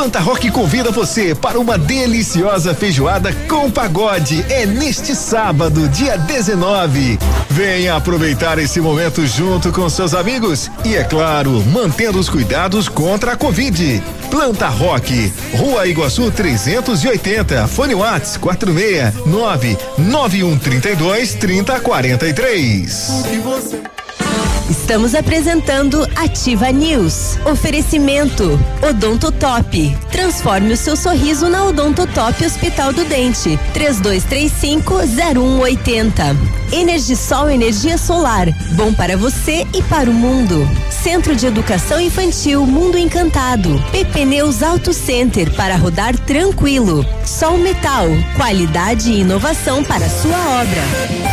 S41: Planta Rock convida você para uma deliciosa feijoada com pagode. É neste sábado, dia 19. Venha aproveitar esse momento junto com seus amigos e, é claro, mantendo os cuidados contra a Covid. Planta Rock, Rua Iguaçu 380, Fone Whats 469 9132 3043.
S4: Estamos apresentando Ativa News. Oferecimento Odonto Top. Transforme o seu sorriso na Odonto Top Hospital do Dente. 3235-0180. Energisol Energia Solar. Bom para você e para o mundo. Centro de Educação Infantil Mundo Encantado. PP Neus Auto Center para rodar tranquilo. Sol Metal. Qualidade e inovação para sua obra.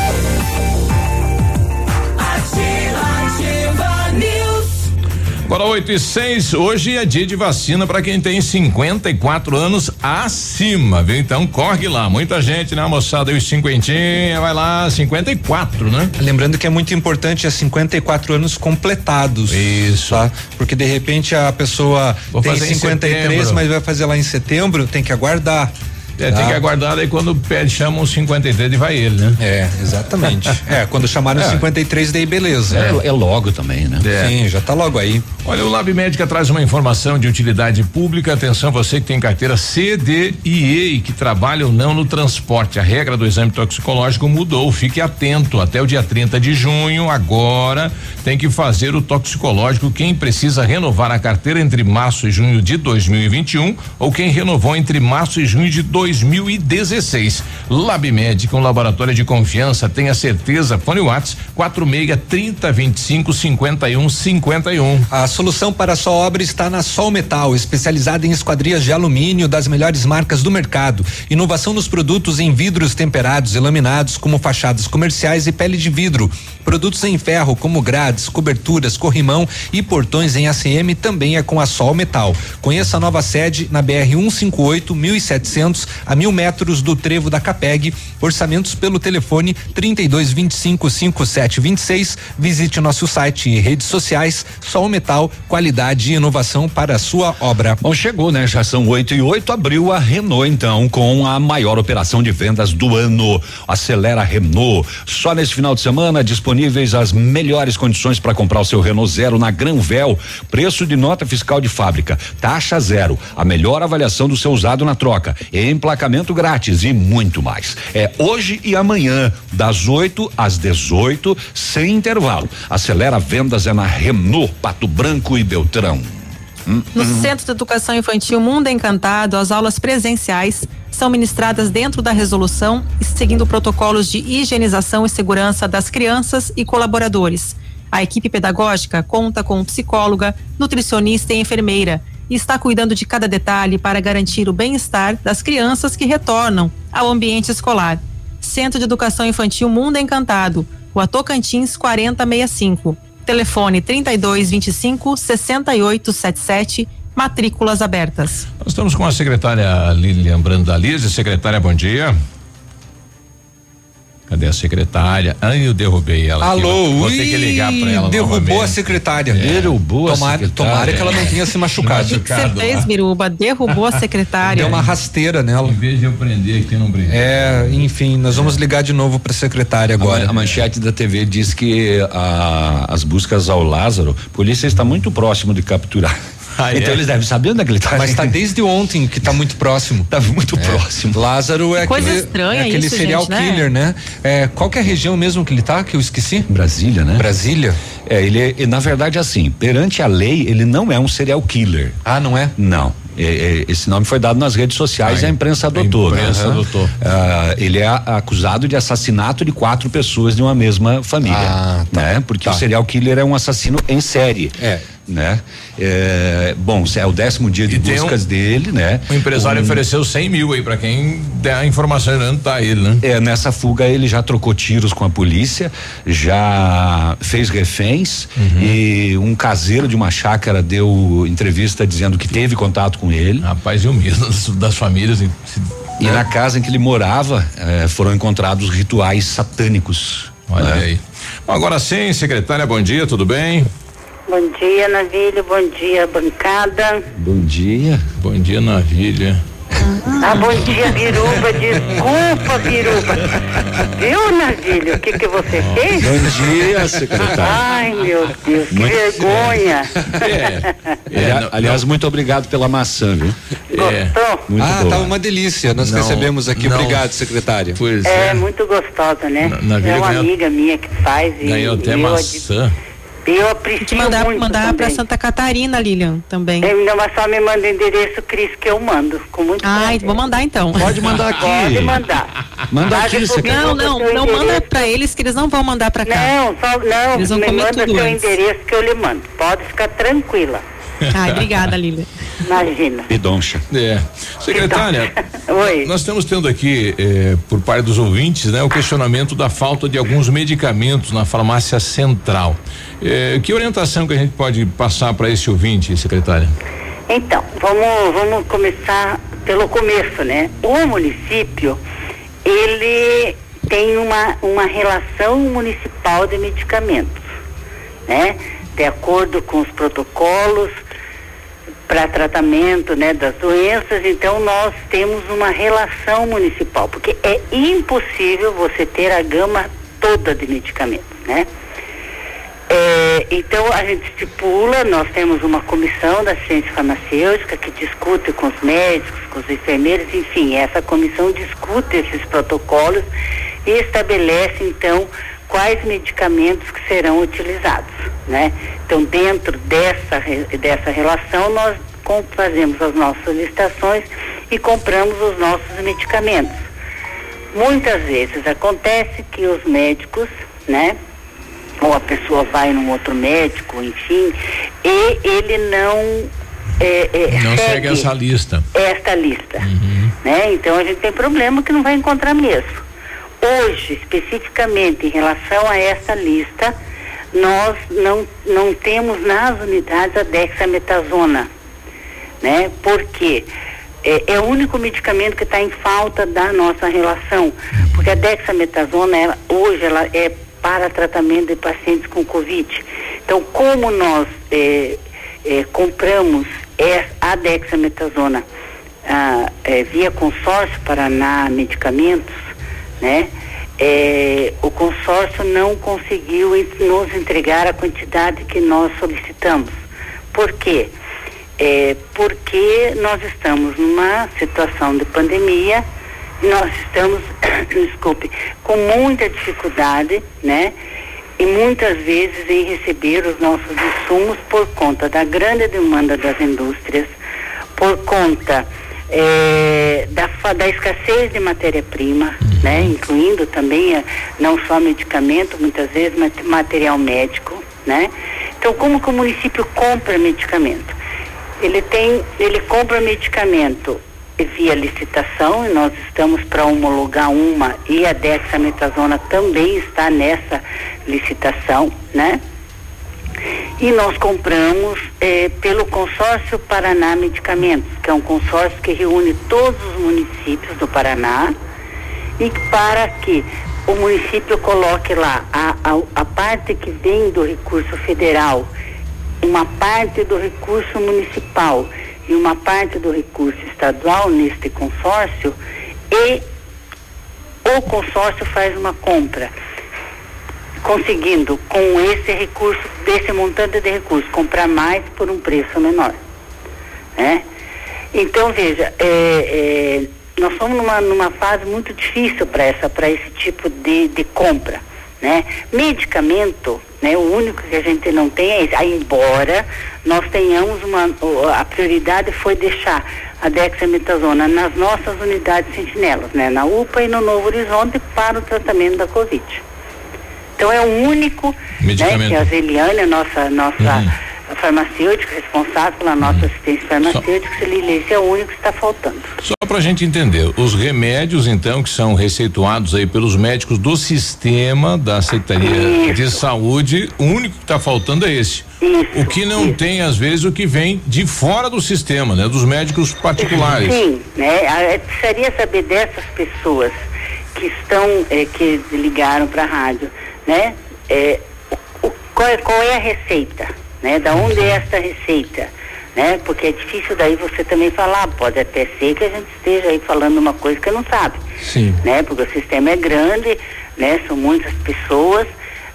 S5: Agora 8 e 6, hoje é dia de vacina para quem tem 54 anos acima, viu? Então corre lá, muita gente, né, moçada? E os cinquentinha, vai lá, 54, né?
S8: Lembrando que é muito importante é 54 anos completados.
S5: Isso.
S8: Tá? Porque de repente a pessoa
S5: Vou
S8: tem
S5: fazer em
S8: 53,
S5: setembro.
S8: mas vai fazer lá em setembro, tem que aguardar.
S5: É,
S8: tá?
S5: tem que aguardar aí quando pede, chama uns 53 e vai ele, né?
S8: É, exatamente. é, quando chamarem os
S5: É.
S8: 53, daí beleza.
S6: É, é logo também, né?
S5: É.
S8: Sim, já tá logo aí.
S5: Olha, o Lab Médica traz uma informação de utilidade pública. Atenção, você que tem carteira C, D e E e que trabalha ou não no transporte. A regra do exame toxicológico mudou. Fique atento. Até o dia 30 de junho, agora, tem que fazer o toxicológico quem precisa renovar a carteira entre março e junho de 2021 ou quem renovou entre março e junho de 2016. Lab Médica, um laboratório de confiança. Tenha certeza. Fone Whats 46 30 25 51 51.
S8: A solução para a sua obra está na Sol Metal, especializada em esquadrias de alumínio das melhores marcas do mercado. Inovação nos produtos em vidros temperados e laminados, como fachadas comerciais e pele de vidro. Produtos em ferro, como grades, coberturas, corrimão e portões em ACM também é com a Sol Metal. Conheça a nova sede na BR 158 1700 a mil metros do trevo da Capeg. Orçamentos pelo telefone 3225 5726. Visite nosso site e redes sociais. Sol Metal, qualidade e inovação para a sua obra.
S6: Bom, chegou, né? Já são 8 e 8, abriu a Renault, então, com a maior operação de vendas do ano. Acelera Renault. Só nesse final de semana, disponíveis as melhores condições para comprar o seu Renault Zero na Granvel. Preço de nota fiscal de fábrica, taxa zero, a melhor avaliação do seu usado na troca, emplacamento grátis e muito mais. É hoje e amanhã, das 8 às 18, sem intervalo. Acelera vendas é na Renault, Pato Branco e Beltrão. Hum,
S7: No
S6: hum.
S7: Centro de Educação Infantil Mundo Encantado, as aulas presenciais são ministradas dentro da resolução e seguindo protocolos de higienização e segurança das crianças e colaboradores. A equipe pedagógica conta com psicóloga, nutricionista e enfermeira e está cuidando de cada detalhe para garantir o bem-estar das crianças que retornam ao ambiente escolar. Centro de Educação Infantil Mundo Encantado, Rua Tocantins 4065. Telefone 3225 6877, matrículas abertas.
S5: Nós estamos com a secretária Lilian Brandalize. Secretária, bom dia. Cadê a secretária? Ai, eu derrubei ela. aqui.
S8: Alô,
S5: Vou ter que ligar para ela.
S8: derrubou
S5: novamente.
S8: a secretária.
S6: Derrubou a
S8: tomara,
S6: secretária.
S8: Tomara que ela não tenha se machucado.
S7: Você fez, Biruba, derrubou a secretária.
S8: Deu uma rasteira nela. Em
S5: vez de eu prender aqui, não prender.
S8: É, enfim, nós vamos ligar de novo pra secretária agora.
S6: A, manchete da TV diz que a- as buscas ao Lázaro, a polícia está muito próximo de capturar.
S8: Ah,
S6: então
S8: é?
S6: eles devem saber onde é que ele está.
S8: Mas tá desde ontem que tá muito próximo.
S6: Tá muito próximo.
S8: Lázaro é
S7: Coisa
S8: aquele,
S7: estranha
S8: é aquele
S7: isso,
S8: serial
S7: gente, né?
S8: killer, né? É, qual que é a região mesmo que ele tá, que eu esqueci?
S6: Brasília, né?
S8: Brasília?
S6: É, ele é, e na verdade assim, perante a lei, ele não é um serial killer.
S8: Ah, não é?
S6: Não. É, é, esse nome foi dado nas redes sociais e a imprensa adotou.
S5: A imprensa
S6: né?
S5: adotou.
S6: Ah, ele é acusado de assassinato de quatro pessoas de uma mesma família.
S8: Ah, tá.
S6: né? Porque
S8: Tá.
S6: o serial killer é um assassino em série.
S8: É.
S6: Né? É, bom, é o décimo dia de
S5: tem
S6: buscas
S5: um-
S6: dele, né?
S5: O empresário
S6: Um-
S5: ofereceu 100 mil aí pra quem der a informação de onde tá ele, né?
S6: É, nessa fuga ele já trocou tiros com a polícia, já fez reféns
S5: Uhum.
S6: e um caseiro de uma chácara deu entrevista dizendo que teve contato com ele.
S5: Rapaz, e o medo das, das famílias. e- se-
S6: E na casa em que ele morava eh, foram encontrados rituais satânicos.
S5: Olha
S6: né?
S5: aí. Bom, agora sim, secretária, bom dia, tudo bem?
S42: Bom dia, Navilho. Bom dia, bancada.
S6: Bom dia.
S5: Bom dia, Navilha.
S42: Ah, bom dia, Biruba. Desculpa, Biruba. Viu, Navilho, o que, que você fez?
S6: Bom dia, secretária.
S42: Ai, meu Deus, que
S6: Muito-
S42: vergonha.
S5: É,
S6: Ali- aliás, muito obrigado pela maçã, viu?
S42: Gostou?
S6: Muito
S8: ah,
S6: boa.
S8: tá uma delícia. Nós
S5: Não,
S8: recebemos aqui.
S5: não.
S8: Obrigado, secretária.
S5: Pois
S42: É,
S5: é.
S42: muito gostosa, né?
S5: Na- Navilho
S42: é uma
S5: ganhou-
S42: amiga minha que faz e
S5: Ganhou até
S42: eu,
S5: maçã.
S42: eu aprecio
S7: Tem que mandar,
S42: muito
S7: mandar pra Santa Catarina, Lilian, também.
S42: É, Não, mas só me manda o endereço, Cris, que eu mando. Com muito
S7: Ai,
S42: prazer.
S7: vou mandar então.
S6: Pode mandar aqui.
S42: Pode mandar.
S6: Manda aqui, secretária.
S7: Não, não, não manda pra eles que eles não vão mandar pra cá.
S42: Não, só, não,
S7: Eles vão
S42: me
S7: comer
S42: manda
S7: tudo
S42: seu
S7: antes.
S42: endereço que eu lhe mando. Pode ficar tranquila.
S7: Ai, obrigada, Lilian.
S42: Imagina.
S6: Pidoncha.
S5: É. Secretária,
S42: Oi.
S5: nós estamos tendo aqui, eh, por parte dos ouvintes, né, o questionamento da falta de alguns medicamentos na farmácia central. Eh, que orientação que a gente pode passar para esse ouvinte, secretária?
S42: Então, vamos, vamos começar pelo começo, né? O município, ele tem uma, uma relação municipal de medicamentos, né? De acordo com os protocolos para tratamento, né, das doenças, então nós temos uma relação municipal, porque é impossível você ter a gama toda de medicamentos, né? É, então a gente estipula, nós temos uma comissão da ciência farmacêutica que discute com os médicos, com os enfermeiros, enfim, essa comissão discute esses protocolos e estabelece então quais medicamentos que serão utilizados, né? Então dentro dessa dessa relação nós fazemos as nossas licitações e compramos os nossos medicamentos. Muitas vezes acontece que os médicos, né, ou a pessoa vai num outro médico, enfim, e ele não é, é,
S5: Não segue essa lista.
S42: esta lista, né? Então a gente tem problema que não vai encontrar mesmo. Hoje, especificamente em relação a essa lista, nós não, não temos nas unidades a dexametasona, né? Porque é, é o único medicamento que está em falta da nossa relação, porque a dexametasona ela, hoje ela é para tratamento de pacientes com Covid. Então, como nós é, é, compramos é, a dexametasona ah, é, via consórcio Paraná Medicamentos, né? É, o consórcio não conseguiu nos entregar a quantidade que nós solicitamos. Por quê? É, porque nós estamos numa situação de pandemia, nós estamos, desculpe, com muita dificuldade, né? E muitas vezes em receber os nossos insumos por conta da grande demanda das indústrias, por conta eh, da, da escassez de matéria-prima, né? Incluindo também eh, não só medicamento, muitas vezes mat- material médico, né? Então, como que o município compra medicamento? Ele tem, ele compra medicamento via licitação e nós estamos para homologar uma e a dexametasona também está nessa licitação, né? E nós compramos eh, pelo consórcio Paraná Medicamentos, que é um consórcio que reúne todos os municípios do Paraná e para que o município coloque lá a, a, a parte que vem do recurso federal, uma parte do recurso municipal e uma parte do recurso estadual neste consórcio e o consórcio faz uma compra conseguindo com esse recurso, desse montante de recursos, comprar mais por um preço menor. Né? Então, veja, é, é, nós estamos numa, numa fase muito difícil para esse tipo de, de compra. Né? Medicamento, né? O único que a gente não tem é esse. Embora nós tenhamos uma, a prioridade foi deixar a dexametasona nas nossas unidades sentinelas, né? Na UPA e no Novo Horizonte para o tratamento da Covid. Então é o único, né?
S5: Medicamento.
S42: Que a Zeliane, a nossa, nossa
S5: Uhum.
S42: Farmacêutica responsável pela nossa assistência farmacêutica, se lhe esse é o único que está faltando.
S5: Só pra gente entender, os remédios então que são receituados aí pelos médicos do sistema da Secretaria de Saúde, o único que está faltando é esse. o que não tem às vezes o que vem de fora do sistema, né, dos médicos particulares.
S42: Sim, né? Eu precisaria saber dessas pessoas que estão, eh, que ligaram para a rádio, né? Eh, o- o- qual, é, qual é a receita, né? Da onde é esta receita, né? Porque é difícil daí você também falar, pode até ser que a gente esteja aí falando uma coisa que não sabe,
S8: Sim.
S42: né? Porque o sistema é grande, né? São muitas pessoas,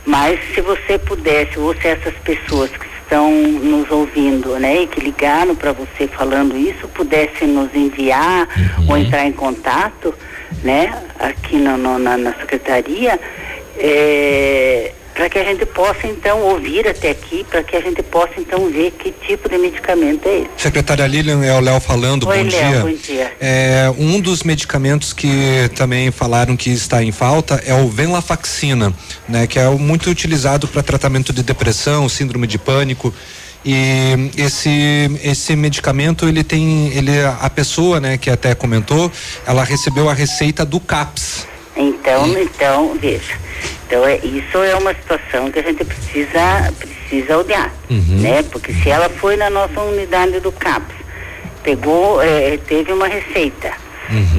S42: mas se você pudesse, ou se essas pessoas que estão nos ouvindo, né, e que ligaram para você falando isso, pudessem nos enviar ou entrar em contato, né, aqui no, no- na, na secretaria, para que a gente possa então ouvir até aqui, para que a gente possa então ver que tipo de medicamento é esse.
S8: Secretária Lilian, é o Léo falando,
S42: Oi,
S8: bom
S42: Léo,
S8: dia.
S42: bom dia.
S8: É, um dos medicamentos que também falaram que está em falta é o venlafaxina, né, que é muito utilizado para tratamento de depressão, síndrome de pânico. E esse esse medicamento ele tem ele a pessoa, né, que até comentou, ela recebeu a receita do CAPS.
S42: Então, então, veja. Então, é, isso é uma situação que a gente precisa, precisa olhar, né? Porque se ela foi na nossa unidade do CAPS, pegou, eh, teve uma receita,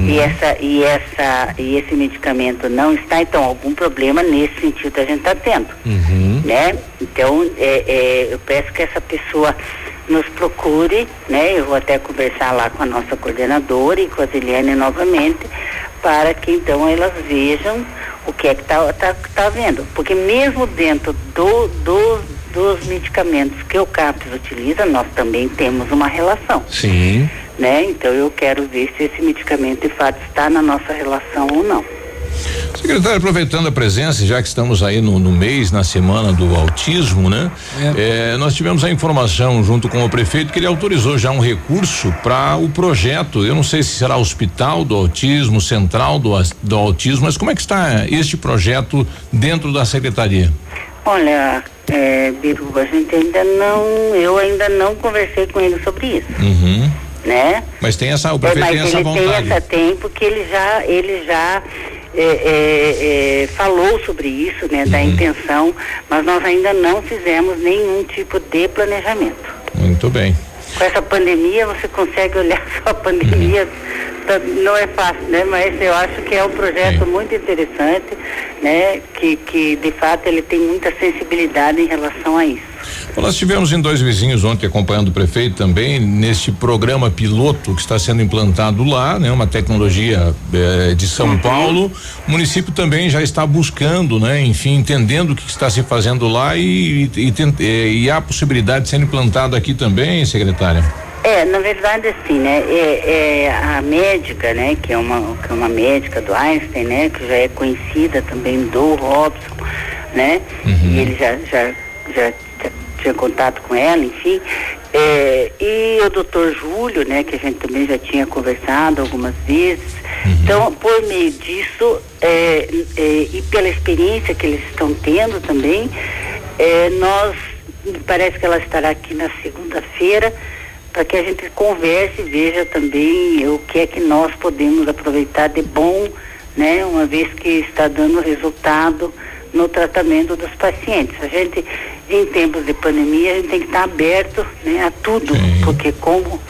S42: e essa, e essa, e esse medicamento não está, então algum problema nesse sentido a gente está tendo, né? Então, é, é, eu peço que essa pessoa nos procure, né? Eu vou até conversar lá com a nossa coordenadora e com a Ziliane novamente, para que então elas vejam o que é que está tá, tá vendo. Porque mesmo dentro do, do, dos medicamentos que o CAPS utiliza, nós também temos uma relação,
S8: Sim.
S42: né? Então eu quero ver se esse medicamento de fato está na nossa relação ou não.
S5: Secretário, aproveitando a presença, já que estamos aí no, no mês, na semana do autismo, né? Eh, nós tivemos a informação junto com o prefeito que ele autorizou já um recurso para o projeto. Eu não sei se será hospital do autismo, central do, do autismo, mas como é que está este projeto dentro da secretaria?
S42: Olha, é, Biruba, a gente ainda não, eu ainda não conversei com ele sobre isso,
S5: Uhum.
S42: né?
S5: Mas tem essa, o
S42: É,
S5: prefeito
S42: mas
S5: tem essa
S42: ele tem
S5: vontade.
S42: essa tem porque ele já ele já é, é, é, falou sobre isso, né,
S5: Uhum.
S42: da intenção, mas nós ainda não fizemos nenhum tipo de planejamento.
S5: Muito bem.
S42: Com essa pandemia você consegue olhar só a pandemia,
S5: Uhum.
S42: tá- não é fácil, né? Mas eu acho que é um projeto muito interessante, né? Que, que de fato ele tem muita sensibilidade em relação a isso.
S5: Bom, Nós tivemos em dois vizinhos ontem acompanhando o prefeito também neste programa piloto que está sendo implantado lá, né? Uma tecnologia eh, de São Paulo. O município também já está buscando, né? Enfim, entendendo o que está se fazendo lá e, e, tent- eh, e há possibilidade de ser implantado aqui também, secretária.
S42: É, na verdade assim, né, é, é a médica, né, que é uma que é uma médica do Einstein, né, que já é conhecida também do Robson, né, e ele já, já já tinha contato com ela, enfim, é, e o doutor Júlio, né, que a gente também já tinha conversado algumas vezes, então por meio disso é, é, e pela experiência que eles estão tendo também, é, nós parece que ela estará aqui na segunda-feira para que a gente converse e veja também o que é que nós podemos aproveitar de bom, né, uma vez que está dando resultado no tratamento dos pacientes. A gente, em tempos de pandemia, a gente tem que estar aberto né, a tudo, porque como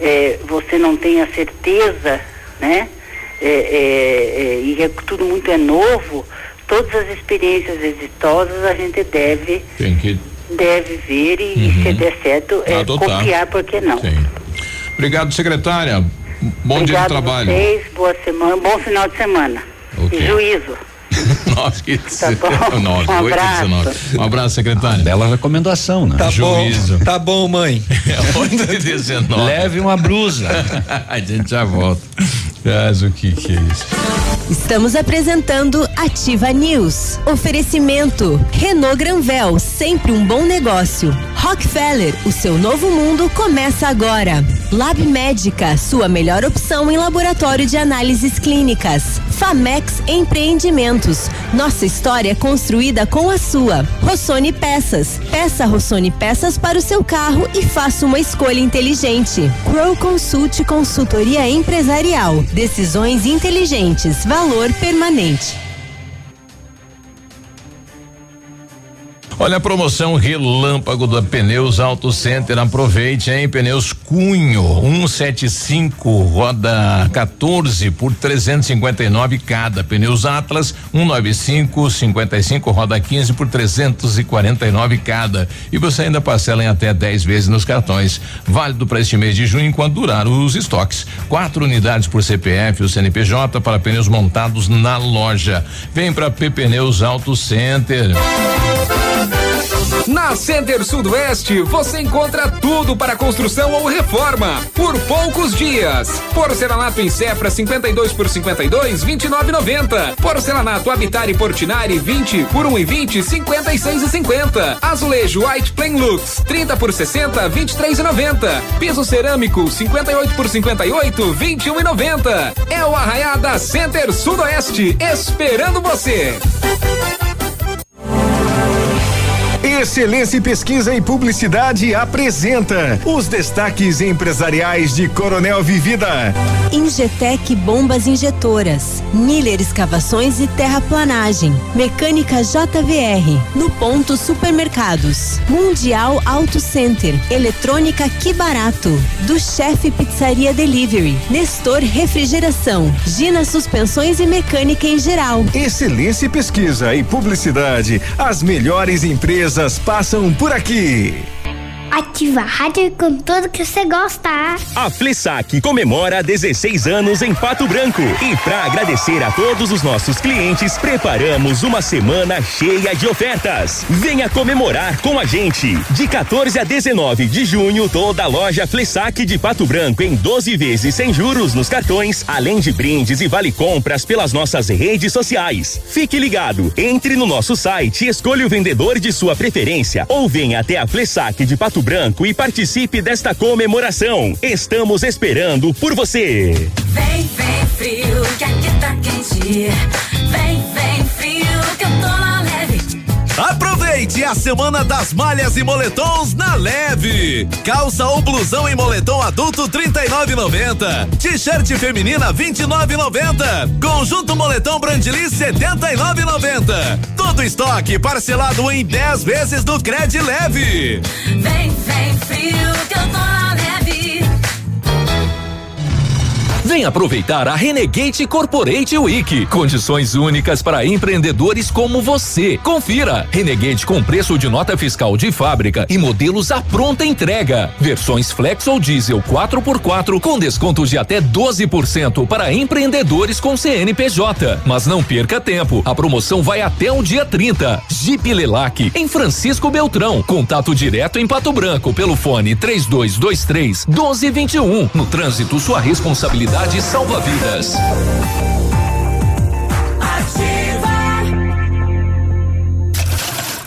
S42: eh, você não tem a certeza, né, eh, eh, eh, e é tudo muito é novo, todas as experiências exitosas a gente deve
S5: que
S42: deve ver e, e se der certo, é,
S5: Adotar.
S42: copiar, por que não?
S5: Obrigado, secretária. Bom dia de
S42: Obrigado
S5: trabalho.
S42: vocês, boa semana, bom final de semana.
S5: Ok.
S42: E juízo.
S5: Nós que
S42: Tá bom.
S5: Nós,
S42: Um
S5: 8
S42: abraço.
S5: 19. Um abraço, secretária.
S6: Bela recomendação, né?
S8: Tá
S5: Juízo.
S8: bom, tá bom, mãe.
S5: É 8 e 19.
S6: Leve uma blusa.
S5: a gente já volta. Mas o que que é isso?
S4: Estamos apresentando Ativa News. Oferecimento Renault Granvel, sempre um bom negócio. Rockefeller, o seu novo mundo começa agora. Lab Médica, sua melhor opção em laboratório de análises clínicas. Famex Empreendimentos, nossa história é construída com a sua. Rossoni Peças, peça Rossoni Peças para o seu carro e faça uma escolha inteligente. Crow Consult Consultoria Empresarial, decisões inteligentes, valor permanente.
S5: Olha a promoção Relâmpago da Pneus Auto Center. Aproveite, hein? Pneus Cunho 175, roda 14 por 359 cada. Pneus Atlas 195, 55, roda 15 por 349 cada. E você ainda parcela em até 10 vezes nos cartões. Válido para este mês de junho enquanto durar os estoques. Quatro unidades por CPF, o CNPJ para pneus montados na loja. Vem para P Pneus Auto Center.
S43: Na Center Sudoeste você encontra tudo para construção ou reforma por poucos dias. Porcelanato em Cefra 52 por 52 29,90. Porcelanato Habitat e Portinari 20 por 1 e 20 56 e 50. Azulejo White Plain Lux 30 por 60 23 e 90. Piso cerâmico 58 por 58 21 e 90. É o Arraiada Center Sudoeste esperando você.
S29: Excelência em Pesquisa e Publicidade apresenta os destaques empresariais de Coronel Vivida.
S4: Injetec Bombas Injetoras, Miller Escavações e Terraplanagem, Mecânica JVR, No Ponto Supermercados, Mundial Auto Center, Eletrônica Que Barato, do Chefe Pizzaria Delivery, Nestor Refrigeração, Gina Suspensões e Mecânica em geral.
S29: Excelência em Pesquisa e Publicidade. As melhores empresas passam por aqui.
S27: Ativa a rádio com tudo que você gosta.
S44: A Flessac comemora 16 anos em Pato Branco. E para agradecer a todos os nossos clientes, preparamos uma semana cheia de ofertas. Venha comemorar com a gente. De 14 a 19 de junho, toda a loja Flessac de Pato Branco em 12 vezes sem juros nos cartões, além de brindes e vale compras pelas nossas redes sociais. Fique ligado, entre no nosso site, escolha o vendedor de sua preferência ou venha até a Flessac de Pato Branco e participe desta comemoração. Estamos esperando por você.
S45: Vem, vem frio, que aqui tá quente. Vem, vem frio, que eu tô.
S36: Aproveite a semana das malhas e moletons na leve. Calça ou blusão em moletom adulto 39,90. T-shirt feminina 29,90. Conjunto moletom Brandili 79,90. Todo estoque parcelado em 10 vezes do Cred Leve.
S45: Vem, vem frio, que eu tô na leve.
S20: Vem aproveitar a Renegade Corporate Week. Condições únicas para empreendedores como você. Confira. Renegade com preço de nota fiscal de fábrica e modelos à pronta entrega. Versões Flex ou Diesel 4x4 com descontos de até 12% para empreendedores com CNPJ. Mas não perca tempo. A promoção vai até o dia 30. Jeep Lelac em Francisco Beltrão. Contato direto em Pato Branco pelo fone 3223 1221. No trânsito, sua responsabilidade salva vidas.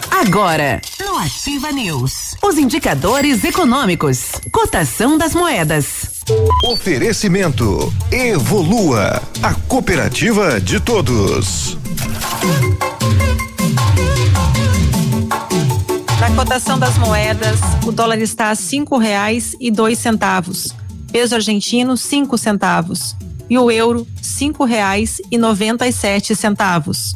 S3: Agora, no Ativa News, os indicadores econômicos, cotação das moedas.
S29: Oferecimento Evolua, a cooperativa de todos.
S7: Na cotação das moedas, o dólar está a cinco reais e dois centavos. Peso argentino, cinco centavos. E o euro, cinco reais e noventa e sete centavos.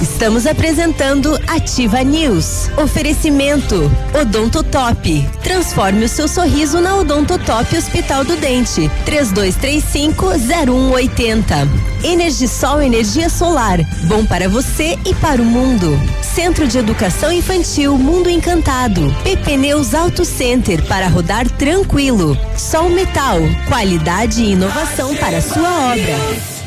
S4: Estamos apresentando Ativa News. Oferecimento Odonto Top. Transforme o seu sorriso na Odonto Top Hospital do Dente. 3235-0180. Energisol Energia Solar. Bom para você e para o mundo. Centro de Educação Infantil Mundo Encantado. PP Neus Auto Center para rodar tranquilo. Sol Metal. Qualidade e inovação para sua obra.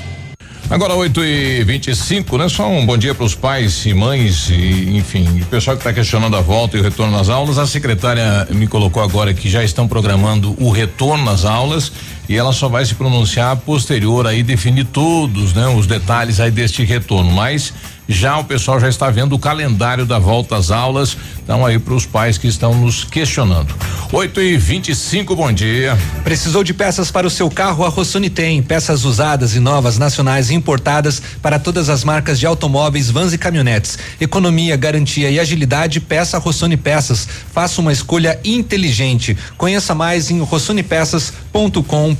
S5: Agora 8 e 25 né? Só um bom dia para os pais e mães e enfim, o pessoal que está questionando a volta e o retorno às aulas. A secretária me colocou agora que já estão programando o retorno às aulas e ela só vai se pronunciar posterior aí definir todos, né, os detalhes aí deste retorno, mas já o pessoal já está vendo o calendário da volta às aulas. Então aí para os pais que estão nos questionando. 8 e 25 bom dia.
S8: Precisou de peças para o seu carro? A Rossoni tem peças usadas e novas, nacionais e importadas para todas as marcas de automóveis, vans e caminhonetes. Economia, garantia e agilidade. Peça Rossoni Peças. Faça uma escolha inteligente. Conheça mais em rossonipeças.com.br.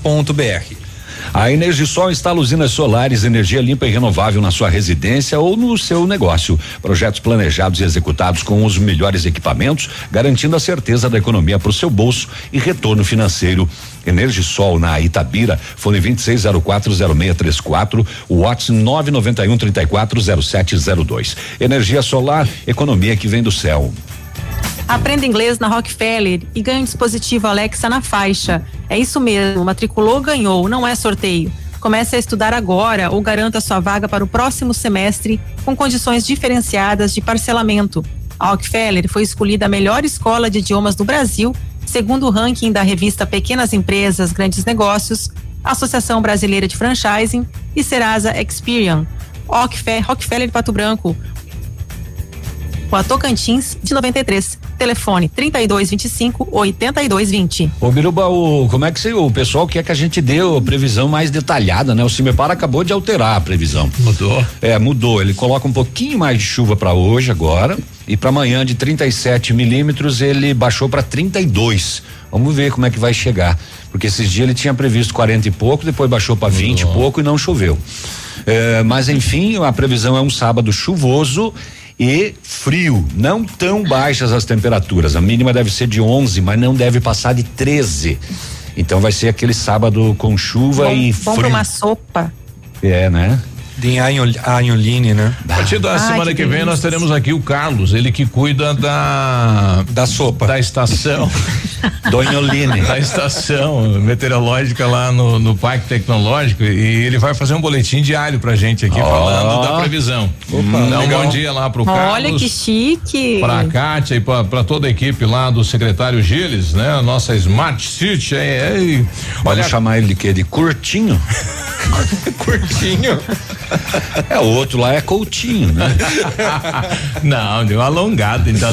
S6: A Energisol instala usinas solares, energia limpa e renovável na sua residência ou no seu negócio. Projetos planejados e executados com os melhores equipamentos, garantindo a certeza da economia para o seu bolso e retorno financeiro. Energisol na Itabira, fone 26040634, WhatsApp 991 340702. Energia solar, economia que vem do céu.
S7: Aprenda inglês na Rockefeller e ganhe um dispositivo Alexa na faixa. É isso mesmo, matriculou, ganhou, não é sorteio. Comece a estudar agora ou garanta sua vaga para o próximo semestre com condições diferenciadas de parcelamento. A Rockefeller foi escolhida a melhor escola de idiomas do Brasil, segundo o ranking da revista Pequenas Empresas, Grandes Negócios, Associação Brasileira de Franchising e Serasa Experian. Rockefeller Pato Branco, a Tocantins de 93. Telefone 3225 8220.
S6: Ô Biruba, o, como é que você, o pessoal quer que a gente dê a previsão mais detalhada, né? O Cimepar acabou de alterar a previsão.
S5: Mudou?
S6: É, mudou. Ele coloca um pouquinho mais de chuva para hoje agora e para amanhã de 37 milímetros ele baixou para 32. Vamos ver como é que vai chegar, porque esses dias ele tinha previsto 40 e pouco, depois baixou para 20 e pouco e não choveu. É, mas enfim, a previsão é um sábado chuvoso e frio. Não tão baixas as temperaturas. A mínima deve ser de 11, mas não deve passar de 13. Então vai ser aquele sábado com chuva
S7: bom,
S6: e
S7: bom
S6: frio.
S7: Bom uma sopa.
S6: É, né?
S8: De Anholine, né?
S5: A partir da
S7: Ai,
S5: semana
S7: que
S5: que, vem nós teremos aqui o Carlos, ele que cuida da
S8: da sopa
S5: da estação
S6: Donholine.
S5: da estação meteorológica lá no, no Parque Tecnológico e ele vai fazer um boletim diário pra gente aqui
S6: Ó.
S5: falando da previsão. Dá um
S8: legal.
S5: bom dia lá pro Carlos.
S7: Olha que chique.
S5: Pra Kátia e pra, pra toda a equipe lá do secretário Gilles, né? A nossa Smart City. É, é,
S6: Olha chamar ele de quê? De curtinho?
S5: curtinho.
S6: É, o outro lá é Coutinho, né?
S5: Não, deu uma alongada, então.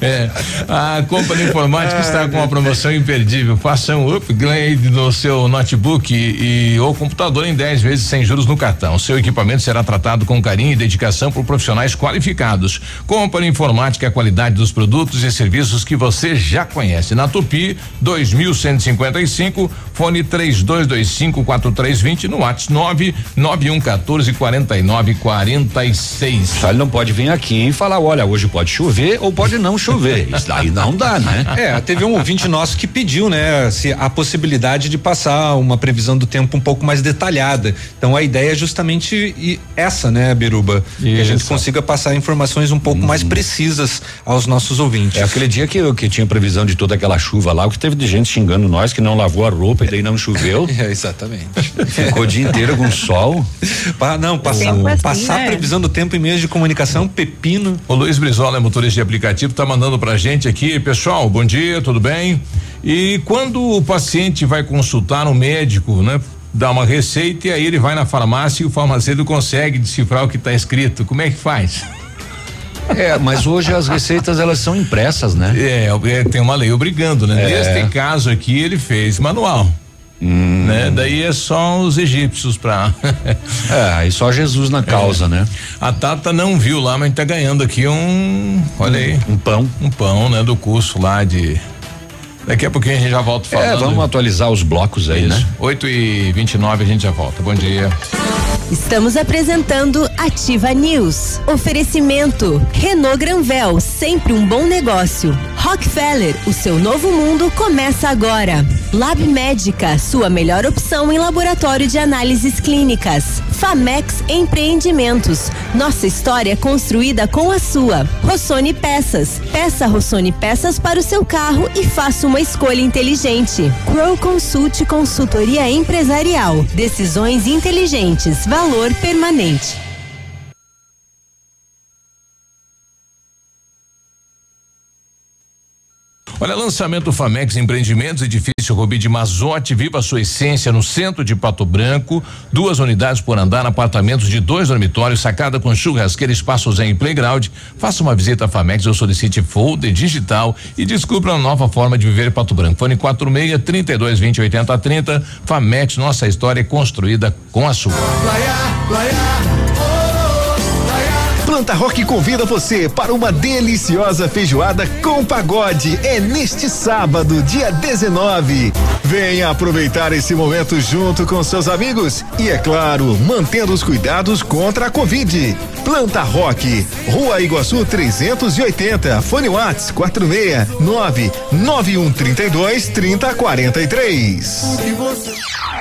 S5: é, a Companhia Informática está com uma promoção imperdível. Faça um upgrade no seu notebook e, e ou computador em 10 vezes sem juros no cartão. Seu equipamento será tratado com carinho e dedicação por profissionais qualificados. Companhia Informática a qualidade dos produtos e serviços que você já conhece. Na Tupi, 2155, fone 3225 4320 no WhatsApp 99114 4946.
S6: Só ele não pode vir aqui e falar, olha, hoje pode chover ou pode não chover. Isso daí não dá, né?
S8: É, teve um ouvinte nosso que pediu, né, se a possibilidade de passar uma previsão do tempo um pouco mais detalhada. Então a ideia é justamente essa, né, Biruba? Que a gente
S5: Isso.
S8: consiga passar informações um pouco mais precisas aos nossos ouvintes.
S6: É aquele dia que, eu- que tinha previsão de toda aquela chuva lá, o que teve de gente xingando nós que não lavou a roupa e daí não choveu.
S8: É, exatamente.
S6: Ficou o dia inteiro com sol.
S8: Pa- não, passar,
S7: é assim,
S8: passar
S7: né?
S8: a previsão do tempo em meios de comunicação, pepino.
S5: O Luiz Brizola é motorista de aplicativo, tá mandando pra gente aqui, pessoal, bom dia, tudo bem? E quando o paciente vai consultar um médico, né? Dá uma receita e aí ele vai na farmácia e o farmacêutico consegue decifrar o que tá escrito. Como é que faz?
S6: É, mas hoje as receitas elas são impressas, né?
S5: É, é, tem uma lei obrigando, né?
S6: É.
S5: Neste caso aqui ele fez manual. Né? Daí é só os egípcios pra.
S6: É, aí só Jesus na causa, né?
S5: A Tata não viu lá, mas tá ganhando aqui um. Olha aí.
S6: Um pão.
S5: Um pão, né? Do curso lá de. Daqui a pouquinho a gente já volta falando.
S6: É, vamos atualizar os blocos aí,
S5: Isso.
S6: né?
S5: 8 e 29 a gente já volta. Bom dia.
S4: Estamos apresentando Ativa News. Oferecimento Renault Granvel, sempre um bom negócio. Rockefeller, o seu novo mundo começa agora. Lab Médica, sua melhor opção em laboratório de análises clínicas. Famex Empreendimentos, nossa história construída com a sua. Rossoni Peças, peça Rossoni Peças para o seu carro e faça uma escolha inteligente. Crow Consult Consultoria Empresarial, decisões inteligentes, valor permanente.
S5: Olha, lançamento Famex Empreendimentos, edifício Rubi de Mazote, viva sua essência no centro de Pato Branco, duas unidades por andar, apartamentos de dois dormitórios, sacada com churrasqueira, espaço zen e playground. Faça uma visita à Famex ou solicite folder digital e descubra uma nova forma de viver em Pato Branco. Fone 46 32 20 80 30. Famex, nossa história é construída com a sua.
S29: Planta Rock convida você para uma deliciosa feijoada com pagode. É neste sábado, dia 19. Venha aproveitar esse momento junto com seus amigos e, é claro, mantendo os cuidados contra a Covid. Planta Rock, Rua Iguaçu 380, Fone Whats 469 9132 3043.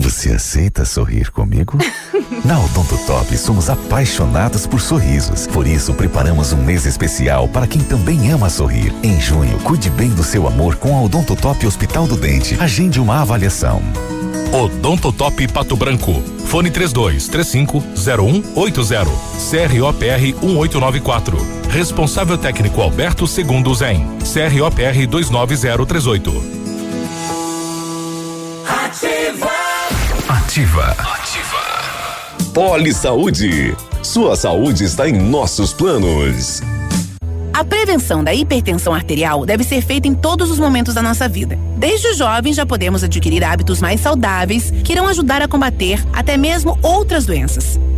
S26: você aceita sorrir comigo? Na Odontotop somos apaixonados por sorrisos. Por isso, preparamos um mês especial para quem também ama sorrir. Em junho, cuide bem do seu amor com a Odontotop Hospital do Dente. Agende uma avaliação.
S46: Odontotop Pato Branco. Fone 32 35 0180. CROPR 1894. Responsável técnico Alberto Segundo Zen. CROPR 29038.
S47: Ativa.
S46: Ativa.
S48: Poli Saúde. Sua saúde está em nossos planos.
S9: A prevenção da hipertensão arterial deve ser feita em todos os momentos da nossa vida. Desde os jovens já podemos adquirir hábitos mais saudáveis que irão ajudar a combater até mesmo outras doenças.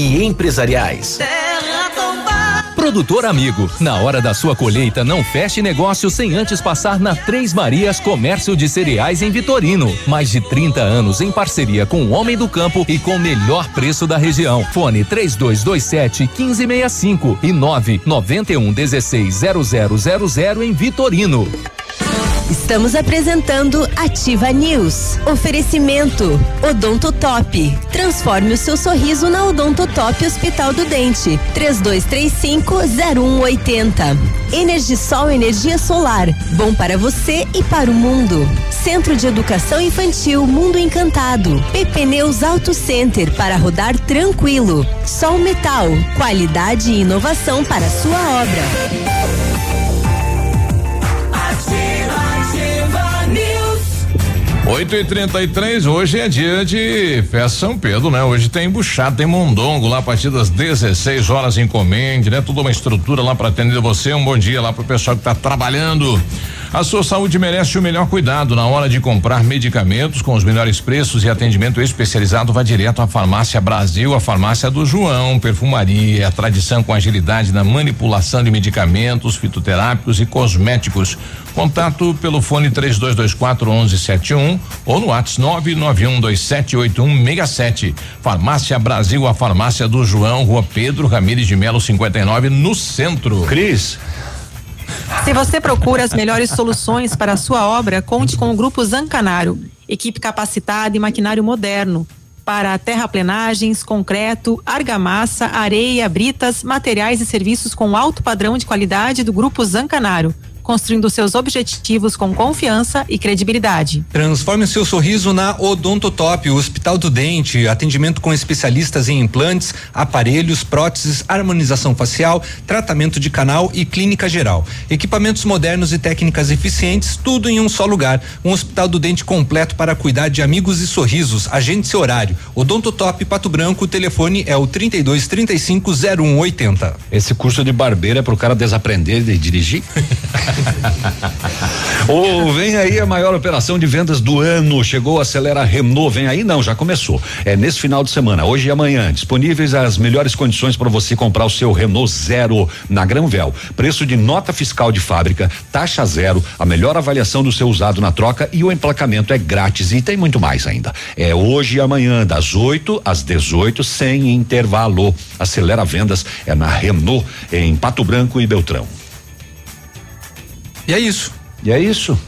S49: empresariais.
S20: Produtor amigo, na hora da sua colheita, não feche negócio sem antes passar na Três Marias Comércio de Cereais em Vitorino. Mais de 30 anos em parceria com o Homem do Campo e com o melhor preço da região. Fone 3227 1565 e 991 16 0000 em Vitorino.
S4: Estamos apresentando Ativa News. Oferecimento Odonto Top. Transforme o seu sorriso na Odonto Top Hospital do Dente. 3235-0180. Energisol Energia Solar. Bom para você e para o mundo. Centro de Educação Infantil Mundo Encantado. PP Neus Auto Center para rodar tranquilo. Sol Metal. Qualidade e inovação para sua obra.
S5: 8 e 33 hoje é dia de festa São Pedro, né? Hoje tem buchada, tem mondongo lá a partir das 16 horas encomende, né? Tudo uma estrutura lá para atender você. Um bom dia lá pro pessoal que tá trabalhando. A sua saúde merece o melhor cuidado na hora de comprar medicamentos com os melhores preços e atendimento especializado. Vá direto à Farmácia Brasil, a farmácia do João, perfumaria, a tradição com agilidade na manipulação de medicamentos fitoterápicos e cosméticos. Contato pelo fone 3224 1171 ou no WhatsApp 991278167. Farmácia Brasil, a farmácia do João, Rua Pedro Ramires de Melo 59, no centro.
S6: Cris.
S7: Se você procura as melhores soluções para a sua obra, conte com o Grupo Zancanaro, equipe capacitada e maquinário moderno. Para terraplenagens, concreto, argamassa, areia, britas, materiais e serviços com alto padrão de qualidade do Grupo Zancanaro construindo seus objetivos com confiança e credibilidade.
S8: Transforme o seu sorriso na Odontotop, o Hospital do Dente, atendimento com especialistas em implantes, aparelhos, próteses, harmonização facial, tratamento de canal e clínica geral. Equipamentos modernos e técnicas eficientes, tudo em um só lugar. Um Hospital do Dente completo para cuidar de amigos e sorrisos. Agende seu horário. Odontotop Pato Branco, o telefone é o 32 35 0180.
S6: Esse curso de barbeiro é pro cara desaprender de dirigir? oh, vem aí a maior operação de vendas do ano. Chegou a Acelera Renault. Vem aí? Não, já começou. É nesse final de semana, hoje e amanhã. Disponíveis as melhores condições para você comprar o seu Renault Zero na Granvel. Preço de nota fiscal de fábrica, taxa zero, a melhor avaliação do seu usado na troca e o emplacamento é grátis. E tem muito mais ainda. É hoje e amanhã, das 8 às 18, sem intervalo. Acelera Vendas é na Renault, em Pato Branco e Beltrão.
S8: E é isso.
S6: E é isso.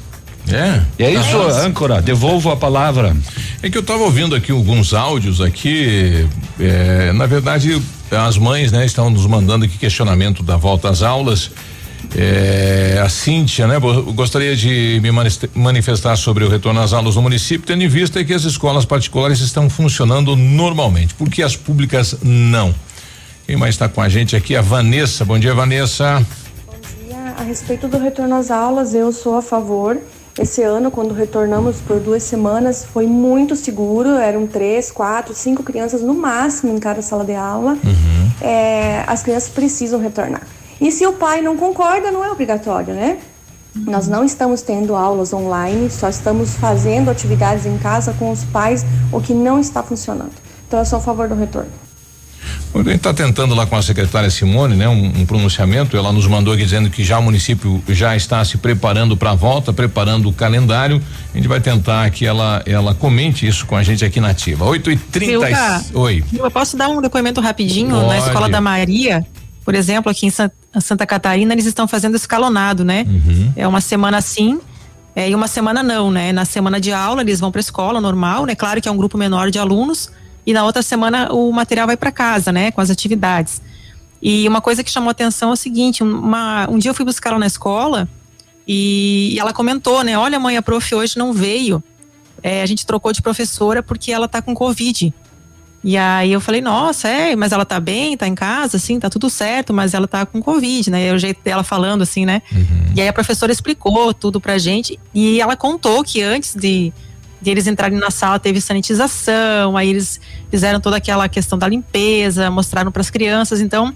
S5: É.
S6: E é isso,
S5: Nossa.
S6: âncora. Devolvo a palavra.
S5: É que eu estava ouvindo aqui alguns áudios aqui. é, na verdade, as mães, né, estão nos mandando aqui questionamento da volta às aulas. É, a Cíntia, né? Gostaria de me manifestar sobre o retorno às aulas no município, tendo em vista que as escolas particulares estão funcionando normalmente, porque as públicas não. Quem mais está com a gente aqui? A Vanessa. Bom dia, Vanessa.
S50: A respeito do retorno às aulas, eu sou a favor. Esse ano, quando retornamos por duas semanas, foi muito seguro. Eram três, quatro, cinco crianças no máximo em cada sala de aula. É, as crianças precisam retornar. E se o pai não concorda, não é obrigatório, né? Nós não estamos tendo aulas online, só estamos fazendo atividades em casa com os pais, o que não está funcionando. Então, eu sou a favor do retorno.
S5: A gente está tentando lá com a secretária Simone, né, um, um pronunciamento. Ela nos mandou aqui dizendo que já o município já está se preparando para a volta, preparando o calendário. A gente vai tentar que ela ela comente isso com a gente aqui na ativa. 8 e 30
S7: Silva,
S5: Oi.
S7: Eu posso dar um depoimento rapidinho?
S5: Pode.
S7: Na Escola da Maria, por exemplo, aqui em San- Santa Catarina, eles estão fazendo escalonado, né?
S5: Uhum.
S7: É uma semana sim é, e uma semana não, né? Na semana de aula, eles vão para a escola normal, né? Claro que é um grupo menor de alunos. E na outra semana o material vai para casa, né? Com as atividades. E uma coisa que chamou atenção é o seguinte: uma, um dia eu fui buscar ela na escola e, e ela comentou, né? Olha, mãe, a prof hoje não veio. É, a gente trocou de professora porque ela tá com Covid. E aí eu falei, nossa, é, mas ela tá bem, tá em casa, assim, tá tudo certo, mas ela tá com Covid, né? É o jeito dela falando, assim, né? E aí a professora explicou tudo pra gente e ela contou que antes de eles entrarem na sala teve sanitização, aí eles fizeram toda aquela questão da limpeza, mostraram pras crianças. Então,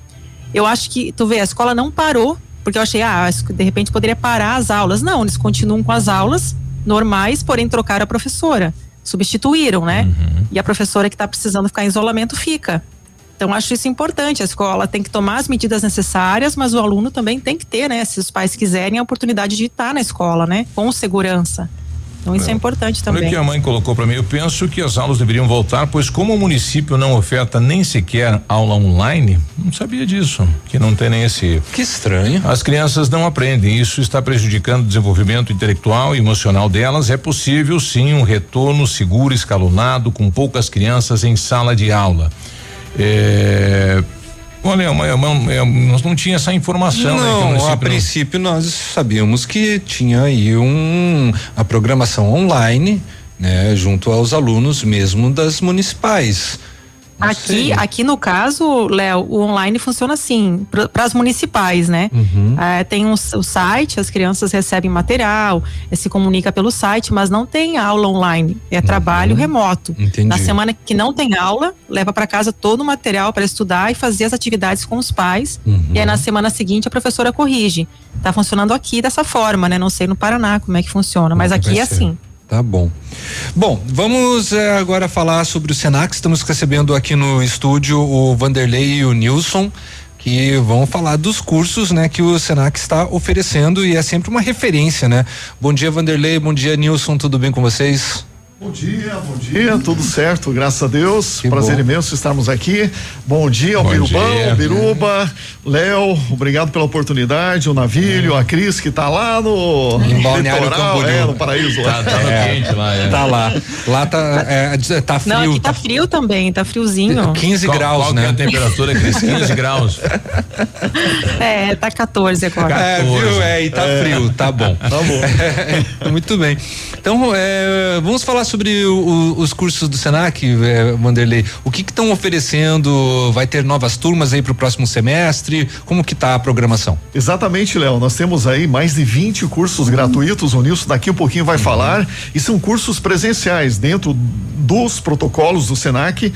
S7: eu acho que, tu vê, a escola não parou, porque eu achei, ah, de repente poderia parar as aulas. Não, eles continuam com as aulas normais, porém trocaram a professora. Substituíram, né? E a professora que está precisando ficar em isolamento fica. Então, acho isso importante. A escola tem que tomar as medidas necessárias, mas o aluno também tem que ter, né? Se os pais quiserem, a oportunidade de estar na escola, né? Com segurança. Então, isso é, importante
S5: Olha o
S7: também.
S5: que a mãe colocou para mim. Eu penso que as aulas deveriam voltar, pois como o município não oferta nem sequer aula online, não sabia disso, que não tem nem esse.
S8: Que estranho.
S5: As crianças não aprendem. Isso está prejudicando o desenvolvimento intelectual e emocional delas. É possível sim um retorno seguro, escalonado, com poucas crianças em sala de aula. É, Olha, uma- é, nós não tinha essa informação, né?
S8: Não,
S5: município
S8: a
S5: não-
S8: princípio nós sabíamos que tinha aí um a programação online, né, junto aos alunos mesmo das municipais. Não
S7: Aqui,
S8: sei.
S7: aqui no caso, Léo, o online funciona assim, para as municipais, né?
S8: Uhum.
S7: Ah, tem um, o site, as crianças recebem material, eh, se comunica pelo site, mas não tem aula online, é trabalho remoto.
S8: Uhum. Entendi.
S7: Na semana que não tem aula, leva para casa todo o material para estudar e fazer as atividades com os pais.
S8: Uhum.
S7: E aí na semana seguinte a professora corrige. Tá funcionando aqui dessa forma, né? Não sei no Paraná como é que funciona, mas
S8: que
S7: aqui é assim.
S8: Tá bom. Bom, vamos eh, agora falar sobre o Senac. Estamos recebendo aqui no estúdio o Vanderlei e o Nilson, que vão falar dos cursos, né, que o Senac está oferecendo e é sempre uma referência, né? Bom dia, Vanderlei. Bom dia, Nilson. Tudo bem com vocês?
S12: Bom dia, bom dia, tudo certo, graças a Deus. Prazer
S8: bom.
S12: imenso estarmos aqui. Bom dia ao
S5: Bom
S12: Birubão,
S5: dia.
S12: Biruba, Léo, obrigado pela oportunidade, o Navilho, a Cris que tá lá no litoral, é, no paraíso.
S5: Tá, tá
S8: É,
S5: quente lá, é.
S8: Tá lá. Lá tá, é, tá frio.
S7: Não, aqui tá frio também, tá friozinho.
S8: 15
S5: Qual-
S8: graus,
S5: qual que
S8: né?
S5: é a temperatura, Cris? 15 graus.
S7: É, tá 14 agora.
S8: É, viu? É, e tá frio, tá bom.
S12: Tá bom.
S8: Muito bem. Então, é, vamos falar sobre o- os cursos do Senac, é, Vanderlei. O que estão oferecendo? Vai ter novas turmas aí para o próximo semestre? Como que tá a programação?
S12: Exatamente, Léo. Nós temos aí mais de 20 cursos gratuitos. O Nilson daqui um pouquinho vai falar. E são cursos presenciais dentro dos protocolos do SENAC.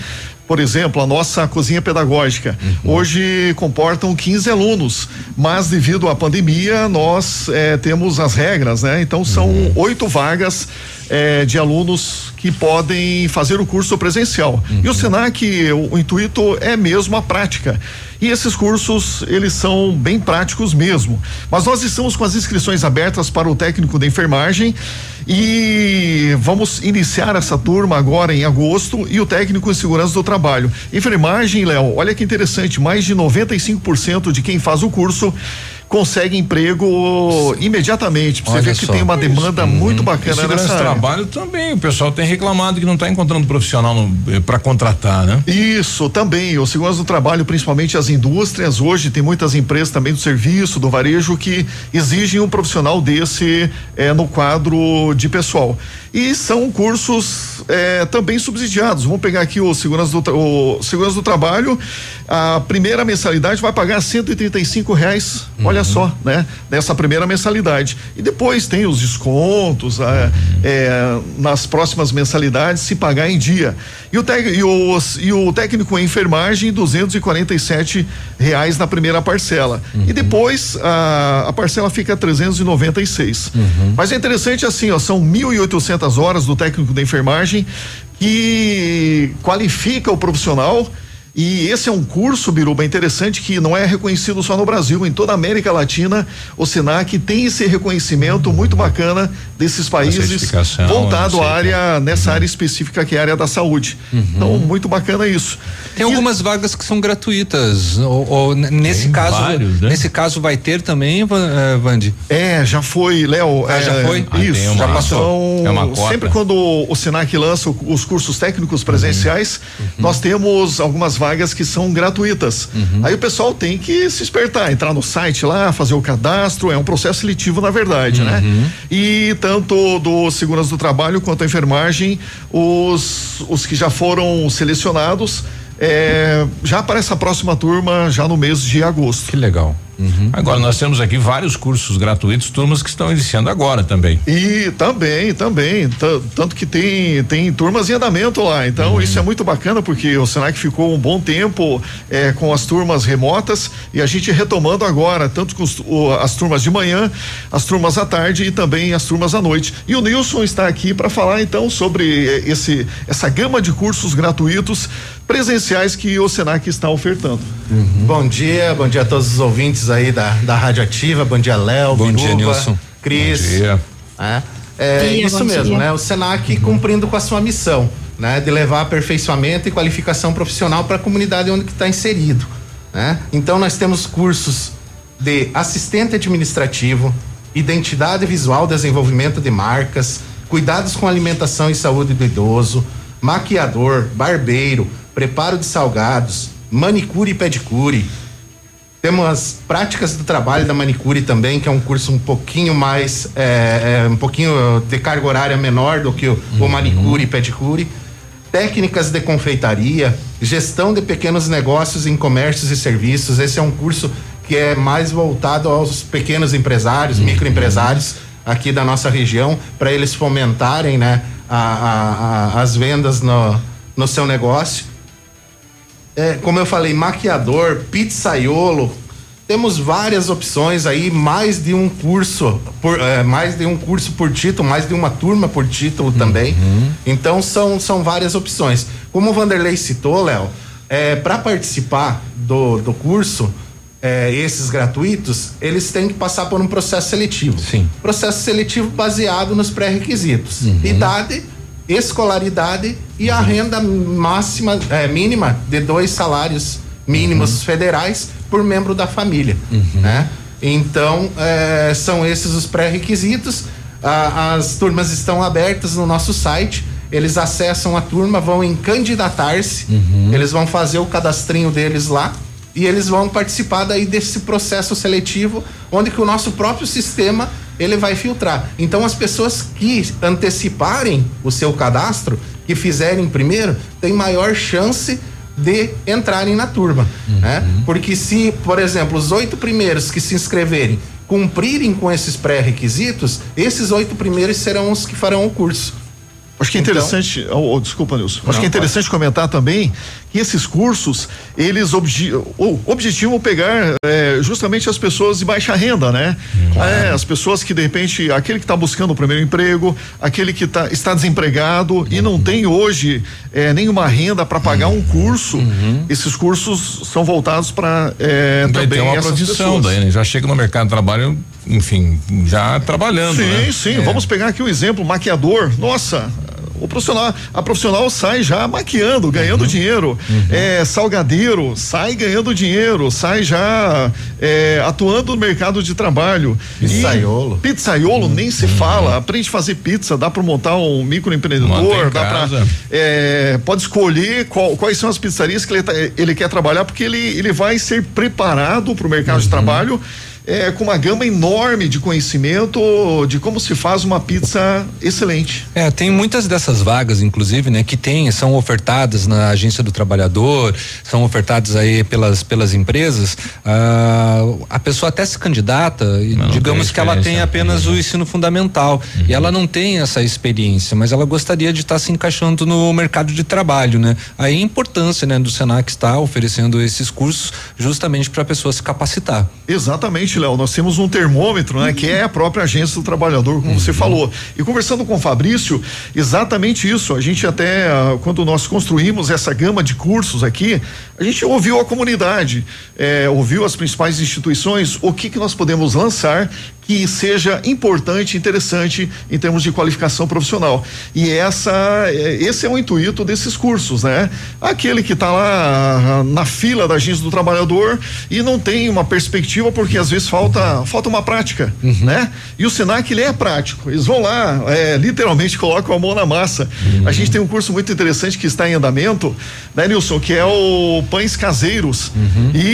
S12: Por exemplo, a nossa cozinha pedagógica. Hoje comportam 15 alunos, mas devido à pandemia, nós eh, temos as regras, né? Então são oito vagas eh, de alunos que podem fazer o curso presencial. E o SENAC, o, o intuito é mesmo a prática. E esses cursos, eles são bem práticos mesmo. Mas nós estamos com as inscrições abertas para o técnico de enfermagem e vamos iniciar essa turma agora em agosto e o técnico em segurança do trabalho. Enfermagem, Léo, olha que interessante, mais de 95% de quem faz o curso consegue emprego imediatamente. Você
S5: Olha
S12: ver que
S5: só.
S12: tem uma demanda muito
S5: E
S12: bacana nessa área.
S5: trabalho também, o pessoal tem reclamado que não está encontrando profissional para contratar, né?
S12: Isso, também. O segurança do trabalho, principalmente as indústrias, hoje tem muitas empresas também do serviço, do varejo, que exigem um profissional desse eh, no quadro de pessoal. E são cursos eh, também subsidiados. Vamos pegar aqui o segurança do, o segurança do trabalho. A primeira mensalidade vai pagar 135 reais. Olha só, né? Nessa primeira mensalidade. E depois tem os descontos ah, eh, nas próximas mensalidades se pagar em dia. E o, tec- e os- e o técnico em enfermagem, 247 reais na primeira parcela. E depois a, a parcela fica 396. Mas é interessante assim, ó, são 1.800 horas do técnico da enfermagem que qualifica o profissional. E esse é um curso, Biruba, interessante que não é reconhecido só no Brasil, em toda a América Latina, o Senac tem esse reconhecimento muito bacana desses países voltado à área, nessa área específica que é a área da saúde. Então, muito bacana isso.
S8: Tem algumas vagas que são gratuitas. Ou, ou nesse
S12: Tem
S8: caso,
S12: vários, né?
S8: nesse caso vai ter também, eh, Vandi?
S12: É, já foi, Léo.
S8: Ah,
S12: é,
S8: já foi? Ah,
S12: Isso,
S8: uma-
S12: já passou.
S8: é uma cota.
S12: sempre quando o Senac lança os cursos técnicos presenciais,
S8: Uhum.
S12: nós temos algumas vagas que são gratuitas.
S8: Uhum.
S12: Aí o pessoal tem que se espertar, entrar no site lá, fazer o cadastro, é um processo seletivo na verdade, né?
S8: Uhum.
S12: E tanto do segurança do trabalho quanto a enfermagem, os, os que já foram selecionados, é, já para essa próxima turma, já no mês de agosto.
S8: Que legal.
S5: Agora nós temos aqui vários cursos gratuitos, turmas que estão iniciando agora também.
S12: E também, também, ta- tanto que tem tem turmas em andamento lá. Então isso é muito bacana porque o Senac ficou um bom tempo eh, com as turmas remotas e a gente retomando agora, tanto com os- o- as turmas de manhã, as turmas à tarde e também as turmas à noite. E o Nilson está aqui para falar então sobre eh, esse essa gama de cursos gratuitos presenciais que o Senac está ofertando.
S51: Bom dia, bom dia a todos os ouvintes aí da, da Rádio Ativa, bom dia Léo,
S8: Bom dia, Nilson.
S51: Cris.
S8: Bom dia.
S51: É, é
S8: Dia,
S51: isso mesmo,
S8: dia.
S51: né? O Senac cumprindo com a sua missão, né? De levar aperfeiçoamento e qualificação profissional para a comunidade onde que está inserido, né? Então nós temos cursos de assistente administrativo, identidade visual, desenvolvimento de marcas, cuidados com alimentação e saúde do idoso, maquiador, barbeiro, preparo de salgados, manicure e pedicure. Temos as práticas do trabalho da manicure também, que é um curso um pouquinho mais, é, é, um pouquinho de carga horária menor do que o, o manicure e pedicure. Técnicas de confeitaria, gestão de pequenos negócios em comércios e serviços. Esse é um curso que é mais voltado aos pequenos empresários, microempresários aqui da nossa região, para eles fomentarem né, a- a- a- as vendas no, no seu negócio. É, como eu falei, maquiador, pizzaiolo. Temos várias opções aí, mais de um curso, por, é, mais de um curso por título, mais de uma turma por título também. Então são, são várias opções. Como o Vanderlei citou, Léo, é, para participar do, do curso, é, esses gratuitos, eles têm que passar por um processo seletivo.
S8: Sim.
S51: Processo seletivo baseado nos pré-requisitos: idade escolaridade e a renda máxima, é, mínima de dois salários mínimos federais por membro da família, né? Então, é, são esses os pré-requisitos. As turmas estão abertas no nosso site. Eles acessam a turma, vão em candidatar-se. Eles vão fazer o cadastrinho deles lá e eles vão participar daí desse processo seletivo, onde que o nosso próprio sistema ele vai filtrar. Então, as pessoas que anteciparem o seu cadastro, que fizerem primeiro, têm maior chance de entrarem na turma, né? Porque se, por exemplo, os oito primeiros que se inscreverem cumprirem com esses pré-requisitos, esses oito primeiros serão os que farão o curso.
S12: Acho que é
S51: Então-
S12: interessante, oh, oh, desculpa, Nilson. Acho
S51: Não,
S12: que é interessante comentar também que esses cursos, eles obje, o objetivam pegar eh, justamente as pessoas de baixa renda, né? É, as pessoas que de repente, aquele que está buscando o primeiro emprego, aquele que tá, está desempregado e não tem hoje eh, nenhuma renda para pagar um curso, esses cursos são voltados para eh,
S5: ter
S12: também
S5: uma
S12: essas pessoas.
S5: daí, né? Já chega no mercado de trabalho, enfim, já trabalhando.
S12: Sim,
S5: né?
S12: sim.
S5: É.
S12: Vamos pegar aqui o exemplo, maquiador. Nossa, o profissional, a profissional sai já maquiando, ganhando dinheiro. É, salgadeiro, sai ganhando dinheiro, sai já é, atuando no mercado de trabalho.
S51: Pizzaiolo.
S12: E pizzaiolo nem se fala. Aprende a fazer pizza, dá para montar um microempreendedor,
S5: em
S12: dá para
S5: casa.
S12: pode escolher qual- quais são as pizzarias que ele, tá- ele quer trabalhar, porque ele, ele vai ser preparado para o mercado de trabalho. É, com uma gama enorme de conhecimento de como se faz uma pizza excelente.
S8: É, tem muitas dessas vagas, inclusive, né, que tem, são ofertadas na agência do trabalhador, são ofertadas aí pelas, pelas empresas. Ah, a pessoa até se candidata,
S5: não
S8: digamos que ela tem apenas o ensino fundamental e ela não tem essa experiência, mas ela gostaria de estar se encaixando no mercado de trabalho, né? Aí a importância, né, do Senac estar oferecendo esses cursos justamente para a pessoa se capacitar.
S12: Exatamente, Léo. Nós temos um termômetro, né? Que é a própria agência do trabalhador, como você falou. E conversando com o Fabrício, exatamente isso. A gente até, ah, quando nós construímos essa gama de cursos aqui, a gente ouviu a comunidade, eh, ouviu as principais instituições, o que que nós podemos lançar que seja importante, interessante em termos de qualificação profissional. E essa, eh, esse é o intuito desses cursos, né? Aquele que está lá ah, na fila da agência do trabalhador e não tem uma perspectiva porque às vezes falta falta uma prática, né? E o Senac ele é prático. Eles vão lá, eh, literalmente colocam a mão na massa. A gente tem um curso muito interessante que está em andamento, né, Nilson, que é o pães caseiros. E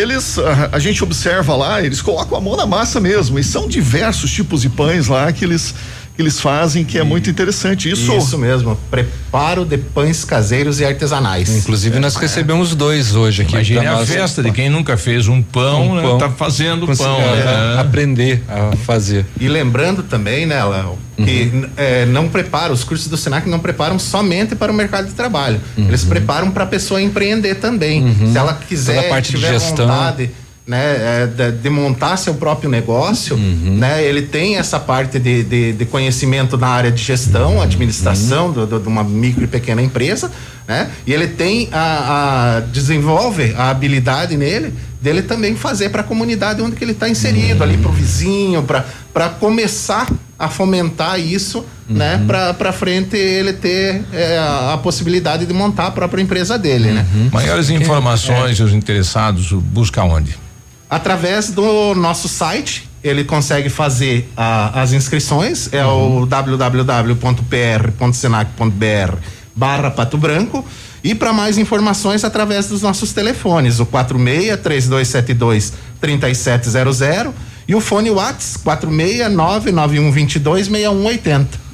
S12: eles a, a gente observa lá, eles colocam a mão na massa mesmo. São diversos tipos de pães lá que eles que eles fazem que é muito interessante. Isso
S51: Isso mesmo, preparo de pães caseiros e artesanais.
S8: Inclusive, nós recebemos dois hoje aqui.
S5: Imagine a
S8: nós.
S5: festa de quem nunca fez um pão,
S8: Um
S5: né?
S8: pão.
S5: tá fazendo
S8: Conseguiu,
S5: pão.
S8: é,
S5: né?
S8: Aprender a fazer.
S51: E lembrando também, né, Léo, que eh, não prepara, os cursos do Senac não preparam somente para o mercado de trabalho. Eles preparam para a pessoa empreender também. Se ela quiser,
S8: Toda a parte de
S51: tiver
S8: gestão.
S51: vontade. Né, eh, de, de montar seu próprio negócio, né? Ele tem essa parte de, de, de conhecimento na área de gestão, administração do- do- de uma micro e pequena empresa, né? E ele tem a, a- desenvolve a habilidade nele dele também fazer para a comunidade onde que ele está inserido, ali pro vizinho, para para começar a fomentar isso, né? Para para frente ele ter eh, a, a possibilidade de montar a própria empresa dele, né?
S5: Maiores informações, os interessados, busca onde?
S51: Através do nosso site, ele consegue fazer a- as inscrições, é o www.pr.senac.br barra Pato Branco. E para mais informações, através dos nossos telefones, o 46 3272 3700 e o fone Whats 469 9122 6180.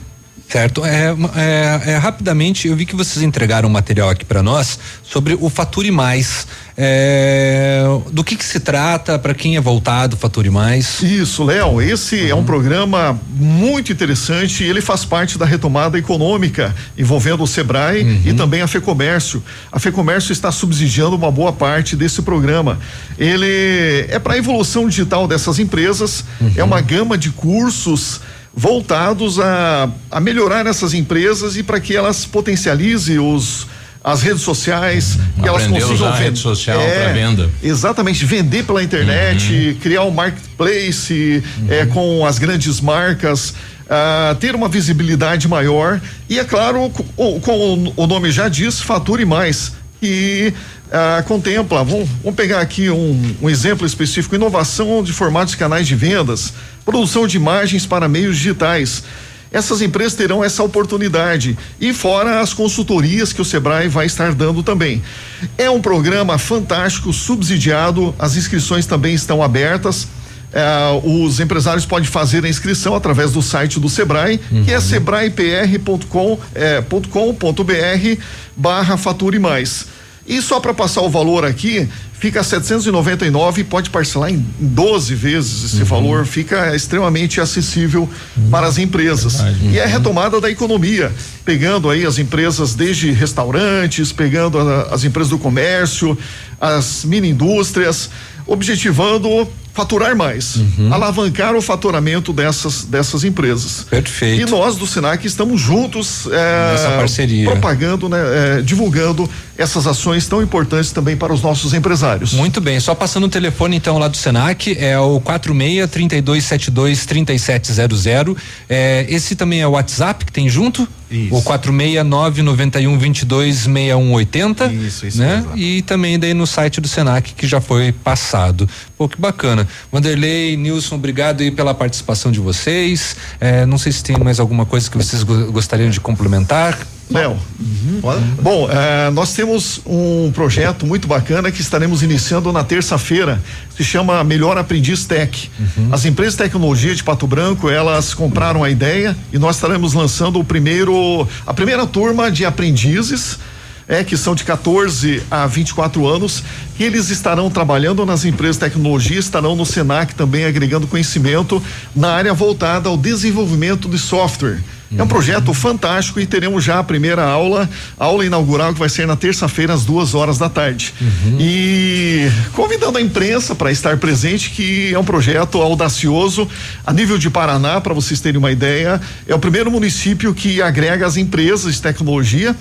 S8: Certo. É, é, é, rapidamente, eu vi que vocês entregaram um material aqui para nós sobre o Fature Mais. É, do que, que se trata, para quem é voltado o Fature Mais?
S12: Isso, Léo, esse é um programa muito interessante e ele faz parte da retomada econômica envolvendo o Sebrae e também a FEComércio. A FEComércio está subsidiando uma boa parte desse programa. Ele é para a evolução digital dessas empresas, é uma gama de cursos voltados a, a melhorar essas empresas e para que elas potencializem os as redes sociais, que elas
S5: Aprender
S12: consigam
S5: usar rede social
S12: É,
S5: pra venda.
S12: Exatamente, vender pela internet, criar um marketplace é, com as grandes marcas. ah, ter uma visibilidade maior e é claro co- como o nome já diz fature mais que ah, contempla vamos, vamos pegar aqui um, um exemplo específico inovação de formatos e canais de vendas produção de imagens para meios digitais essas empresas terão essa oportunidade e fora as consultorias que o Sebrae vai estar dando também. É um programa fantástico, subsidiado, as inscrições também estão abertas. Eh, os empresários podem fazer a inscrição através do site do Sebrae, que é sebraepr.com eh, ponto com ponto br barra fature mais. E só para passar o valor aqui, fica 799 e pode parcelar em 12 vezes esse valor, fica extremamente acessível para as empresas. E é retomada da economia, pegando aí as empresas desde restaurantes, pegando a- as empresas do comércio, as mini indústrias, objetivando faturar mais, alavancar o faturamento dessas dessas empresas.
S8: Perfeito.
S12: E nós do Senac estamos juntos é,
S8: Nessa parceria.
S12: propagando, né, é, divulgando essas ações tão importantes também para os nossos empresários.
S8: Muito bem, só passando o telefone então lá do Senac, é o 46 3272 3700. É, esse também é o WhatsApp que tem junto? Isso. O 469 91 22 6180. Isso, isso né? E também daí no site do Senac que já foi passado. Pô, que bacana. Vanderlei, Nilson, obrigado aí pela participação de vocês. É, não sei se tem mais alguma coisa que vocês go- gostariam de complementar.
S12: Léo, bom, eh, nós temos um projeto muito bacana que estaremos iniciando na terça-feira, se chama Melhor Aprendiz Tech. As empresas de tecnologia de Pato Branco, elas compraram a ideia e nós estaremos lançando o primeiro, a primeira turma de aprendizes é, que são de 14 a 24 anos, que eles estarão trabalhando nas empresas de tecnologia, estarão no Senac também agregando conhecimento na área voltada ao desenvolvimento de software. É um projeto fantástico e teremos já a primeira aula, aula inaugural que vai ser na terça-feira às duas horas da tarde. E convidando a imprensa para estar presente, que é um projeto audacioso a nível de Paraná, para vocês terem uma ideia, é o primeiro município que agrega as empresas de tecnologia,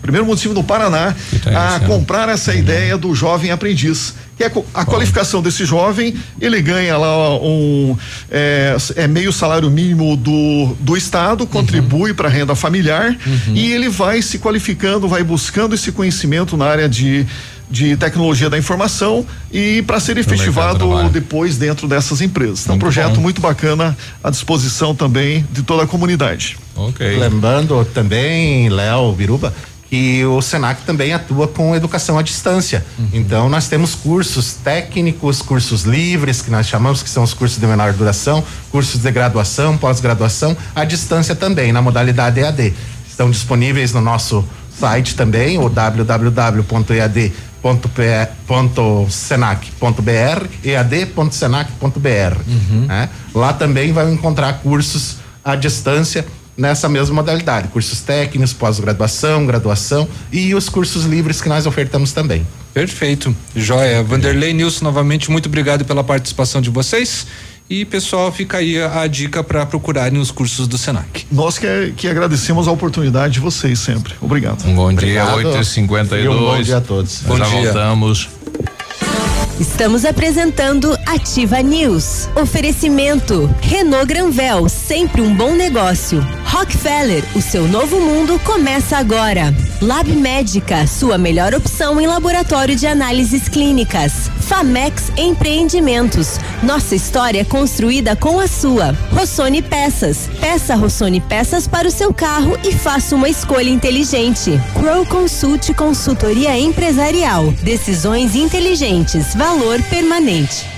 S12: primeiro município do Paraná a comprar essa ideia do jovem aprendiz. Que é a qualificação desse jovem, ele ganha lá um é, é meio salário mínimo do, do estado, contribui para a renda familiar e ele vai se qualificando, vai buscando esse conhecimento na área de de tecnologia da informação e para ser efetivado depois dentro dessas empresas. Então, um projeto
S5: bom.
S12: muito bacana à disposição também de toda a comunidade.
S5: Ok.
S51: Lembrando também, Léo, Biruba, que o Senac também atua com educação à distância. Então, nós temos cursos técnicos, cursos livres, que nós chamamos que são os cursos de menor duração, cursos de graduação, pós-graduação, à distância também, na modalidade EAD. Estão disponíveis no nosso site também, o www.ead.senac.br, ead.senac.br. né? Lá também vai encontrar cursos à distância nessa mesma modalidade, cursos técnicos, pós-graduação, graduação e os cursos livres que nós ofertamos também.
S8: Perfeito. Joia. Vanderlei Nilson, novamente, muito obrigado pela participação de vocês. E pessoal, fica aí a, a dica para procurarem os cursos do Senac.
S12: Nós que, que agradecemos a oportunidade de vocês sempre. Obrigado.
S5: Um bom
S12: Obrigado.
S5: dia, 8 e 52
S12: E um bom dia a todos. Bom
S5: já
S12: dia.
S5: voltamos.
S4: Estamos apresentando Ativa News. Oferecimento Renault Granvel, sempre um bom negócio. Rockefeller, o seu novo mundo começa agora. Lab Médica, sua melhor opção em laboratório de análises clínicas. Famex Empreendimentos, nossa história é construída com a sua. Rossoni Peças, peça Rossoni Peças para o seu carro e faça uma escolha inteligente. Crow Consult Consultoria Empresarial, decisões inteligentes, valor permanente.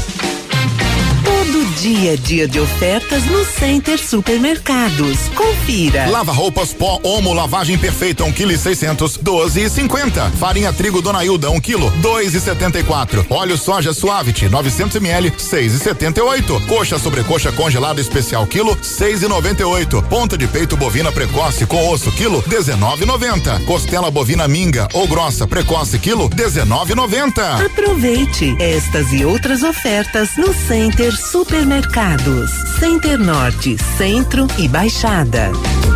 S3: Do dia dia de ofertas no Center Supermercados. Confira.
S52: Lava roupas pó Omo lavagem perfeita 1 kg 600 12 e 50. Farinha trigo Dona Hilda 1 kg 2 e 74. Óleo soja Suavite 900 ml 6 e 78. Coxa sobrecoxa congelada especial quilo 6 e 98. Ponta de peito bovina precoce com osso quilo 19,90. Costela bovina minga ou grossa precoce quilo 19,90.
S3: Aproveite estas e outras ofertas no Center Supermercados. Center Norte, Centro e Baixada.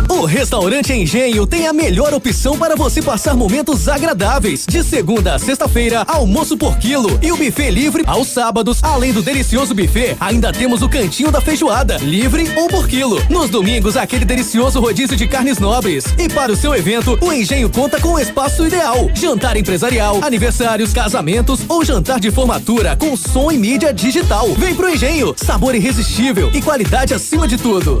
S36: O restaurante Engenho tem a melhor opção para você passar momentos agradáveis. De segunda a sexta-feira, almoço por quilo e o buffet livre aos sábados. Além do delicioso buffet, ainda temos o cantinho da feijoada, livre ou por quilo. Nos domingos, aquele delicioso rodízio de carnes nobres. E para o seu evento, o Engenho conta com o espaço ideal: jantar empresarial, aniversários, casamentos ou jantar de formatura com som e mídia digital. Vem pro Engenho, sabor irresistível e qualidade acima de tudo.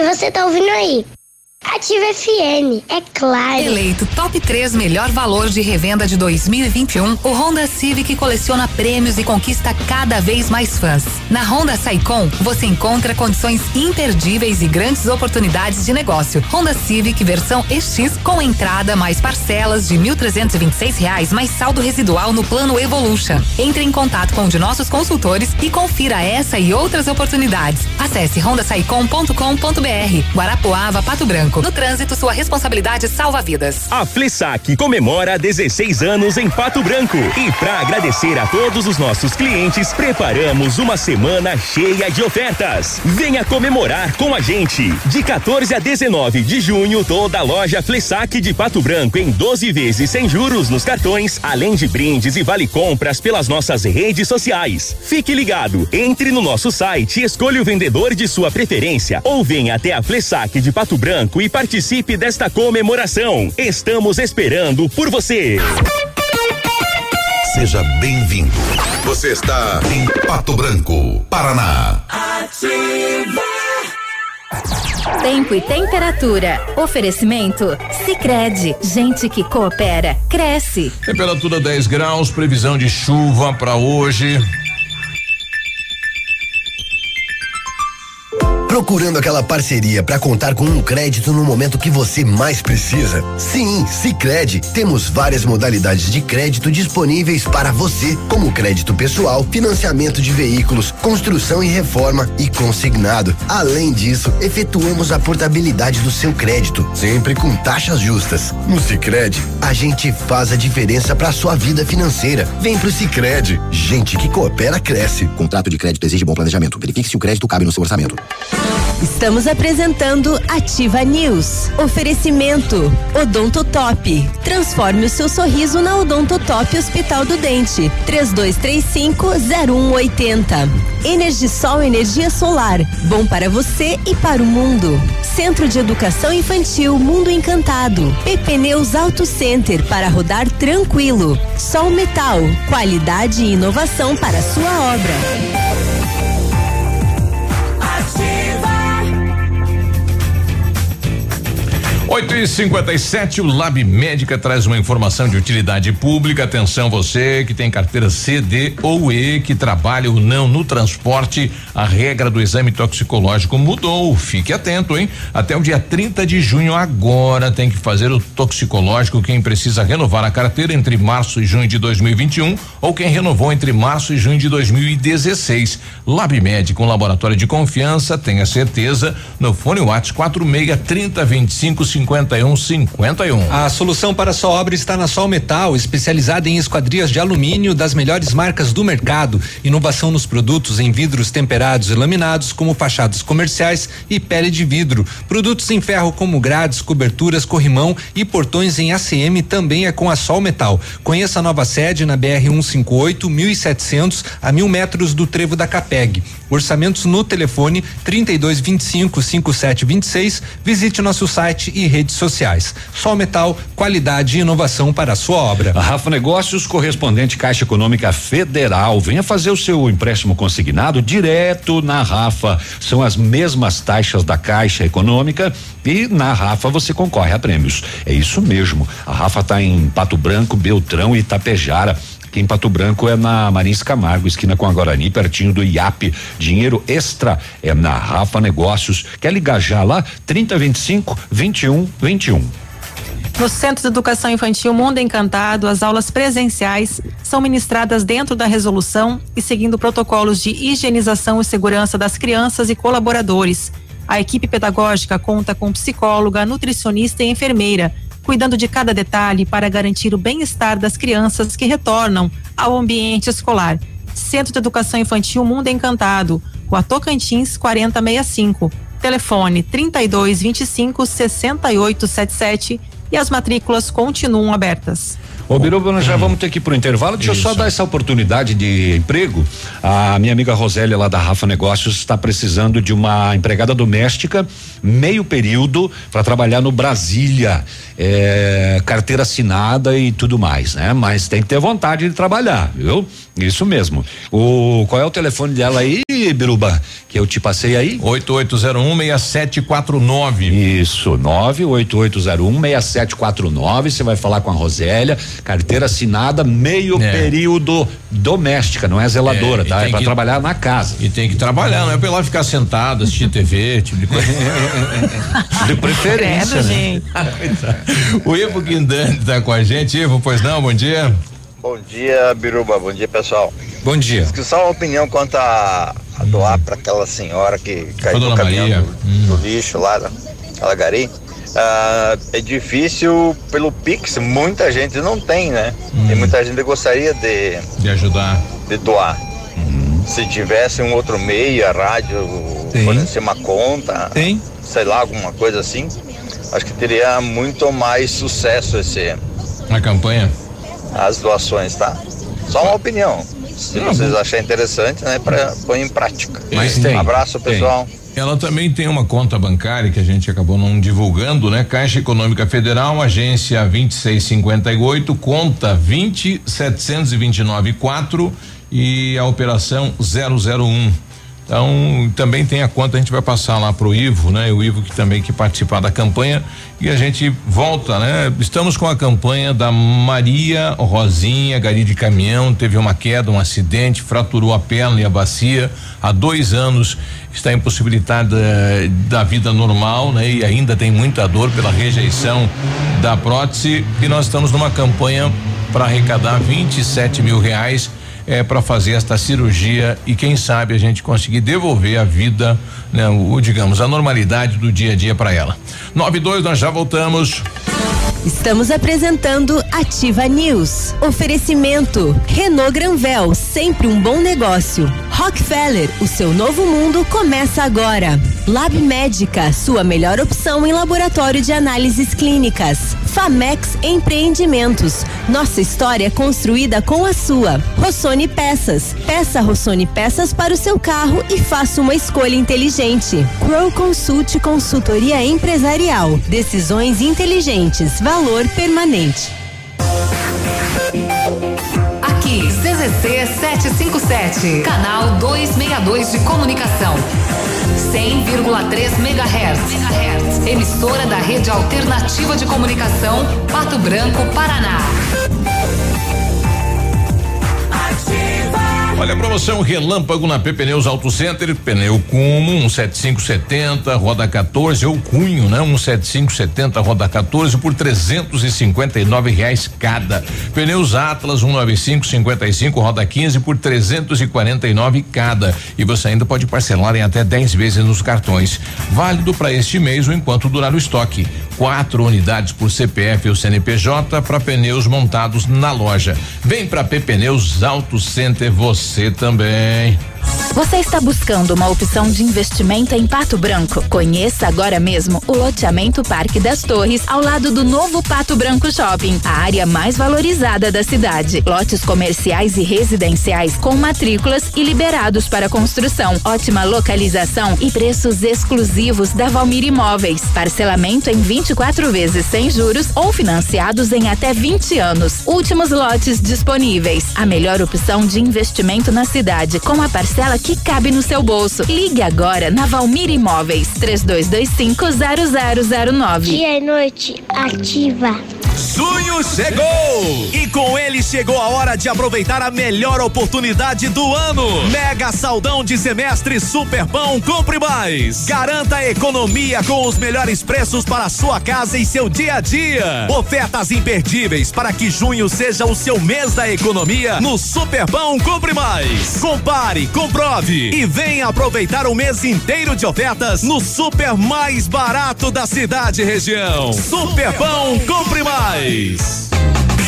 S27: você tá ouvindo aí? Ativa FM, é claro.
S9: Eleito top 3 melhor valor de revenda de 2021, o Honda Civic coleciona prêmios e conquista cada vez mais fãs. Na Honda Saicom, você encontra condições imperdíveis e grandes oportunidades de negócio. Honda Civic versão EX com entrada mais parcelas de 1.326 reais mais saldo residual no plano Evolution. Entre em contato com um de nossos consultores e confira essa e outras oportunidades. Acesse hondasaicom.com.br. Guarapuava, Pato Branco. No trânsito, sua responsabilidade salva vidas.
S53: A Flessac comemora 16 anos em Pato Branco. E para agradecer a todos os nossos clientes, preparamos uma semana cheia de ofertas. Venha comemorar com a gente. De 14 a 19 de junho, toda a loja Flessac de Pato Branco em 12 vezes sem juros nos cartões, além de brindes e vale compras pelas nossas redes sociais. Fique ligado, entre no nosso site, escolha o vendedor de sua preferência ou venha até a Flessac de Pato Branco e participe desta comemoração. Estamos esperando por você.
S26: Seja bem-vindo. Você está em Pato Branco, Paraná.
S54: Ativa.
S15: Tempo e temperatura. Oferecimento? Sicredi Gente que coopera, cresce.
S5: Temperatura 10 graus, previsão de chuva para hoje.
S55: Procurando aquela parceria para contar com um crédito no momento que você mais precisa? Sim, Sicredi. Temos várias modalidades de crédito disponíveis para você, como crédito pessoal, financiamento de veículos, construção e reforma e consignado. Além disso, efetuamos a portabilidade do seu crédito, sempre com taxas justas. No Sicredi, a gente faz a diferença para sua vida financeira. Vem pro Sicredi. Gente que coopera cresce.
S56: Contrato de crédito exige bom planejamento. Verifique se o crédito cabe no seu orçamento.
S4: Estamos apresentando Ativa News. Oferecimento Odontotop. Transforme o seu sorriso na Odontotop Hospital do Dente. 3235-0180. Energisol Energia Solar. Bom para você e para o mundo. Centro de Educação Infantil Mundo Encantado. PP Neus Auto Center para rodar tranquilo. Sol Metal. Qualidade e inovação para sua obra.
S5: 8 e 57 o Lab Médica traz uma informação de utilidade pública. Atenção, você que tem carteira C, D ou E, que trabalha ou não no transporte, a regra do exame toxicológico mudou. Fique atento, hein? Até o dia 30 de junho, agora, tem que fazer o toxicológico quem precisa renovar a carteira entre março e junho de 2021 ou quem renovou entre março e junho de 2016. Lab Médica, um laboratório de confiança, tenha certeza, no fone WhatsApp 46 30 25 50 51 51.
S8: A solução para sua obra está na Sol Metal, especializada em esquadrias de alumínio das melhores marcas do mercado. Inovação nos produtos em vidros temperados e laminados, como fachadas comerciais e pele de vidro. Produtos em ferro como grades, coberturas, corrimão e portões em ACM também é com a Sol Metal. Conheça a nova sede na BR 158, 1700 a mil metros do trevo da Capeg. Orçamentos no telefone 3225 5726. Visite nosso site e redes sociais. Sol Metal, qualidade e inovação para a sua obra.
S6: A Rafa Negócios, correspondente Caixa Econômica Federal. Venha fazer o seu empréstimo consignado direto na Rafa. São as mesmas taxas da Caixa Econômica e na Rafa você concorre a prêmios. É isso mesmo. A Rafa está em Pato Branco, Beltrão e Itapejara. Aqui em Pato Branco é na Marins Camargo, esquina com a Guarani, pertinho do IAP. Dinheiro extra é na Rafa Negócios. Quer ligar já lá? 3025 2121.
S7: No Centro de Educação Infantil Mundo Encantado, as aulas presenciais são ministradas dentro da resolução e seguindo protocolos de higienização e segurança das crianças e colaboradores. A equipe pedagógica conta com psicóloga, nutricionista e enfermeira cuidando de cada detalhe para garantir o bem-estar das crianças que retornam ao ambiente escolar. Centro de Educação Infantil Mundo Encantado, Rua Tocantins 4065. Telefone 3225 6877 e as matrículas continuam abertas.
S6: Ô, Biruba, nós já vamos ter que ir pro intervalo. Deixa eu só dar essa oportunidade de emprego. A minha amiga Rosélia, lá da Rafa Negócios, está precisando de uma empregada doméstica, meio período, para trabalhar no Brasília. É, carteira assinada e tudo mais, né? Mas tem que ter vontade de trabalhar, viu? Isso mesmo. O, qual é o telefone dela aí, Biruba? Que eu te passei aí?
S5: 88016749.
S6: Isso, 988016749. Você vai falar com a Rosélia, carteira assinada, meio
S5: É.
S6: período doméstica, não é zeladora,
S5: É,
S6: tá? É pra
S5: que-
S6: trabalhar na casa.
S5: E tem que trabalhar, não é pra ir lá ficar sentado, assistir TV, tipo de coisa.
S6: de preferência,
S5: Credo,
S6: né?
S5: gente. o Ivo Guindani tá com a gente. Ivo, pois não, bom dia.
S57: Bom dia, Biruba. Bom dia, pessoal.
S8: Bom dia.
S57: Diz que só uma opinião quanto a, a doar para aquela senhora que caiu no caminhão do, do lixo lá da Alagari. Ah, é difícil pelo Pix, muita gente não tem, né? E muita gente gostaria de,
S5: De ajudar.
S57: de doar. Se tivesse um outro meio, a rádio
S8: Tem.
S57: fornecer uma conta,
S8: Tem.
S57: sei lá, alguma coisa assim, acho que teria muito mais sucesso esse,
S5: Na campanha.
S57: as doações, tá? Só uma opinião. Se
S5: Não,
S57: vocês acharem interessante, né, para pôr em prática.
S5: Mas tem,
S57: Um abraço,
S5: tem. Ela também tem uma conta bancária que a gente acabou não divulgando, né? Caixa Econômica Federal, agência 2658, conta 20729.4 e a operação 001. Então, também tem a conta, a gente vai passar lá pro Ivo, né? O Ivo que também que participar da campanha e a gente volta, né? Estamos com a campanha da Maria Rosinha, gari de caminhão, teve uma queda, um acidente, fraturou a perna e a bacia, há dois anos está impossibilitada eh, da vida normal, né? E ainda tem muita dor pela rejeição da prótese e nós estamos numa campanha para arrecadar 27 mil reais é para fazer esta cirurgia e quem sabe a gente conseguir devolver a vida, né, o digamos a normalidade do dia a dia para ela. 92 nós já voltamos.
S4: Estamos apresentando Ativa News. Oferecimento Renault Granvel, sempre um bom negócio. Rockefeller, o seu novo mundo começa agora. Lab Médica, sua melhor opção em laboratório de análises clínicas. Famex Empreendimentos, nossa história construída com a sua. Rossoni Peças, peça Rossoni Peças para o seu carro e faça uma escolha inteligente. Crow Consult Consultoria Empresarial, decisões inteligentes, valor permanente.
S9: Aqui, CZC 757, canal 262 de comunicação. 100,3 MHz. Emissora da Rede Alternativa de Comunicação, Pato Branco, Paraná.
S5: Olha a promoção Relâmpago na P Pneus Auto Center, pneu Cumo 17570, roda 14 ou Cunho, né? 17570, roda 14 por 359 reais cada. Pneus Atlas 19555, roda 15 por 349 cada. E você ainda pode parcelar em até 10 vezes nos cartões. Válido para este mês ou enquanto durar o estoque. Quatro unidades por CPF ou CNPJ para pneus montados na loja. Vem para PP Pneus Auto Center você também.
S15: Você está buscando uma opção de investimento em Pato Branco? Conheça agora mesmo o loteamento Parque das Torres, ao lado do novo Pato Branco Shopping, a área mais valorizada da cidade. Lotes comerciais e residenciais com matrículas e liberados para construção. Ótima localização e preços exclusivos da Valmir Imóveis. Parcelamento em 24 vezes sem juros ou financiados em até 20 anos. Últimos lotes disponíveis. A melhor opção de investimento na cidade, com a parcela que cabe no seu bolso. Ligue agora na Valmir Imóveis 32250009.
S27: Dia e noite ativa.
S36: Junho chegou! E com ele chegou a hora de aproveitar a melhor oportunidade do ano. Mega saldão de semestre Superpão Compre Mais. Garanta economia com os melhores preços para sua casa e seu dia a dia. Ofertas imperdíveis para que junho seja o seu mês da economia no Superpão Compre Mais. Compare, comprove e venha aproveitar o mês inteiro de ofertas no super mais barato da cidade e região. Superpão Compre Mais.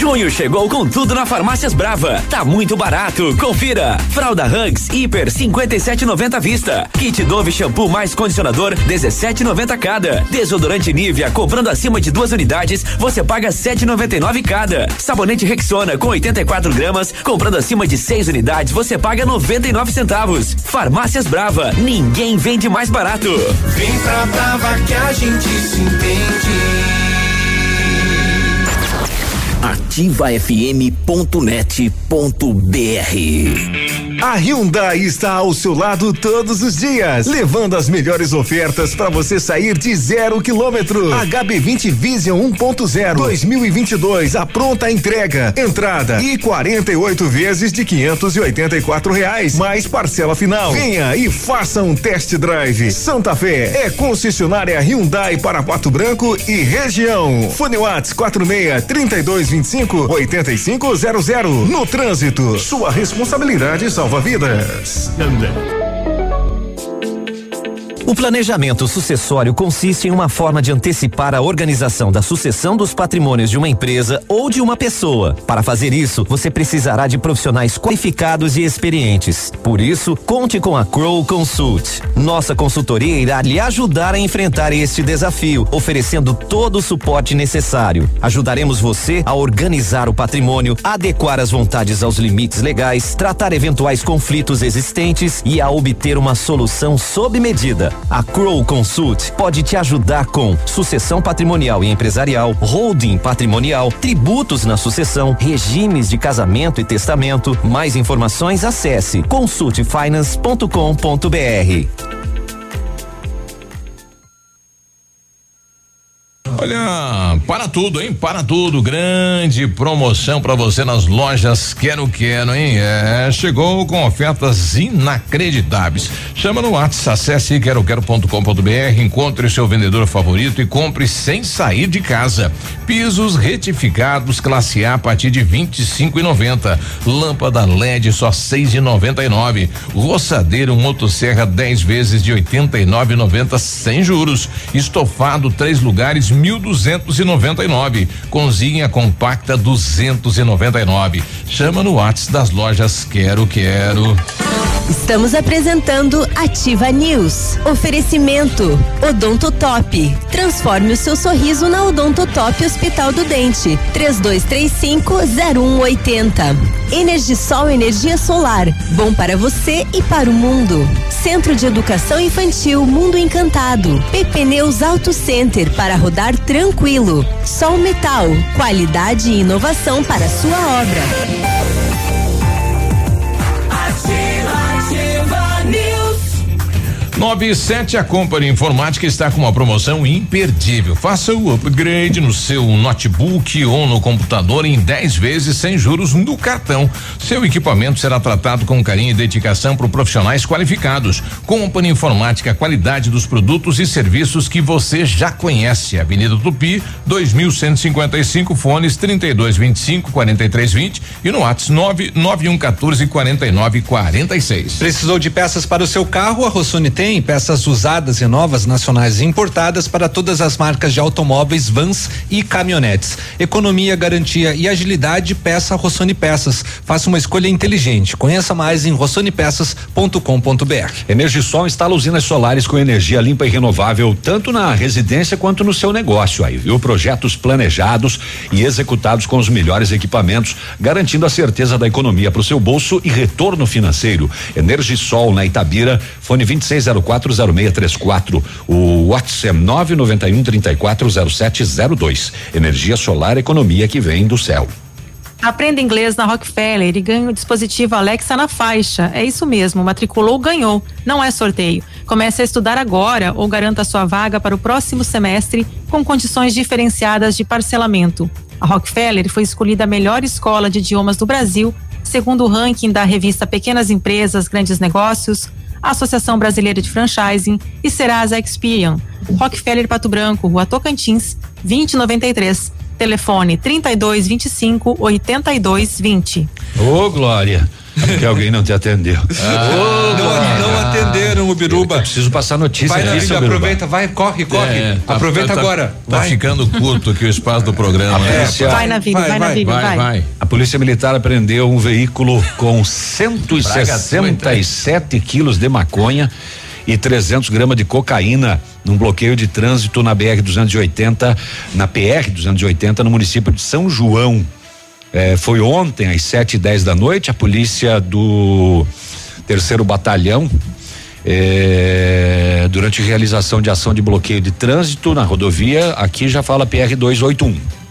S44: Junho chegou com tudo na Farmácias Brava. Tá muito barato. Confira. Fralda Hugs Hiper 57,90 vista. Kit Dove shampoo mais condicionador 17,90 cada. Desodorante Nivea comprando acima de duas unidades, você paga 7,99 cada. Sabonete Rexona com 84 gramas, comprando acima de seis unidades, você paga 99 centavos. Farmácias Brava. Ninguém vende mais barato.
S58: Vem pra Brava que a gente se entende.
S29: ativafm.net.br A Hyundai está ao seu lado todos os dias, levando as melhores ofertas para você sair de zero quilômetro. HB20 Vision 1.0 2022, a pronta entrega, entrada e 48 vezes de 584 reais, mais parcela final. Venha e faça um test drive. Santa Fé é concessionária Hyundai para Pato Branco e região. Fone Whats 46 32 25 8500. No trânsito, sua responsabilidade salva vidas.
S18: O planejamento sucessório consiste em uma forma de antecipar a organização da sucessão dos patrimônios de uma empresa ou de uma pessoa. Para fazer isso, você precisará de profissionais qualificados e experientes. Por isso, conte com a Crow Consult. Nossa consultoria irá lhe ajudar a enfrentar este desafio, oferecendo todo o suporte necessário. Ajudaremos você a organizar o patrimônio, adequar as vontades aos limites legais, tratar eventuais conflitos existentes e a obter uma solução sob medida. A Crow Consult pode te ajudar com sucessão patrimonial e empresarial, holding patrimonial, tributos na sucessão, regimes de casamento e testamento. Mais informações acesse consultfinance.com.br.
S5: Olha, para tudo, hein? Para tudo. Grande promoção para você nas lojas Quero Quero, hein? É, chegou com ofertas inacreditáveis. Chama no WhatsApp, acesse queroquero.com.br, encontre seu vendedor favorito e compre sem sair de casa. Pisos retificados classe A a partir de 25,90. Lâmpada LED só 6,99. Roçadeiro motosserra 10 vezes de 89,90 sem juros. Estofado três lugares 1.299. Cozinha compacta 299. Chama no WhatsApp das lojas Quero Quero.
S4: Estamos apresentando Ativa News. Oferecimento Odonto Top. Transforme o seu sorriso na Odonto Top Hospital do Dente. 3235-0180. Energisol Energia Solar. Bom para você e para o mundo. Centro de Educação Infantil Mundo Encantado. PP Neus Auto Center para rodar tranquilo. Sol Metal. Qualidade e inovação para sua obra.
S5: 97 a Company Informática está com uma promoção imperdível. Faça o upgrade no seu notebook ou no computador em 10 vezes sem juros no cartão. Seu equipamento será tratado com carinho e dedicação por profissionais qualificados. Company Informática, qualidade dos produtos e serviços que você já conhece. Avenida Tupi, 2155, fones 3225 4320 e no WhatsApp 99114 4946.
S8: Precisou de peças para o seu carro? A Rossoni tem tem peças usadas e novas nacionais e importadas para todas as marcas de automóveis, vans e caminhonetes. Economia, garantia e agilidade, peça Rossoni Peças. Faça uma escolha inteligente. Conheça mais em rossonepeças.com.br.
S6: Energisol instala usinas solares com energia limpa e renovável, tanto na residência quanto no seu negócio aí, viu? Projetos planejados e executados com os melhores equipamentos, garantindo a certeza da economia para o seu bolso e retorno financeiro. Energisol na Itabira, fone 26040634. O WhatsApp 991 340702. Energia solar, economia que vem do céu.
S7: Aprenda inglês na Rockefeller e ganhe o dispositivo Alexa na faixa. É isso mesmo, matriculou, ganhou. Não é sorteio. Comece a estudar agora ou garanta sua vaga para o próximo semestre com condições diferenciadas de parcelamento. A Rockefeller foi escolhida a melhor escola de idiomas do Brasil, segundo o ranking da revista Pequenas Empresas, Grandes Negócios, Associação Brasileira de Franchising e Serasa Experian. Rockefeller Pato Branco, Rua Tocantins, 2093. Telefone 3225 8220.
S6: Ô, Glória. Que alguém não te atendeu.
S8: Ah, não, não atenderam o Biruba.
S6: Preciso passar notícia
S8: Vai na vida, aproveita, vai, corre, corre.
S5: É, tá-
S8: aproveita
S5: tá- tá-
S8: agora.
S5: Tá
S8: vai.
S5: ficando curto aqui o espaço do programa. né?
S6: polícia-
S7: Vai na vida, vai, na vida, vai.
S5: vai, vai.
S6: A Polícia Militar apreendeu um veículo com 167 quilos de maconha e 300 gramas de cocaína num bloqueio de trânsito na BR 280, na PR 280, no município de São João. Eh, foi ontem às sete e dez da noite. A polícia do terceiro batalhão eh, durante realização de ação de bloqueio de trânsito na rodovia, aqui já fala PR 281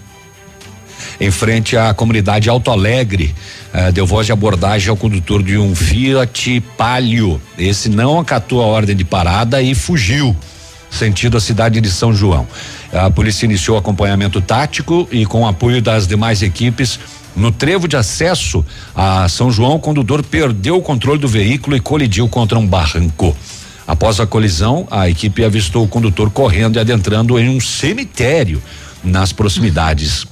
S6: em frente à comunidade Alto Alegre. eh, deu voz de abordagem ao condutor de um Fiat Palio. Esse não acatou a ordem de parada e fugiu, sentido a cidade de São João. A polícia iniciou acompanhamento tático e com o apoio das demais equipes. No trevo de acesso a São João, o condutor perdeu o controle do veículo e colidiu contra um barranco. Após a colisão, a equipe avistou o condutor correndo e adentrando em um cemitério nas proximidades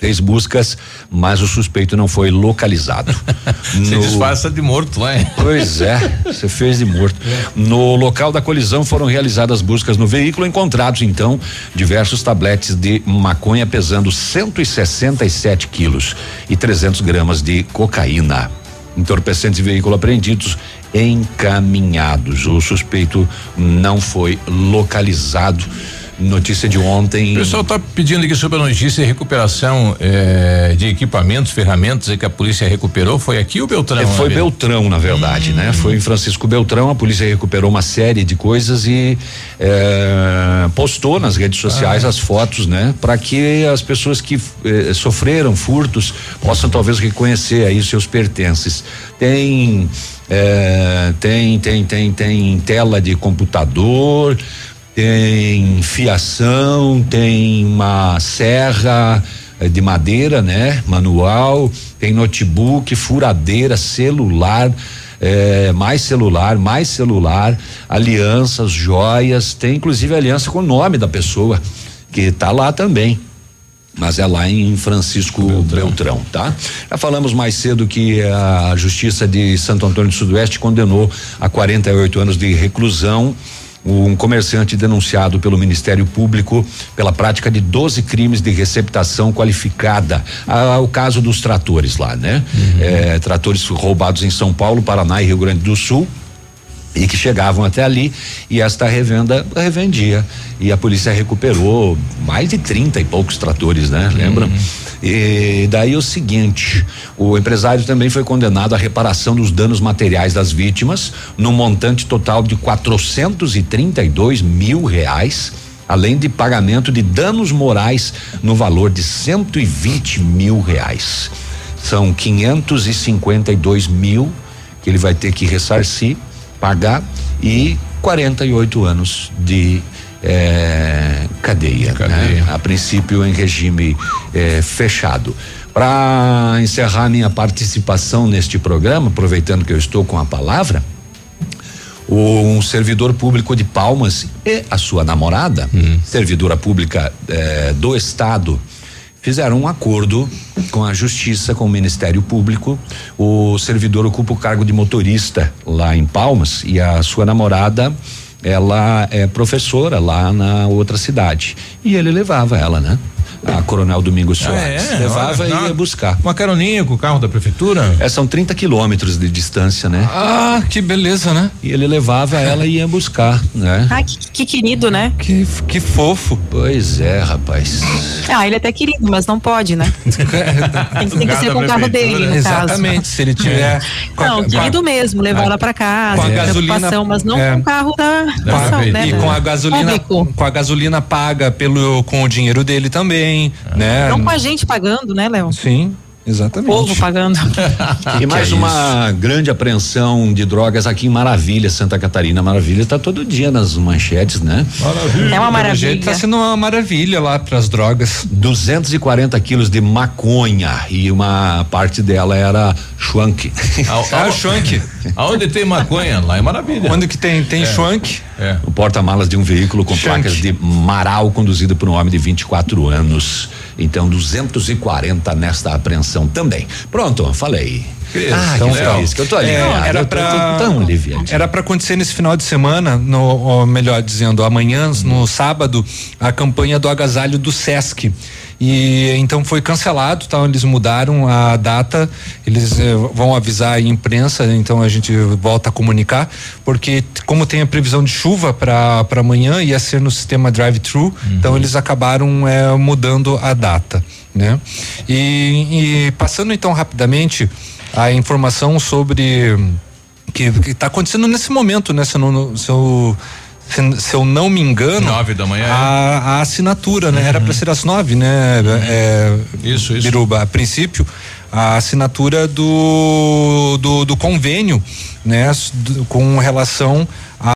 S6: fez buscas, mas o suspeito não foi localizado.
S5: Você
S6: No-
S5: disfarça de morto lá, hein?
S6: Pois é, você fez de morto. No local da colisão foram realizadas buscas no veículo, encontrados então diversos tabletes de maconha pesando 167 quilos e 300 gramas de cocaína. Entorpecentes e veículo apreendidos encaminhados. O suspeito não foi localizado. Notícia de ontem.
S5: O pessoal está pedindo aqui sobre a notícia de recuperação eh, de equipamentos, ferramentas que a polícia recuperou. Foi aqui o Beltrão?
S6: É, foi
S5: né,
S6: Beltrão, na verdade, né? Foi em Francisco Beltrão, a polícia recuperou uma série de coisas e eh, postou nas redes sociais as fotos, né? Para que as pessoas que eh, sofreram furtos possam talvez reconhecer aí os seus pertences. Tem eh, tem tem tem tem tela de computador, tem fiação, tem uma serra eh, de madeira, né? Manual, tem notebook, furadeira, celular, eh, mais celular, mais celular, alianças, joias, tem inclusive aliança com o nome da pessoa que tá lá também. Mas é lá em Francisco Beltrão. tá? Já falamos mais cedo que a Justiça de Santo Antônio do Sudoeste condenou a 48 anos de reclusão um comerciante denunciado pelo Ministério Público pela prática de 12 crimes de receptação qualificada. Ah, o caso dos tratores lá, né? Eh, tratores roubados em São Paulo, Paraná e Rio Grande do Sul e que chegavam até ali e esta revenda revendia e a polícia recuperou mais de 30 e poucos tratores, né? Lembram? E daí o seguinte, o empresário também foi condenado à reparação dos danos materiais das vítimas no montante total de 432 mil reais além de pagamento de danos morais no valor de 120 mil reais. São 552 mil que ele vai ter que ressarcir, pagar e 48 anos de eh, cadeia, né? A princípio em regime eh, fechado. Para encerrar minha participação neste programa, aproveitando que eu estou com a palavra, um servidor público de Palmas e a sua namorada, servidora pública eh, do estado, fizeram um acordo com a justiça, com o Ministério Público. O servidor ocupa o cargo de motorista lá em Palmas e a sua namorada ela é professora lá na outra cidade. E ele levava ela, né? A Coronel Domingos Soares.
S5: é?
S6: levava e ia buscar.
S5: Uma caroninha com o carro da prefeitura?
S6: É, são 30 quilômetros de distância, né?
S8: Ah, que beleza, né?
S6: E ele levava ela e ia buscar, né?
S7: Ai, que, que querido, né?
S8: Que, que fofo.
S6: Pois é, rapaz.
S7: Ah, ele é até querido, mas não pode, né? tem, que- tem que ser com o carro dele, no
S8: Exatamente,
S7: caso.
S8: se ele tiver. a-
S7: Não,
S8: a-
S7: querido mesmo, levar ela pra casa,
S8: com a
S7: preocupação,
S8: gasolina-
S7: mas não
S8: é.
S7: com o carro da, da, né?
S8: E com a gasolina,
S7: Público.
S8: com a gasolina paga pelo com o dinheiro dele também, né?
S7: Não com a gente pagando, né, Léo?
S8: Sim, exatamente.
S7: O povo pagando.
S6: E mais uma grande apreensão de drogas aqui em Maravilha, Santa Catarina. Maravilha tá todo dia nas manchetes, né?
S8: Maravilha.
S7: É uma maravilha.
S8: Jeito, tá sendo uma maravilha lá para as drogas.
S6: 240 quilos de maconha e uma parte dela era schwank.
S8: Ah, o schwank.
S5: Aonde tem maconha? Lá é maravilha.
S8: Onde que tem tem
S6: É.
S8: schwank?
S5: É.
S6: O porta-malas de um veículo com
S8: Schwank.
S6: placas de Marau conduzido por um homem de 24 anos. Então, 240 nesta apreensão também. Pronto, falei. Ah,
S8: Então,
S6: que feliz, que eu tô ali.
S8: É, era
S6: tô tão aliviado.
S8: Era para acontecer nesse final de semana, no, ou melhor dizendo, amanhã, no sábado, a campanha do agasalho do Sesc. E então foi cancelado, tá? Eles mudaram a data, eles eh, vão avisar a imprensa, então a gente volta a comunicar, porque como tem a previsão de chuva para para amanhã ia ser no sistema drive-thru, então eles acabaram eh, mudando a data, né? E, e passando então rapidamente a informação sobre que está acontecendo nesse momento, né? Se eu, não- se eu, se, se eu não me engano.
S5: Nove da manhã, é.
S8: A, a assinatura, né? Era para ser às nove, né? É,
S5: isso, isso.
S8: Biruba, a princípio, a assinatura do, do, do convênio, né? Com relação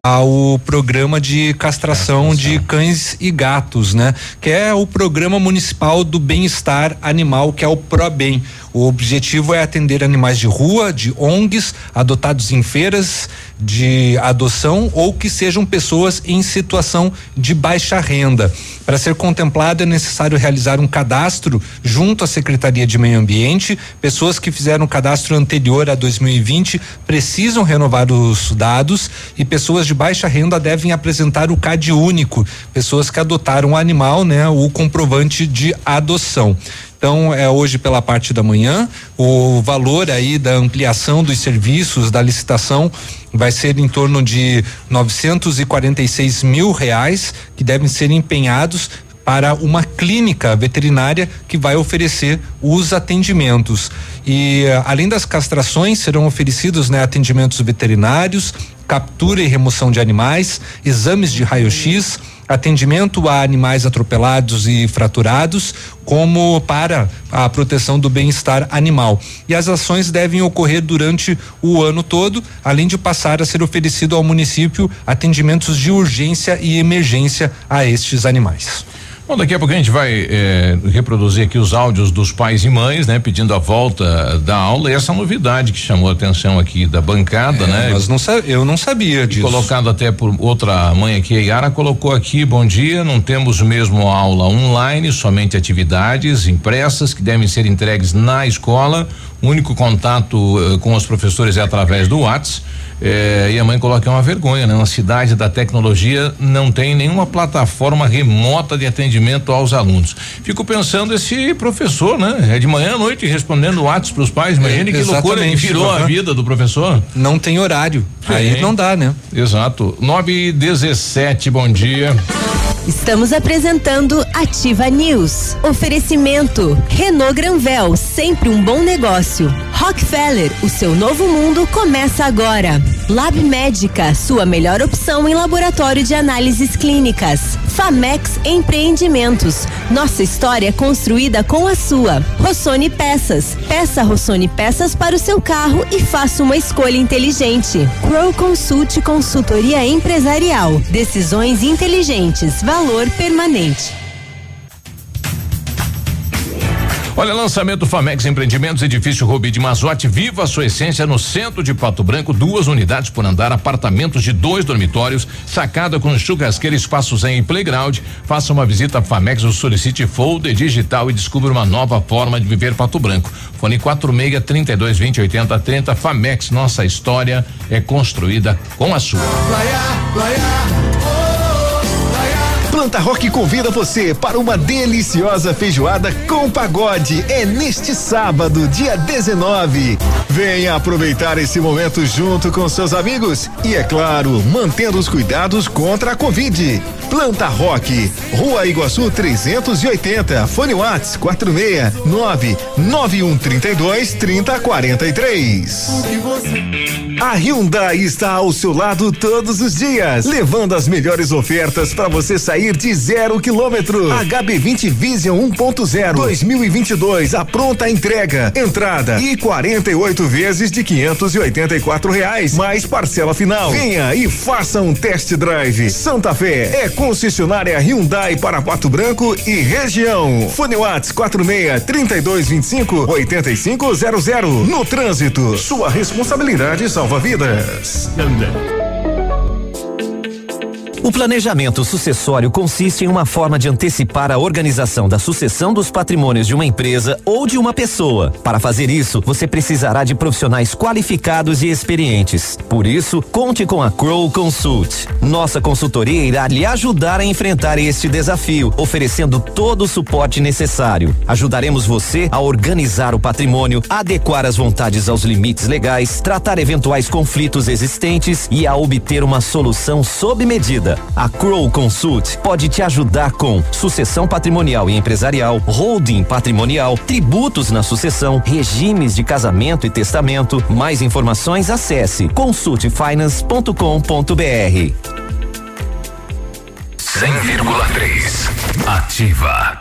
S8: ao programa de castração de cães e gatos, né? Que é o programa municipal do bem-estar animal, que é o ProBem. O objetivo é atender animais de rua, de ONGs, adotados em feiras de adoção ou que sejam pessoas em situação de baixa renda. Para ser contemplado é necessário realizar um cadastro junto à Secretaria de Meio Ambiente. Pessoas que fizeram cadastro anterior a 2020 precisam renovar os dados e pessoas de baixa renda devem apresentar o CAD único. Pessoas que adotaram o animal, né, o comprovante de adoção. Então, é hoje pela parte da manhã. O valor aí da ampliação dos serviços, da licitação, vai ser em torno de 946 mil reais que devem ser empenhados para uma clínica veterinária que vai oferecer os atendimentos. E eh, além das castrações, serão oferecidos né, atendimentos veterinários, captura e remoção de animais, exames de raio-x, atendimento a animais atropelados e fraturados, como para a proteção do bem-estar animal. E as ações devem ocorrer durante o ano todo, além de passar a ser oferecido ao município atendimentos de urgência e emergência a estes animais.
S5: Bom, daqui a pouco a gente vai eh, reproduzir aqui os áudios dos pais e mães, né? Pedindo a volta da aula e essa novidade que chamou a atenção aqui da bancada,
S8: É,
S5: né?
S8: mas não eu não sabia disso.
S5: Colocado até por outra mãe aqui, a Yara colocou aqui, bom dia, não temos mesmo aula online, somente atividades impressas que devem ser entregues na escola. O único contato eh, com os professores é através do WhatsApp. Eh, e a mãe coloca que é uma vergonha, né? Uma cidade da tecnologia não tem nenhuma plataforma remota de atendimento aos alunos. Fico pensando esse professor, né? É de manhã à noite respondendo WhatsApp para os pais. Imagine que loucura que virou a vida do professor.
S8: Não tem horário. Aí
S5: Sim.
S8: não dá, né?
S5: Exato. 9 e 17, bom dia.
S4: Estamos apresentando Ativa News. Oferecimento Renault Granvel, sempre um bom negócio. Rockefeller, o seu novo mundo começa agora. Lab Médica, sua melhor opção em laboratório de análises clínicas. Famex Empreendimentos, nossa história é construída com a sua. Rossoni Peças, peça Rossoni Peças para o seu carro e faça uma escolha inteligente. Crow Consult Consultoria Empresarial, decisões inteligentes, valor permanente.
S5: Olha, lançamento Famex Empreendimentos, edifício Rubi de Mazote, viva a sua essência no centro de Pato Branco, duas unidades por andar, apartamentos de dois dormitórios, sacada com churrasqueira, espaços em playground. Faça uma visita a Famex ou solicite folder digital e descubra uma nova forma de viver Pato Branco. Fone 46 32 20 80 30 Famex, nossa história é construída com a sua.
S29: Planta Rock convida você para uma deliciosa feijoada com pagode. É neste sábado, dia 19. Venha aproveitar esse momento junto com seus amigos e, é claro, mantendo os cuidados contra a Covid. Planta Rock, Rua Iguaçu 380, Fone Whats 469 9132 3043. A Hyundai está ao seu lado todos os dias, levando as melhores ofertas para você sair de zero quilômetro. HB20 Vision 1.0 2022, a pronta entrega, entrada e 48 vezes de 584 reais, mais parcela final. Venha e faça um test drive. Santa Fé é concessionária Hyundai para Pato Branco e região. Fone Whats 46 3225 8500. No trânsito, sua responsabilidade salva vidas.
S18: O planejamento sucessório consiste em uma forma de antecipar a organização da sucessão dos patrimônios de uma empresa ou de uma pessoa. Para fazer isso, você precisará de profissionais qualificados e experientes. Por isso, conte com a Crow Consult. Nossa consultoria irá lhe ajudar a enfrentar este desafio, oferecendo todo o suporte necessário. Ajudaremos você a organizar o patrimônio, adequar as vontades aos limites legais, tratar eventuais conflitos existentes e a obter uma solução sob medida. A Crow Consult pode te ajudar com sucessão patrimonial e empresarial, holding patrimonial, tributos na sucessão, regimes de casamento e testamento. Mais informações acesse consultfinance.com.br.
S26: 100,3 Ativa.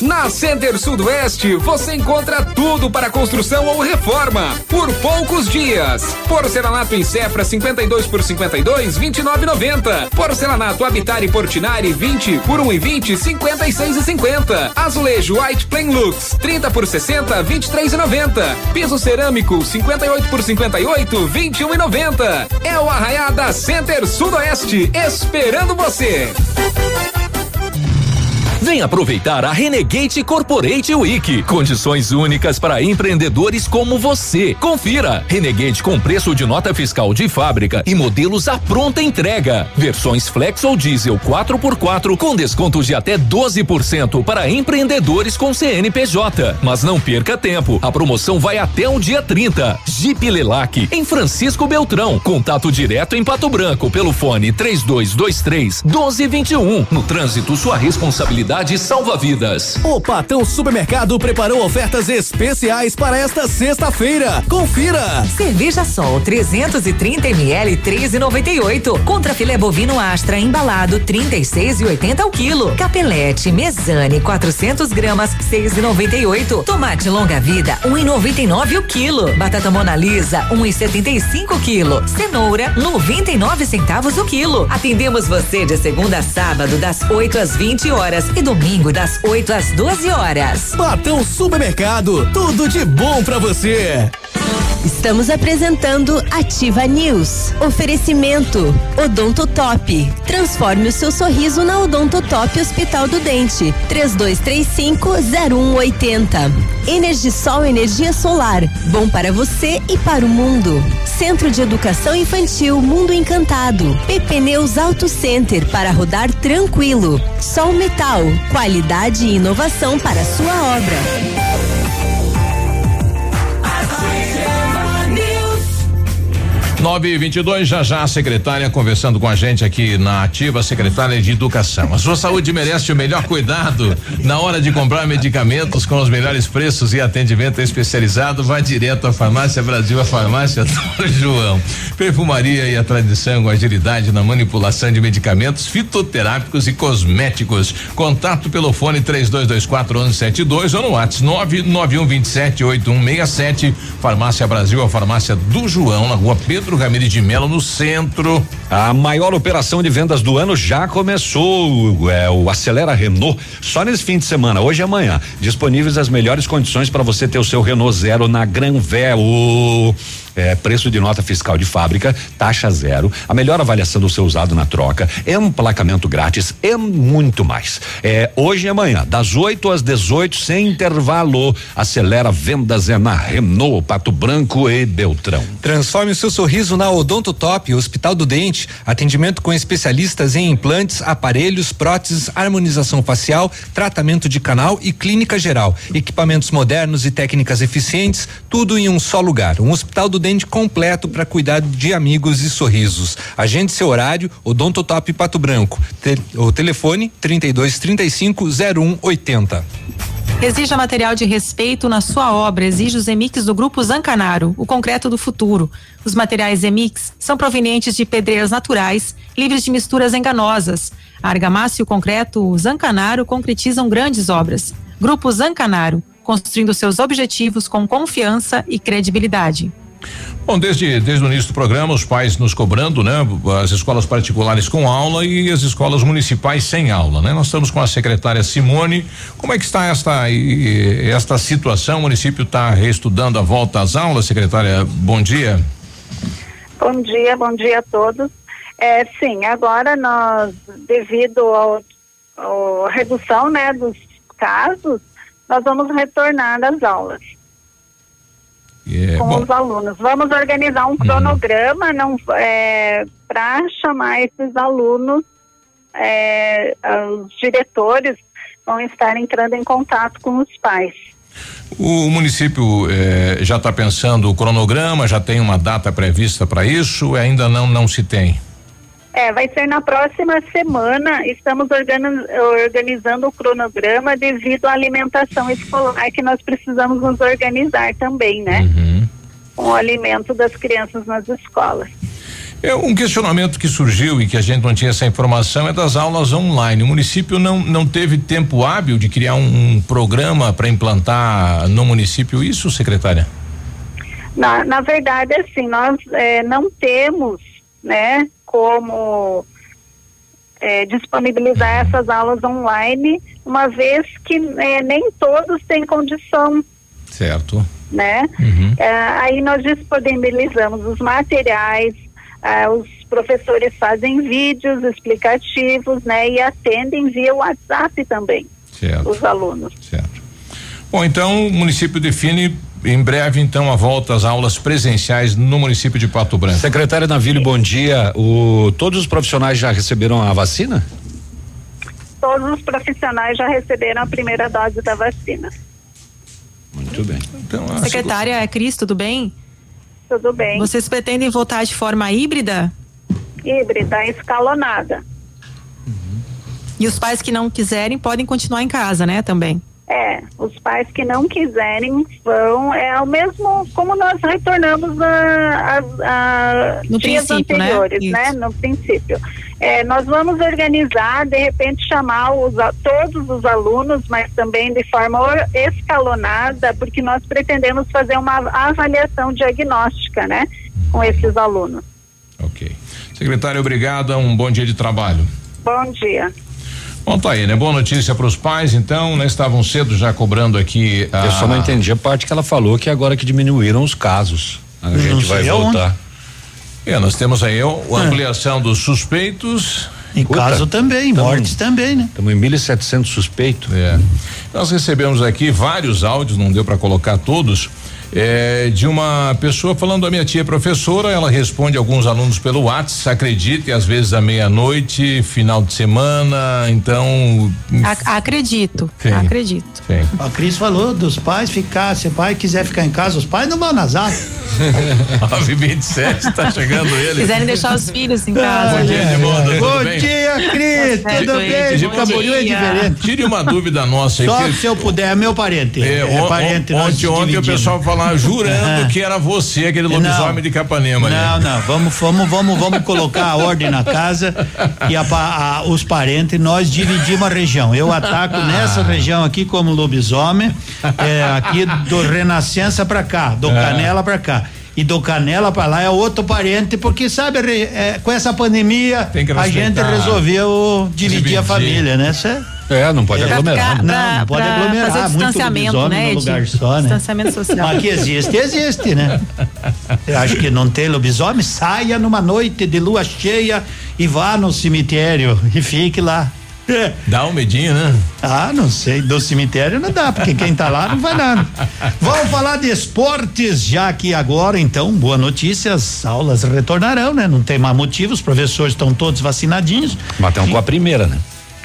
S43: Na Center Sudoeste você encontra tudo para construção ou reforma por poucos dias. Porcelanato em Cepra 52 por 52 29,90. Porcelanato Habitat e Portinari 20 por 1 e 20 56 e 50. Azulejo White Plain Lux 30 por 60 23 e 90. Piso cerâmico 58 por 58 21 e 90. É o Arraiá da Center Sudoeste esperando você.
S20: Vem aproveitar a Renegade Corporate Week. Condições únicas para empreendedores como você. Confira. Renegade com preço de nota fiscal de fábrica e modelos à pronta entrega. Versões Flex ou Diesel 4x4 com descontos de até 12% para empreendedores com CNPJ. Mas não perca tempo. A promoção vai até o dia 30. Jeep Lelac em Francisco Beltrão. Contato direto em Pato Branco pelo fone 3223 1221. No trânsito, sua responsabilidade salva vidas.
S36: O Patão Supermercado preparou ofertas especiais para esta sexta-feira. Confira!
S3: Cerveja Sol 330 ml 13,98. Contra filé bovino Astra embalado 36,80 o quilo. Capelete Mesane 400 gramas 6,98. Tomate longa vida 1,99 o quilo. Batata Mona Lisa 1,75 o quilo. Cenoura 99 centavos o quilo. Atendemos você de segunda a sábado das 8 às 20 horas e domingo das 8 às 12 horas.
S36: Patão Supermercado, tudo de bom para você.
S4: Estamos apresentando Ativa News. Oferecimento Odonto Top. Transforme o seu sorriso na Odonto Top Hospital do Dente. 3235-0180. Energisol Energia Solar. Bom para você e para o mundo. Centro de Educação Infantil Mundo Encantado. PP Neus Auto Center para rodar tranquilo. Sol Metal. Qualidade e inovação para sua obra.
S5: 9 e 22 já já a secretária conversando com a gente aqui na ativa secretária de educação. A sua saúde merece o melhor cuidado na hora de comprar medicamentos com os melhores preços e atendimento especializado. Vá direto à farmácia Brasil, a farmácia do João. Perfumaria e a tradição com agilidade na manipulação de medicamentos fitoterápicos e cosméticos. Contato pelo fone 3224 1172 ou no WhatsApp 99127 8167. Farmácia Brasil, a farmácia do João, na rua Pedro centro, de Melo no centro.
S6: A maior operação de vendas do ano já começou. É o Acelera Renault. Só nesse fim de semana, hoje e amanhã. Disponíveis as melhores condições para você ter o seu Renault Zero na Granvel. É, preço de nota fiscal de fábrica, taxa zero, a melhor avaliação do seu usado na troca, emplacamento grátis e muito mais. É, hoje e amanhã, das 8 às 18, sem intervalo. Acelera vendas é na Renault, Pato Branco e Beltrão.
S8: Transforme o seu sorriso na Odonto Top, Hospital do Dente. Atendimento com especialistas em implantes, aparelhos, próteses, harmonização facial, tratamento de canal e clínica geral. Equipamentos modernos e técnicas eficientes, tudo em um só lugar. Um Hospital do Dente completo para cuidar de amigos e sorrisos. Agende seu horário, Odonto Top Pato Branco. Te- o telefone 32 35 01 80.
S7: Exija material de respeito na sua obra. Exige os Emix do Grupo Zancanaro, o concreto do futuro. Os materiais Emix são provenientes de pedreiras naturais, livres de misturas enganosas. A argamassa e o concreto Zancanaro concretizam grandes obras. Grupo Zancanaro, construindo seus objetivos com confiança e credibilidade.
S5: Bom, desde, desde o início do programa, os pais nos cobrando, né? As escolas particulares com aula e as escolas municipais sem aula, né? Nós estamos com a secretária Simone. Como é que está esta, esta situação? O município está reestudando a volta às aulas, secretária? Bom dia.
S59: Bom dia, bom dia a todos. É, sim, agora nós, devido ao redução né, dos casos, nós vamos retornar às aulas
S5: É,
S59: com
S5: bom, Uhum.
S59: os alunos. Vamos organizar um cronograma não é, para chamar esses alunos, é, os diretores vão estar entrando em contato com os pais.
S5: o município eh, já está pensando o cronograma, já tem uma data prevista para isso? Ainda não, não se tem.
S59: É, vai ser na próxima semana. Estamos organi- organizando o cronograma devido à alimentação escolar que nós precisamos nos organizar também, né? Com o alimento das crianças nas escolas.
S5: É um questionamento que surgiu e que a gente não tinha essa informação é das aulas online. O município não, não teve tempo hábil de criar um, um programa para implantar no município isso, secretária?
S59: Na, na verdade, assim, nós eh, não temos, né, como eh, disponibilizar essas aulas online, uma vez que eh, nem todos têm condição
S5: Certo.
S59: né? Eh, aí nós disponibilizamos os materiais, ah, os professores fazem vídeos explicativos, né? E atendem via WhatsApp também
S5: Certo.
S59: os alunos.
S5: Bom, então o município define em breve então a volta às aulas presenciais no município de Pato Branco.
S6: Secretária Navílio, bom dia. O, todos os profissionais já receberam a vacina?
S59: Todos os profissionais já receberam a primeira dose da vacina.
S6: Muito bem.
S5: Então,
S7: Secretária é Cris, tudo bem?
S59: Tudo bem.
S7: Vocês pretendem votar de forma híbrida?
S59: Híbrida, escalonada.
S7: E os pais que não quiserem podem continuar em casa, né? Também.
S59: É, os pais que não quiserem vão, é o mesmo como nós retornamos a, a, a
S7: No
S59: dias
S7: né?
S59: anteriores, né?
S7: Isso.
S59: No princípio. É, nós vamos organizar, de repente, chamar os, todos os alunos, mas também de forma or- escalonada, porque nós pretendemos fazer uma avaliação diagnóstica, né? Com esses alunos.
S5: Ok. Secretária, obrigada. Um bom dia de trabalho.
S59: Bom dia.
S5: Bom, tá aí, né? Boa notícia para os pais, então, né? Estavam cedo já cobrando aqui a.
S6: Eu só não entendi a parte que ela falou que agora que diminuíram os casos. A gente vai voltar.
S5: É, nós temos aí a ampliação dos suspeitos.
S6: Em caso
S5: também,
S6: mortes
S60: também, né?
S6: Estamos em 1.700 suspeitos.
S5: É. Nós recebemos aqui vários áudios, não deu para colocar todos. É, de uma pessoa falando a minha tia é professora, ela responde alguns alunos pelo WhatsApp, acredite, às vezes à meia-noite, final de semana, então.
S7: Ac- acredito,
S5: Sim.
S7: acredito.
S5: Sim.
S60: A Cris falou dos pais ficar, se o pai quiser ficar em casa, os pais não vão nazar.
S5: 927, tá chegando ele.
S7: Quiserem deixar os filhos em casa.
S5: Bom dia, Edmundo,
S60: Bom
S5: bem?
S60: dia, Cris, tudo bem?
S7: bom
S60: Camboriú é diferente.
S5: Tire uma dúvida nossa aí.
S60: Só se eu puder, é meu parente.
S5: É,
S60: É,
S5: on-
S60: parente,
S5: ontem, ontem o pessoal falava jurando
S60: Ah.
S5: que era você, aquele lobisomem
S60: Não.
S5: de Capanema. ali.
S60: Não, não, vamos, vamos, vamos, vamos colocar a ordem na casa e a a- os parentes, nós dividimos a região. Eu ataco nessa região aqui como lobisomem, é, aqui do Renascença pra cá, do
S5: É.
S60: Canela pra cá. E do Canela pra lá é outro parente, porque sabe, é, com essa pandemia a gente resolveu dividir,
S5: Dividir.
S60: a família, né? Cê-
S6: É, não pode
S60: É.
S6: aglomerar.
S60: Não,
S7: Pra-
S60: não pode
S7: pra
S60: aglomerar.
S7: fazer o
S60: muito
S7: distanciamento,
S60: lobisomem
S7: né,
S60: num lugar só, né?
S7: Distanciamento social.
S60: Mas que existe, existe, né? Eu acho que não tem lobisomem, saia numa noite de lua cheia e vá no cemitério e fique lá.
S5: Dá um medinho, né?
S60: Ah, não sei, do cemitério não dá, porque quem tá lá não vai nada. Vamos falar de esportes, já que agora, então, boa notícia, as aulas retornarão, né? Não tem mais motivo, os professores estão todos vacinadinhos.
S6: Bateu com a primeira, né?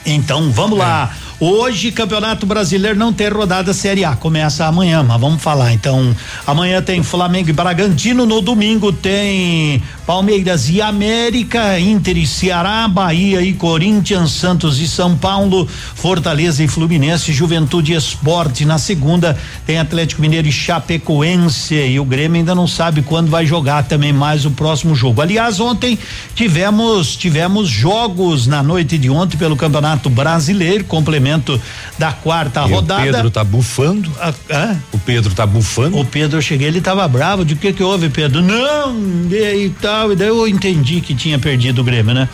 S60: Então, vamos lá. Hoje, Campeonato Brasileiro não tem rodada Série A. Começa amanhã, mas vamos falar. Então, amanhã tem Flamengo e Bragantino. No domingo tem Palmeiras e América, Inter e Ceará, Bahia e Corinthians, Santos e São Paulo, Fortaleza e Fluminense, Juventude e Esporte. Na segunda tem Atlético Mineiro e Chapecoense. E o Grêmio ainda não sabe quando vai jogar também mais o próximo jogo. Aliás, ontem tivemos tivemos jogos na noite de ontem pelo Campeonato Brasileiro, complemento da quarta
S6: E
S60: rodada.
S6: O Pedro tá bufando.
S60: Ah, ah?
S6: O Pedro tá bufando.
S60: O Pedro, eu cheguei, ele tava bravo. De que que houve, Pedro? Não, e, e tal. E daí eu entendi que tinha perdido o Grêmio, né?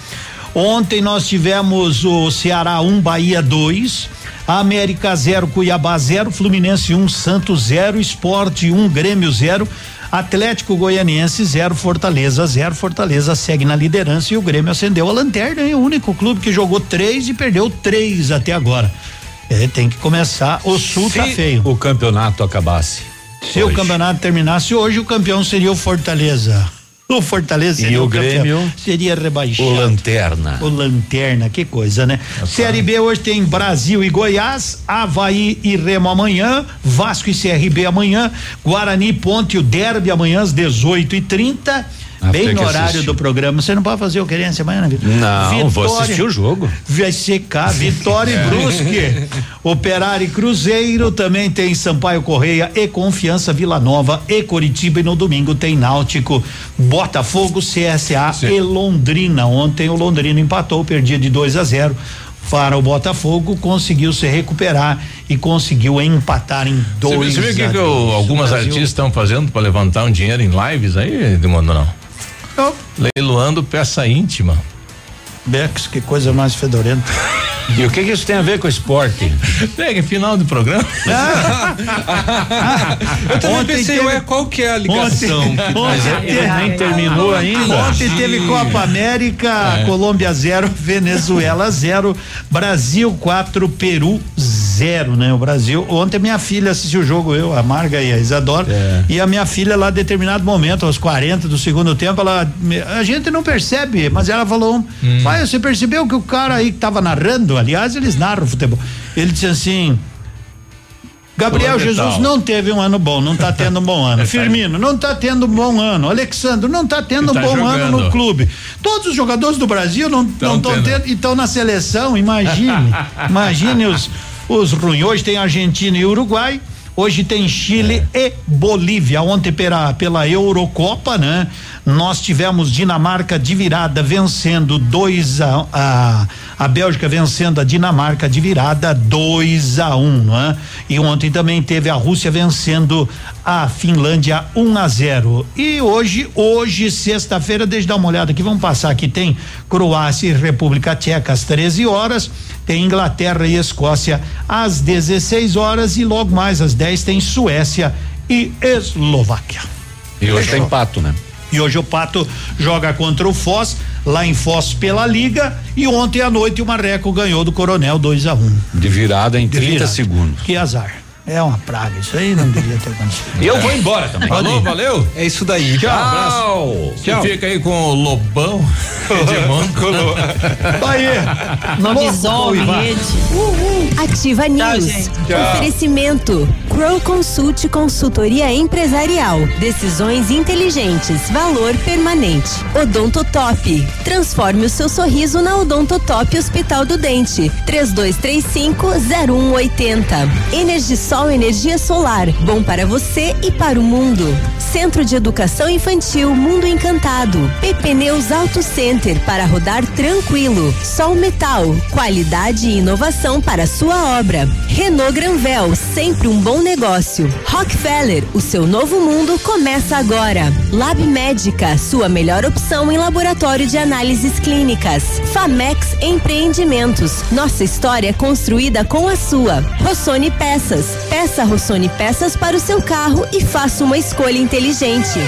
S60: Ontem nós tivemos o Ceará 1, um, Bahia 2. América 0, Cuiabá 0, Fluminense 1, um, Santos 0, Esporte 1, um, Grêmio 0. Atlético Goianiense 0, Fortaleza 0. Fortaleza segue na liderança e o Grêmio acendeu a lanterna, hein? O único clube que jogou três e perdeu três até agora. É, tem que começar. O Sul
S6: Se
S60: tá feio.
S6: o campeonato acabasse.
S60: Se o campeonato terminasse hoje, o campeão seria o Fortaleza. O Fortaleza
S6: E
S60: seria
S6: o
S60: campeão.
S6: Grêmio?
S60: seria rebaixado.
S6: O Lanterna.
S60: O Lanterna, que coisa, né? Série B hoje tem Brasil e Goiás, Havaí e Remo amanhã, Vasco e CRB amanhã, Guarani e Ponte, o Derby amanhã às 18 e 30
S6: Ah,
S60: Bem no horário
S6: assistir.
S60: do programa. Você não pode fazer o querência amanhã, né, Vitor?
S6: Não, vou
S60: Vitória-
S6: assistir o jogo.
S60: Vai secar, Vitória
S6: É.
S60: e Brusque. Operário e Cruzeiro, também tem Sampaio Correia e Confiança Vila Nova e Coritiba e no domingo tem Náutico, Botafogo, CSA e Londrina. Ontem o Londrina empatou, perdia de 2 a 0 para o Botafogo, conseguiu se recuperar e conseguiu empatar em dois
S5: Você viu o que, que
S60: dois.
S5: algumas artistas estão fazendo para levantar um dinheiro em lives aí, Edmundo, não?
S60: Não.
S5: Leiloando peça íntima.
S60: Bex, que coisa mais fedorenta.
S6: E o que, que isso tem a ver com esporte?
S5: Pega, final do programa.
S8: Eu também
S60: Ontem
S8: pensei,
S60: teve-
S8: ué, qual que é a ligação?
S60: Ontem,
S8: Mas é- nem terminou ainda.
S60: Ontem teve Copa América, Colômbia 0, Venezuela 0, Brasil 4, Peru 0, né? O Brasil. Ontem minha filha assistiu o jogo, eu, a Marga e a Isadora. E a minha filha lá, em determinado momento, aos 40 do segundo tempo, ela. A gente não percebe, mas ela falou: pai, você percebeu que o cara aí que tava narrando, aliás, eles narram futebol. Ele disse assim. Gabriel Jesus não teve um ano bom, não tá tendo um bom ano. Firmino não tá tendo um bom ano. Alexandre não tá tendo um
S5: Tá
S60: bom ano no clube. Todos os jogadores do Brasil não
S5: Tão
S60: estão
S5: tendo.
S60: tendo e estão na seleção, imagine. imagine os, os ruins. Hoje tem Argentina e Uruguai. Hoje tem Chile e Bolívia. Ontem pela, pela Eurocopa, né? Nós tivemos Dinamarca de virada vencendo 2 a, a a Bélgica vencendo a Dinamarca de virada 2 a 1, um, não é? E ontem também teve a Rússia vencendo a Finlândia 1 um a 0. E hoje, hoje, sexta-feira, deixa eu dar uma olhada aqui, vamos passar aqui, tem Croácia e República Tcheca às 13 horas, tem Inglaterra e Escócia às 16 horas e logo mais às 10 tem Suécia e Eslováquia.
S6: E hoje tem pato, né?
S60: E hoje o Pato joga contra o Foz, lá em Foz pela Liga. E ontem à noite o Marreco ganhou do Coronel 2 a 1 um.
S6: De virada em 30
S60: virada.
S6: segundos.
S60: Que azar. É uma praga, isso aí não devia ter acontecido.
S6: E eu vou embora também.
S5: Falou, valeu.
S8: É isso daí.
S5: Tchau.
S6: Tchau.
S5: Você fica aí com o Lobão. Edmundo.
S60: Aí.
S7: Lobisomem, rede.
S4: Ativa News.
S7: gente.
S4: Oferecimento. Crow Consult Consultoria Empresarial. Decisões inteligentes. Valor permanente. Odontotop. Transforme o seu sorriso na Odontotop Hospital do Dente. 3235-0180. Energisol Energia Solar. Bom para você e para o mundo. Centro de Educação Infantil Mundo Encantado. Pepneus Auto Center para rodar tranquilo. Sol Metal, qualidade e inovação para sua obra. Renault Granvel, sempre um bom negócio. Rockefeller, o seu novo mundo começa agora. Lab Médica, sua melhor opção em laboratório de análises clínicas. Famex Empreendimentos, nossa história construída com a sua. Rossoni Peças, peça Rossoni Peças para o seu carro e faça uma escolha inteligente.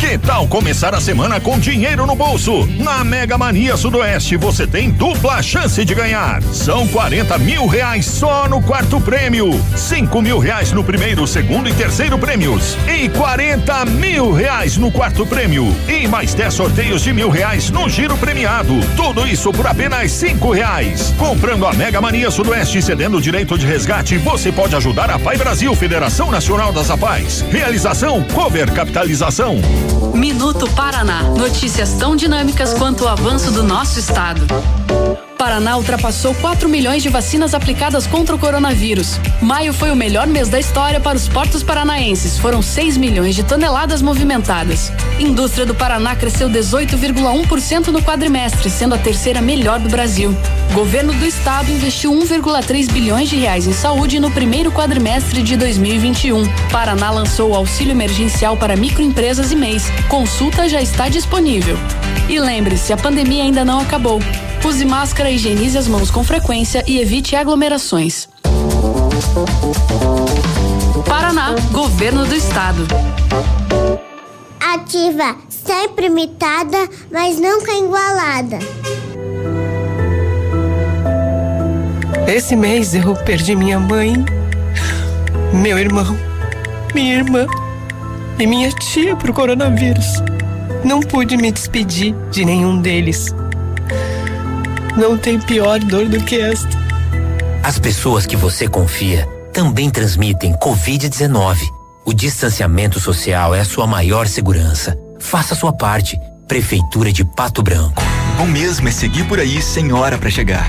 S12: Que tal começar a semana com dinheiro no bolso? Na Mega Mania Sudoeste você tem dupla chance de ganhar. São 40 mil reais só no quarto prêmio, 5 mil reais no primeiro, segundo e terceiro prêmios e 40 mil reais no quarto prêmio e mais 10 sorteios de mil reais no giro premiado. Tudo isso por apenas cinco reais. Comprando a Mega Mania Sudoeste e cedendo o direito de resgate, você pode ajudar a Pai Brasil, Federação Nacional das APAES. Realização Cover Capitalização.
S61: Minuto Paraná. Notícias tão dinâmicas quanto o avanço do nosso estado. Paraná ultrapassou 4 milhões de vacinas aplicadas contra o coronavírus. Maio foi o melhor mês da história para os portos paranaenses. Foram 6 milhões de toneladas movimentadas. Indústria do Paraná cresceu 18,1% no quadrimestre, sendo a terceira melhor do Brasil. Governo do estado investiu 1,3 bilhões de reais em saúde no primeiro quadrimestre de 2021. Paraná lançou o auxílio emergencial para microempresas e MEIs. Consulta já está disponível. E lembre-se, a pandemia ainda não acabou. Use máscara, higienize as mãos com frequência e evite aglomerações. Paraná, Governo do Estado.
S27: Ativa, sempre imitada, mas nunca igualada.
S62: Esse mês eu perdi minha mãe, meu irmão, minha irmã e minha tia pro coronavírus. Não pude me despedir de nenhum deles. Não tem pior dor do que esta.
S63: As pessoas que você confia também transmitem Covid-19. O distanciamento social é a sua maior segurança. Faça a sua parte. Prefeitura de Pato Branco.
S64: Bom mesmo é seguir por aí sem hora para chegar.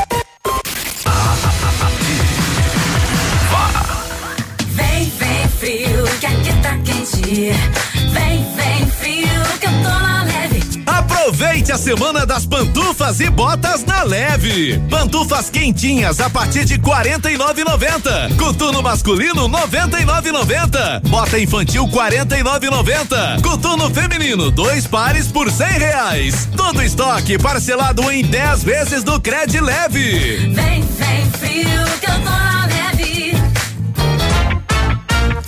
S15: Quente. Vem, vem frio, que eu tô na leve.
S36: Aproveite a semana das pantufas e botas na leve. Pantufas quentinhas a partir de 49,90. Coturno masculino 99,90. Bota infantil 49,90. Coturno feminino dois pares por 100 reais. Todo estoque parcelado em 10 vezes do Cred Leve.
S15: Vem, vem frio, que eu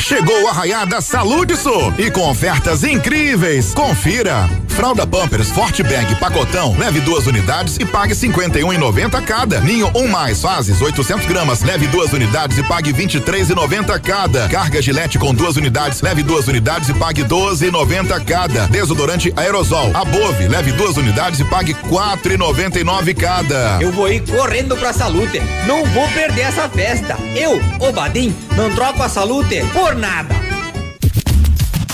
S65: Chegou a raiada Saúde Sul e com ofertas incríveis. Confira. Fralda Pampers Forte Bag Pacotão, leve duas unidades e pague 51,90 cada. Ninho um mais fases 800 gramas, leve duas unidades e pague 23,90 cada. Carga Gilete com duas unidades, leve duas unidades e pague 12,90 cada. Desodorante Aerosol Above, leve duas unidades e pague 4,99 cada.
S66: Eu vou ir correndo pra Salute. Não vou perder essa festa. Eu, o Badim, não troco a Salute por nada.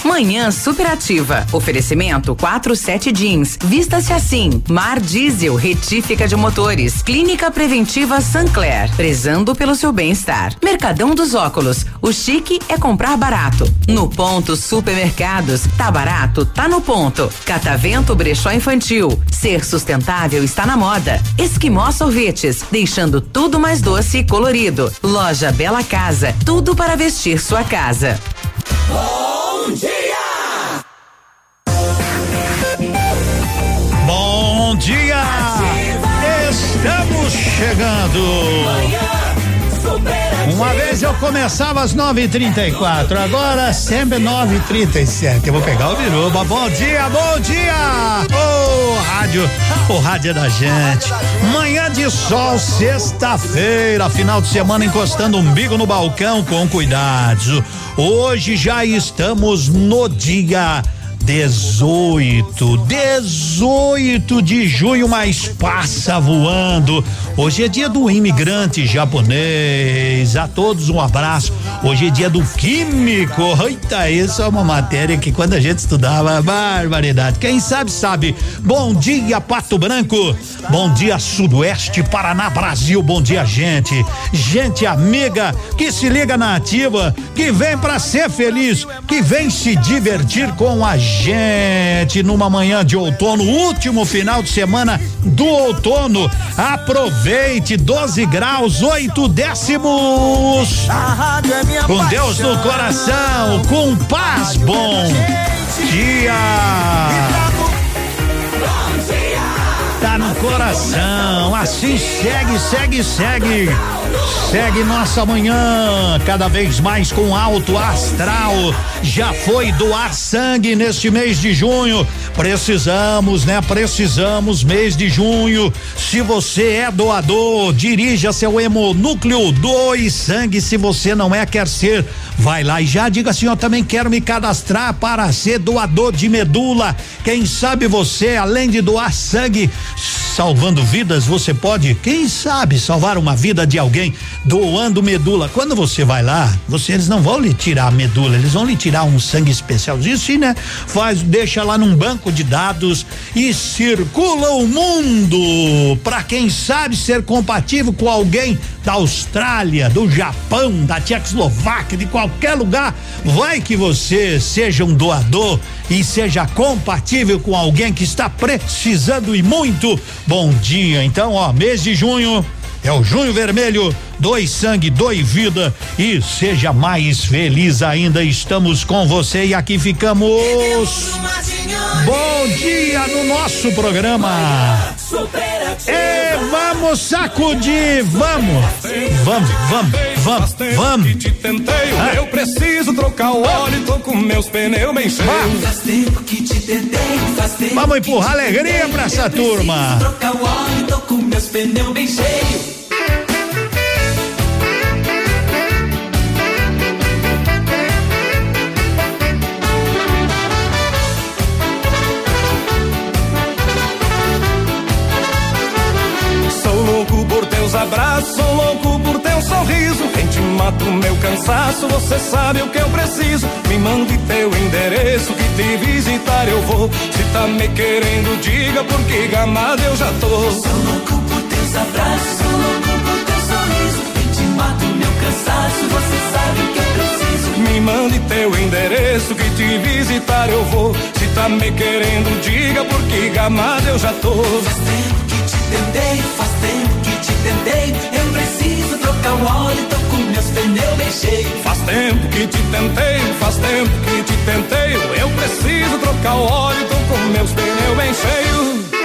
S3: Manhã Superativa. Oferecimento 47 Jeans. Vista-se assim. Mar Diesel, retífica de motores. Clínica Preventiva Sancler. Prezando pelo seu bem-estar. Mercadão dos Óculos. O chique é comprar barato. No ponto Supermercados. Tá barato? Tá no ponto. Catavento Brechó Infantil. Ser sustentável está na moda. Esquimó Sorvetes. Deixando tudo mais doce e colorido. Loja Bela Casa. Tudo para vestir sua casa.
S15: Bom dia!
S60: Bom dia! Estamos chegando! Uma vez eu começava às 9h34, agora sempre 9h37. Eu vou pegar o Biruba. Bom dia, bom dia! Ô, rádio, o rádio é da gente. Manhã de sol, sexta-feira, final de semana encostando umbigo no balcão com cuidado. Hoje já estamos no dia 18, 18 de junho, mas passa voando. Hoje é dia do imigrante japonês. A todos um abraço. Hoje é dia do químico. Eita, isso é uma matéria que quando a gente estudava, barbaridade. Quem sabe, sabe. Bom dia, Pato Branco. Bom dia, Sudoeste, Paraná, Brasil. Bom dia, gente. Gente amiga que se liga na ativa, que vem pra ser feliz, que vem se divertir com a gente numa manhã de outono, último final de semana do outono. Aproveite 12 graus, 8 décimos. Com Deus no coração, com paz, bom dia. Tá no coração, assim segue, segue, segue. Segue nossa manhã, cada vez mais com alto astral. Já foi doar sangue neste mês de junho. Precisamos, né? Precisamos, mês de junho. Se você é doador, dirija seu hemonúcleo, doe sangue. Se você não é, quer ser, vai lá e já diga assim: eu também quero me cadastrar para ser doador de medula. Quem sabe você, além de doar sangue, salvando vidas, você pode, quem sabe, salvar uma vida de alguém doando medula. Quando você vai lá, você eles não vão lhe tirar a medula, eles vão lhe tirar um sangue especial. Isso sim, né? Faz, deixa lá num banco de dados e circula o mundo para quem sabe ser compatível com alguém da Austrália, do Japão, da Tchecoslováquia, de qualquer lugar. Vai que você seja um doador e seja compatível com alguém que está precisando e muito. Bom dia. Então, ó, mês de junho é o Junho Vermelho, doe sangue, doe vida e seja mais feliz ainda. Estamos com você e aqui ficamos. Bom dia no nosso programa. E vamos sacudir, vamos, vamos, vamos, vamos, vamos. Ah.
S67: Eu preciso trocar o óleo, tô com meus pneus bem cheios.
S60: Faz
S67: tempo que te tentei,
S60: Vamos empurrar alegria pra essa turma.
S67: trocar o óleo, tô com meus pneus bem cheios. Sou louco por teu sorriso. Quem te mata o meu cansaço, você sabe o que eu preciso. Me mande teu endereço que te visitar eu vou. Se tá me querendo, diga porque gamado eu já tô. Sou louco por teus abraços, sou louco por teu sorriso. Quem te mata o meu cansaço, você sabe o que eu preciso. Me mande teu endereço que te visitar eu vou. Se tá me querendo, diga porque gamado eu já tô. Faz tempo que te tentei, faz tempo tentei. Eu preciso trocar o óleo, tô com meus pneus bem cheios. Faz tempo que te tentei, faz tempo que te tentei. Eu preciso trocar o óleo, tô com meus pneus bem cheios.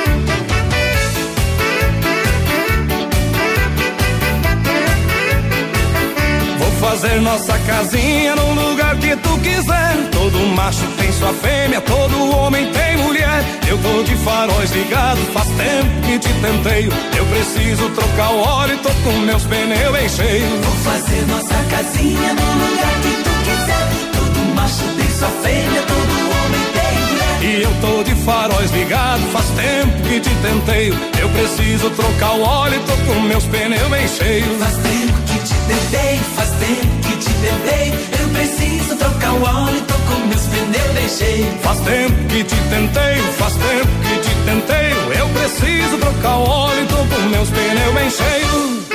S67: Fazer nossa casinha num lugar que tu quiser. Todo macho tem sua fêmea, todo homem tem mulher. Eu tô de faróis ligados, faz tempo que te tentei. Eu preciso trocar o óleo, tô com meus pneus bem cheios. Vou fazer nossa casinha num lugar que tu quiser. Todo macho tem sua fêmea, todo. E eu tô de faróis ligados, faz tempo que te tentei. Eu preciso trocar o óleo, tô com meus pneus bem cheios. Faz tempo que te tentei, faz tempo que te tentei. Eu preciso trocar o óleo, tô com meus pneus bem cheios. Faz tempo que te tentei, faz tempo que te tentei. Eu preciso trocar o óleo, tô com meus pneus bem cheios.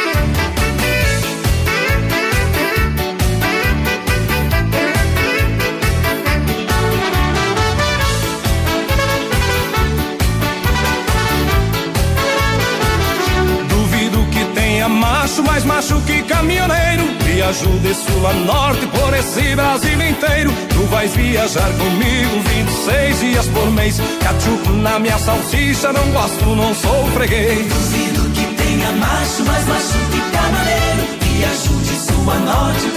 S67: Macho, mais macho que caminhoneiro. Viajo de sul a norte por esse Brasil inteiro. Tu vais viajar comigo 26 dias por mês. Cachupo na minha salsicha, não gosto, não sou freguês. Duvido que tenha macho, mais macho que caminhoneiro. Viajo de sul a norte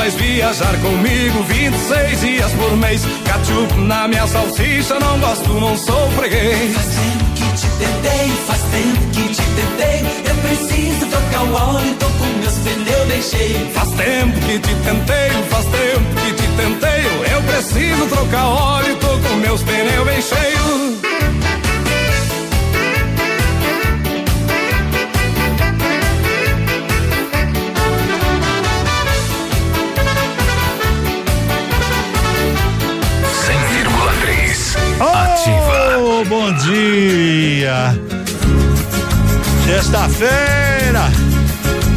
S67: vais viajar comigo 26 dias por mês. Cachup na minha salsicha, não gosto, não sou freguês.
S68: Faz tempo que te tentei, faz tempo que te tentei. Eu preciso trocar o óleo, tô com meus pneus cheios.
S67: Faz tempo que te tentei, faz tempo que te tentei. Eu preciso trocar óleo, tô com meus pneus bem cheios.
S60: Oh, bom dia. Sexta-feira.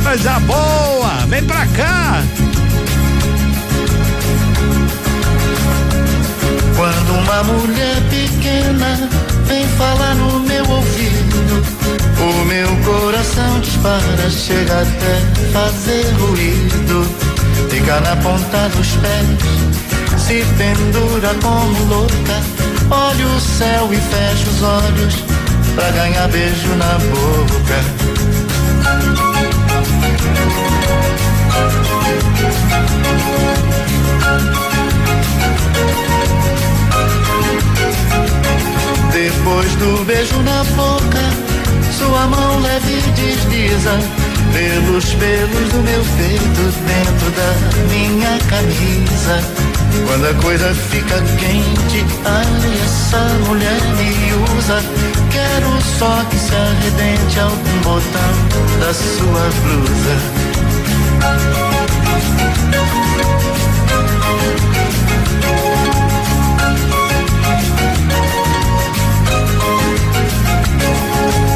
S60: Coisa boa. Vem pra cá.
S64: Quando uma mulher pequena vem falar no meu ouvido, o meu coração dispara, chega até fazer ruído. Fica na ponta dos pés, se pendura como louca. Olha o céu e fecha os olhos pra ganhar beijo na boca. Depois do beijo na boca, sua mão leve desliza pelos pelos do meu peito dentro da minha camisa. Quando a coisa fica quente, ai, essa mulher me usa. Quero só que se arrebente algum botão da sua blusa.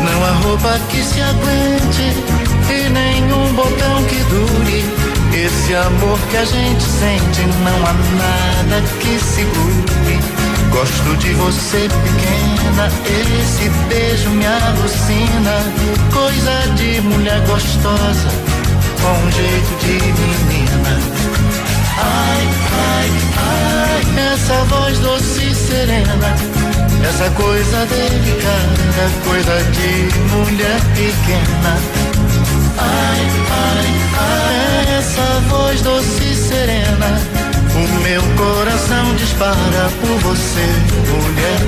S64: Não há roupa que se aguente e nenhum botão que dure. Esse amor que a gente sente não há nada que segure. Gosto de você pequena, esse beijo me alucina. Coisa de mulher gostosa, com um jeito de menina. Ai, ai, ai, essa voz doce e serena. Essa coisa delicada, coisa de mulher pequena. Ai, ai, ai, essa voz doce e serena. O meu coração dispara por você, mulher